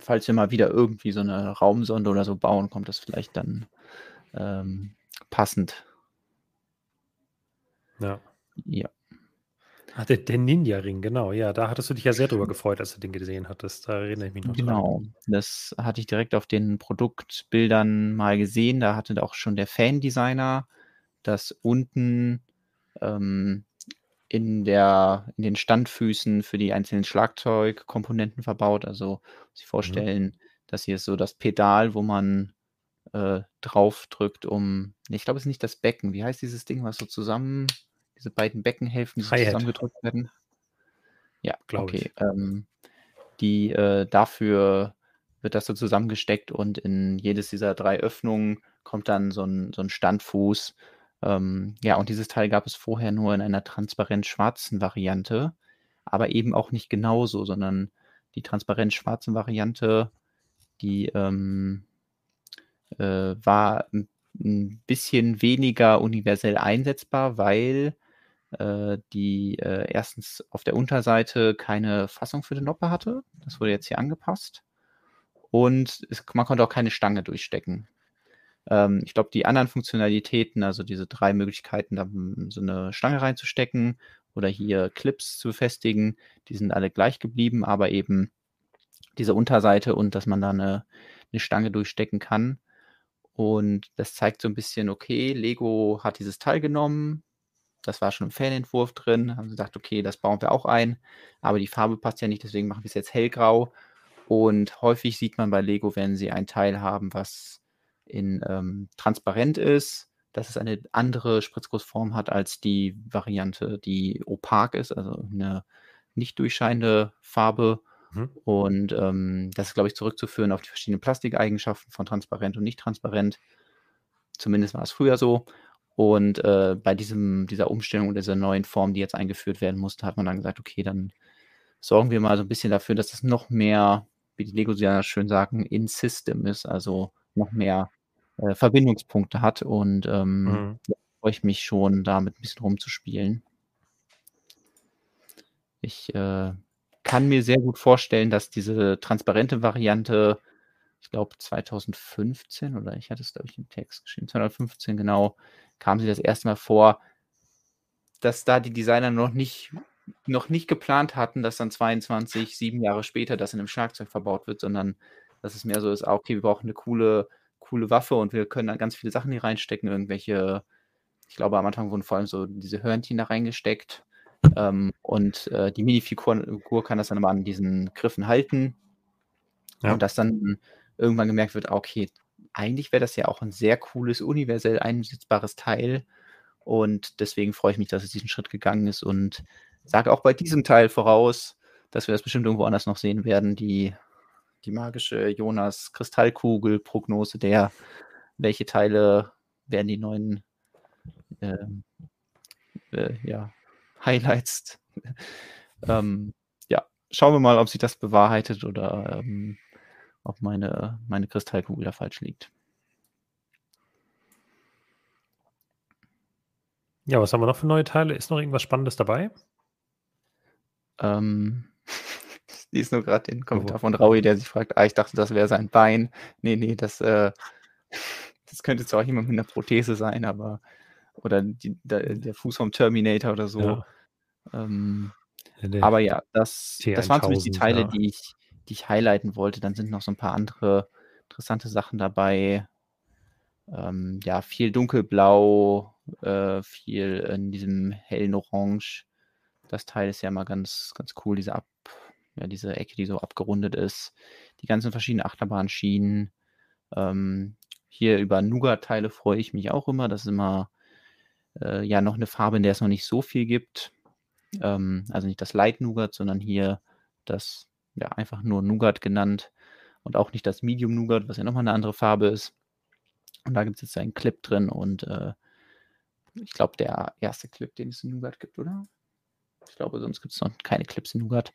Falls wir mal wieder irgendwie so eine Raumsonde oder so bauen, kommt das vielleicht dann ähm, passend. Ja. Ja. Ach, der, der Ninja-Ring, genau. Ja, da hattest du dich ja sehr drüber gefreut, als du den gesehen hattest. Da erinnere ich mich noch Genau, dran. das hatte ich direkt auf den Produktbildern mal gesehen. Da hatte auch schon der Fan-Designer das unten ähm, in, der, in den Standfüßen für die einzelnen Schlagzeugkomponenten verbaut. Also sich mhm. vorstellen, mhm. das hier ist so das Pedal, wo man äh, drauf drückt, um. Ich glaube, es ist nicht das Becken. Wie heißt dieses Ding, was so zusammen diese beiden Beckenhälften, die zusammengedrückt werden. Ja, glaube okay. ich. Ähm, die äh, dafür wird das so zusammengesteckt und in jedes dieser drei Öffnungen kommt dann so ein, so ein Standfuß. Ähm, ja, und dieses Teil gab es vorher nur in einer transparent schwarzen Variante, aber eben auch nicht genauso, sondern die transparent schwarze Variante, die ähm, äh, war ein bisschen weniger universell einsetzbar, weil die äh, erstens auf der Unterseite keine Fassung für den Noppe hatte. Das wurde jetzt hier angepasst. Und es, man konnte auch keine Stange durchstecken. Ähm, ich glaube, die anderen Funktionalitäten, also diese drei Möglichkeiten, da so eine Stange reinzustecken oder hier Clips zu befestigen, die sind alle gleich geblieben, aber eben diese Unterseite und dass man da eine, eine Stange durchstecken kann. Und das zeigt so ein bisschen, okay, Lego hat dieses Teil genommen, das war schon im Fanentwurf drin. Haben sie gesagt, okay, das bauen wir auch ein. Aber die Farbe passt ja nicht, deswegen machen wir es jetzt hellgrau. Und häufig sieht man bei Lego, wenn sie ein Teil haben, was in ähm, transparent ist, dass es eine andere Spritzgussform hat als die Variante, die opak ist, also eine nicht durchscheinende Farbe. Mhm. Und ähm, das ist, glaube ich, zurückzuführen auf die verschiedenen Plastikeigenschaften von transparent und nicht transparent. Zumindest war es früher so. Und äh, bei diesem, dieser Umstellung und dieser neuen Form, die jetzt eingeführt werden musste, hat man dann gesagt, okay, dann sorgen wir mal so ein bisschen dafür, dass es noch mehr, wie die Legos ja schön sagen, in System ist, also noch mehr äh, Verbindungspunkte hat. Und ähm, mhm. da freue ich mich schon, damit ein bisschen rumzuspielen. Ich äh, kann mir sehr gut vorstellen, dass diese transparente Variante, ich glaube 2015 oder ich hatte es, glaube ich, im Text geschrieben, 2015 genau, kam sie das erste Mal vor, dass da die Designer noch nicht, noch nicht geplant hatten, dass dann 22, sieben Jahre später das in einem Schlagzeug verbaut wird, sondern dass es mehr so ist, okay, wir brauchen eine coole, coole Waffe und wir können dann ganz viele Sachen hier reinstecken, irgendwelche, ich glaube, am Anfang wurden vor allem so diese Hörnchen da reingesteckt. Ähm, und äh, die Minifigur kann das dann immer an diesen Griffen halten. Ja. Und dass dann irgendwann gemerkt wird, okay, eigentlich wäre das ja auch ein sehr cooles, universell einsetzbares Teil. Und deswegen freue ich mich, dass es diesen Schritt gegangen ist und sage auch bei diesem Teil voraus, dass wir das bestimmt irgendwo anders noch sehen werden. Die, die magische Jonas-Kristallkugel-Prognose der, welche Teile werden die neuen äh, äh, ja, Highlights. (laughs) ähm, ja, schauen wir mal, ob sich das bewahrheitet oder ähm, ob meine, meine Kristallkugel da falsch liegt. Ja, was haben wir noch für neue Teile? Ist noch irgendwas Spannendes dabei? Ähm, (laughs) ich lese nur gerade den Kommentar oh. von Raui, der sich fragt, ah, ich dachte, das wäre sein Bein. Nee, nee, das, äh, das könnte zwar jemand mit einer Prothese sein, aber oder die, der, der, Fuß vom Terminator oder so. Ja. Ähm, aber ja, das, das waren zumindest die Teile, ja. die ich, die ich highlighten wollte. Dann sind noch so ein paar andere interessante Sachen dabei. Ähm, ja, viel dunkelblau, äh, viel in diesem hellen Orange. Das Teil ist ja mal ganz, ganz cool, diese, Ab, ja, diese Ecke, die so abgerundet ist. Die ganzen verschiedenen Achterbahnschienen. Ähm, hier über Nougat-Teile freue ich mich auch immer. Das ist immer äh, ja noch eine Farbe, in der es noch nicht so viel gibt. Ähm, also nicht das Light Nougat, sondern hier das ja einfach nur Nougat genannt und auch nicht das Medium Nougat, was ja nochmal eine andere Farbe ist. Und da gibt es jetzt einen Clip drin und äh, ich glaube, der erste Clip, den es in Nougat gibt, oder? Ich glaube, sonst gibt es noch keine Clips in Nougat.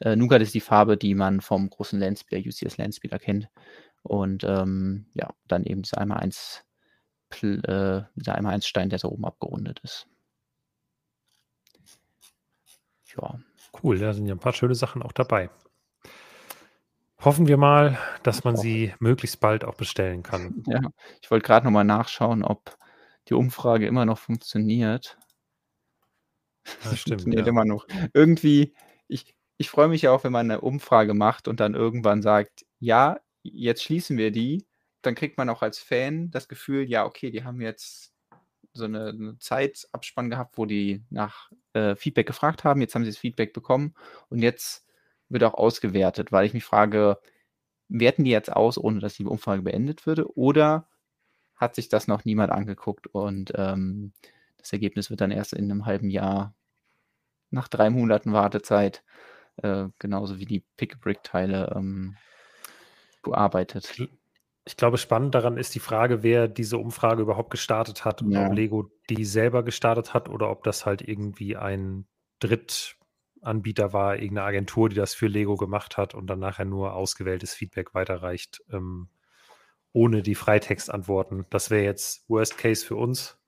Äh, Nougat ist die Farbe, die man vom großen Landspieler, UCS Landspieler kennt. Und ähm, ja, dann eben dieser einmal eins, äh, dieser einmal eins Stein, der so oben abgerundet ist. Ja. Cool, da sind ja ein paar schöne Sachen auch dabei. Hoffen wir mal, dass man sie möglichst bald auch bestellen kann. (laughs) Ja, ich wollte gerade nochmal nachschauen, ob die Umfrage immer noch funktioniert. Das (laughs) stimmt. funktioniert ja. immer noch. Irgendwie, ich, ich freue mich ja auch, wenn man eine Umfrage macht und dann irgendwann sagt, ja, jetzt schließen wir die. Dann kriegt man auch als Fan das Gefühl, ja, okay, die haben jetzt so eine, eine Zeitabspann gehabt, wo die nach äh, Feedback gefragt haben. Jetzt haben sie das Feedback bekommen und jetzt wird auch ausgewertet, weil ich mich frage, werten die jetzt aus, ohne dass die Umfrage beendet würde? Oder hat sich das noch niemand angeguckt und ähm, das Ergebnis wird dann erst in einem halben Jahr nach drei Monaten Wartezeit, äh, genauso wie die Pick-a-Brick-Teile ähm, bearbeitet. Ich glaube, spannend daran ist die Frage, wer diese Umfrage überhaupt gestartet hat und ja. ob Lego die selber gestartet hat oder ob das halt irgendwie ein Drittanbieter war, irgendeine Agentur, die das für Lego gemacht hat und dann nachher nur ausgewähltes Feedback weiterreicht. Ähm, ohne die Freitextantworten. Das wäre jetzt Worst Case für uns,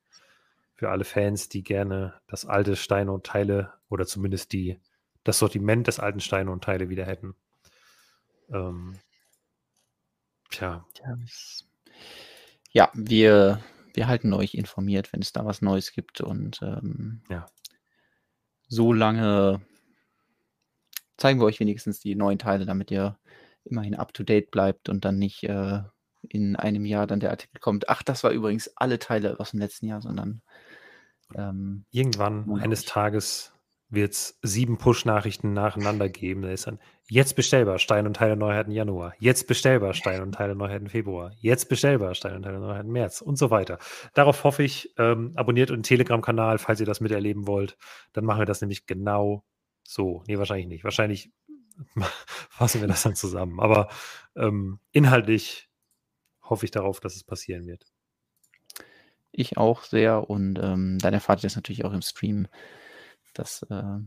für alle Fans, die gerne das alte Steine und Teile oder zumindest die, das Sortiment des alten Steine und Teile wieder hätten. Ähm, tja. Ja, wir, wir halten euch informiert, wenn es da was Neues gibt und ähm, ja. so lange zeigen wir euch wenigstens die neuen Teile, damit ihr immerhin up to date bleibt und dann nicht äh, in einem Jahr dann der Artikel kommt, ach, das war übrigens alle Teile aus dem letzten Jahr, sondern ähm, irgendwann eines Tages wird es sieben Push-Nachrichten nacheinander geben. Da ist dann jetzt bestellbar Stein und Teile Neuheiten Januar, jetzt bestellbar Stein und Teile Neuheiten Februar, jetzt bestellbar Stein und Teile Neuheiten März und so weiter. Darauf hoffe ich, ähm, abonniert den Telegram-Kanal, falls ihr das miterleben wollt. Dann machen wir das nämlich genau so. Nee, wahrscheinlich nicht. Wahrscheinlich (laughs) fassen wir das dann zusammen. Aber ähm, inhaltlich hoffe ich darauf, dass es passieren wird. Ich auch sehr und ähm, dann erfahrt ihr das natürlich auch im Stream. Das äh,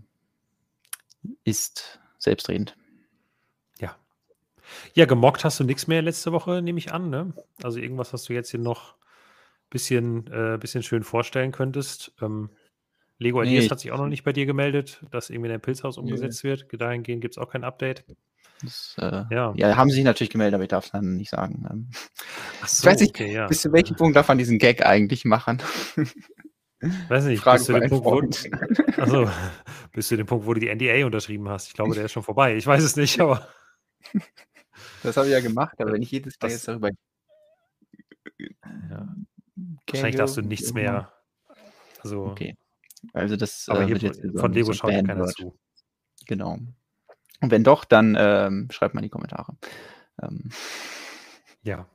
ist selbstredend. Ja. Ja, gemockt hast du nichts mehr letzte Woche, nehme ich an. Ne? Also irgendwas, was du jetzt hier noch ein bisschen, äh, bisschen schön vorstellen könntest. Ähm, Lego Ideas nee, hat sich auch noch nicht bei dir gemeldet, dass irgendwie dein Pilzhaus umgesetzt nee. wird. Dahingehend gibt es auch kein Update. Das, äh, Ja. ja, haben sie sich natürlich gemeldet, aber ich darf es dann nicht sagen. Ähm, Ach ich weiß nicht, okay, ja. bis zu welchem Punkt darf man diesen Gag eigentlich machen? Weiß nicht, Frage bis zu dem Punkt, wo, also, (laughs) bis zu dem Punkt, wo du die NDA unterschrieben hast. Ich glaube, der ist schon vorbei. Ich weiß es nicht, aber (laughs) Das habe ich ja gemacht, aber wenn ich jedes Mal jetzt darüber ja, wahrscheinlich darfst du nichts mehr. Also, Okay. Also das aber äh, hier wird jetzt von Lego so schaut keiner zu. Genau. Und wenn doch, dann ähm, schreibt mal in die Kommentare. Ähm, Ja.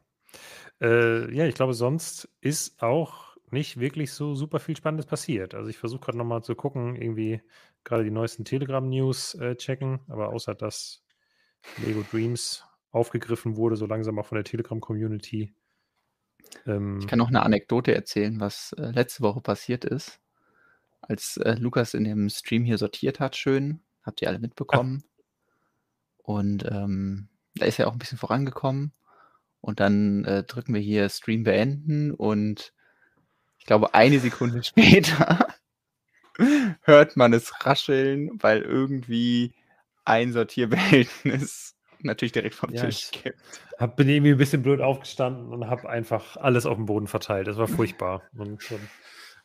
Äh, ja, ich glaube, sonst ist auch nicht wirklich so super viel Spannendes passiert. Also ich versuche gerade nochmal zu gucken, irgendwie gerade die neuesten Telegram-News äh, checken, aber außer dass Lego Dreams aufgegriffen wurde, so langsam auch von der Telegram-Community. Ähm, ich kann noch eine Anekdote erzählen, was äh, letzte Woche passiert ist. Als äh, Lukas in dem Stream hier sortiert hat, schön, habt ihr alle mitbekommen. Und ähm, da ist er auch ein bisschen vorangekommen. Und dann äh, drücken wir hier Stream beenden und ich glaube, eine Sekunde (laughs) später hört man es rascheln, weil irgendwie ein Sortierbehältnis natürlich direkt vom Ja, Tisch ich- kippt. hab, bin irgendwie ein bisschen blöd aufgestanden und habe einfach alles auf dem Boden verteilt. Das war furchtbar. Und dann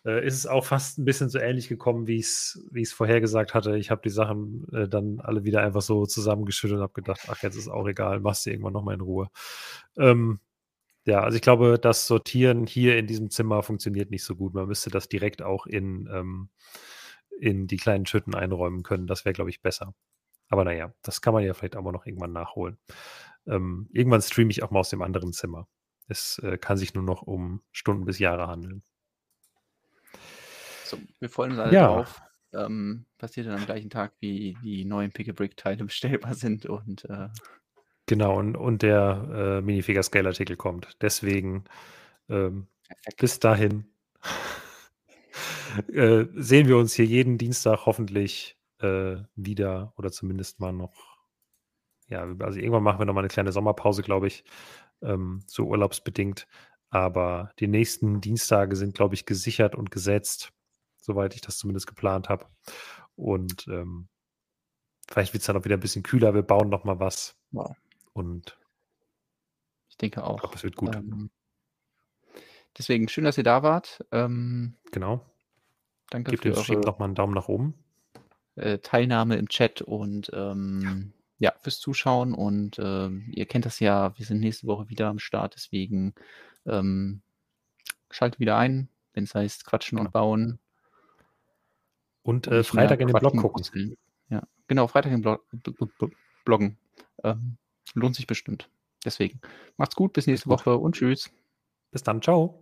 äh, ist es auch fast ein bisschen so ähnlich gekommen, wie ich es wie ich's vorhergesagt hatte. Ich habe die Sachen äh, dann alle wieder einfach so zusammengeschüttet und habe gedacht, ach, jetzt ist auch egal, machst du irgendwann nochmal in Ruhe. Ähm, ja, also ich glaube, das Sortieren hier in diesem Zimmer funktioniert nicht so gut. Man müsste das direkt auch in, ähm, in die kleinen Schütten einräumen können. Das wäre, glaube ich, besser. Aber naja, das kann man ja vielleicht auch mal noch irgendwann nachholen. Ähm, irgendwann streame ich auch mal aus dem anderen Zimmer. Es äh, kann sich nur noch um Stunden bis Jahre handeln. So, wir freuen uns alle Ja. drauf. Ähm, passiert dann am gleichen Tag, wie die neuen Pick-a-Brick-Teile (laughs) bestellbar sind und äh, Genau, und, und der äh, Minifigure-Scale-Artikel kommt. Deswegen ähm, bis dahin (laughs) äh, sehen wir uns hier jeden Dienstag hoffentlich äh, wieder oder zumindest mal noch. Ja, also irgendwann machen wir noch mal eine kleine Sommerpause, glaube ich, ähm, so urlaubsbedingt. Aber die nächsten Dienstage sind, glaube ich, gesichert und gesetzt, soweit ich das zumindest geplant habe. Und ähm, vielleicht wird es dann auch wieder ein bisschen kühler. Wir bauen noch mal was. Wow. Und Ich denke ich auch. glaube, es wird gut. Ähm, deswegen schön, dass ihr da wart. Ähm, genau. danke Gebt für dem Stream eure noch mal einen Daumen nach oben. äh, Teilnahme im Chat und ähm, ja, fürs Zuschauen. Und ähm, ihr kennt das ja, wir sind nächste Woche wieder am Start, deswegen ähm, schaltet wieder ein, wenn es heißt Quatschen Genau. und Bauen. Und äh, Freitag in den Blog gucken. Ja, genau, Freitag im Blog, b- b- b- bloggen. Ähm, lohnt sich bestimmt. Deswegen macht's gut, bis nächste. Woche und tschüss. Bis dann. Ciao.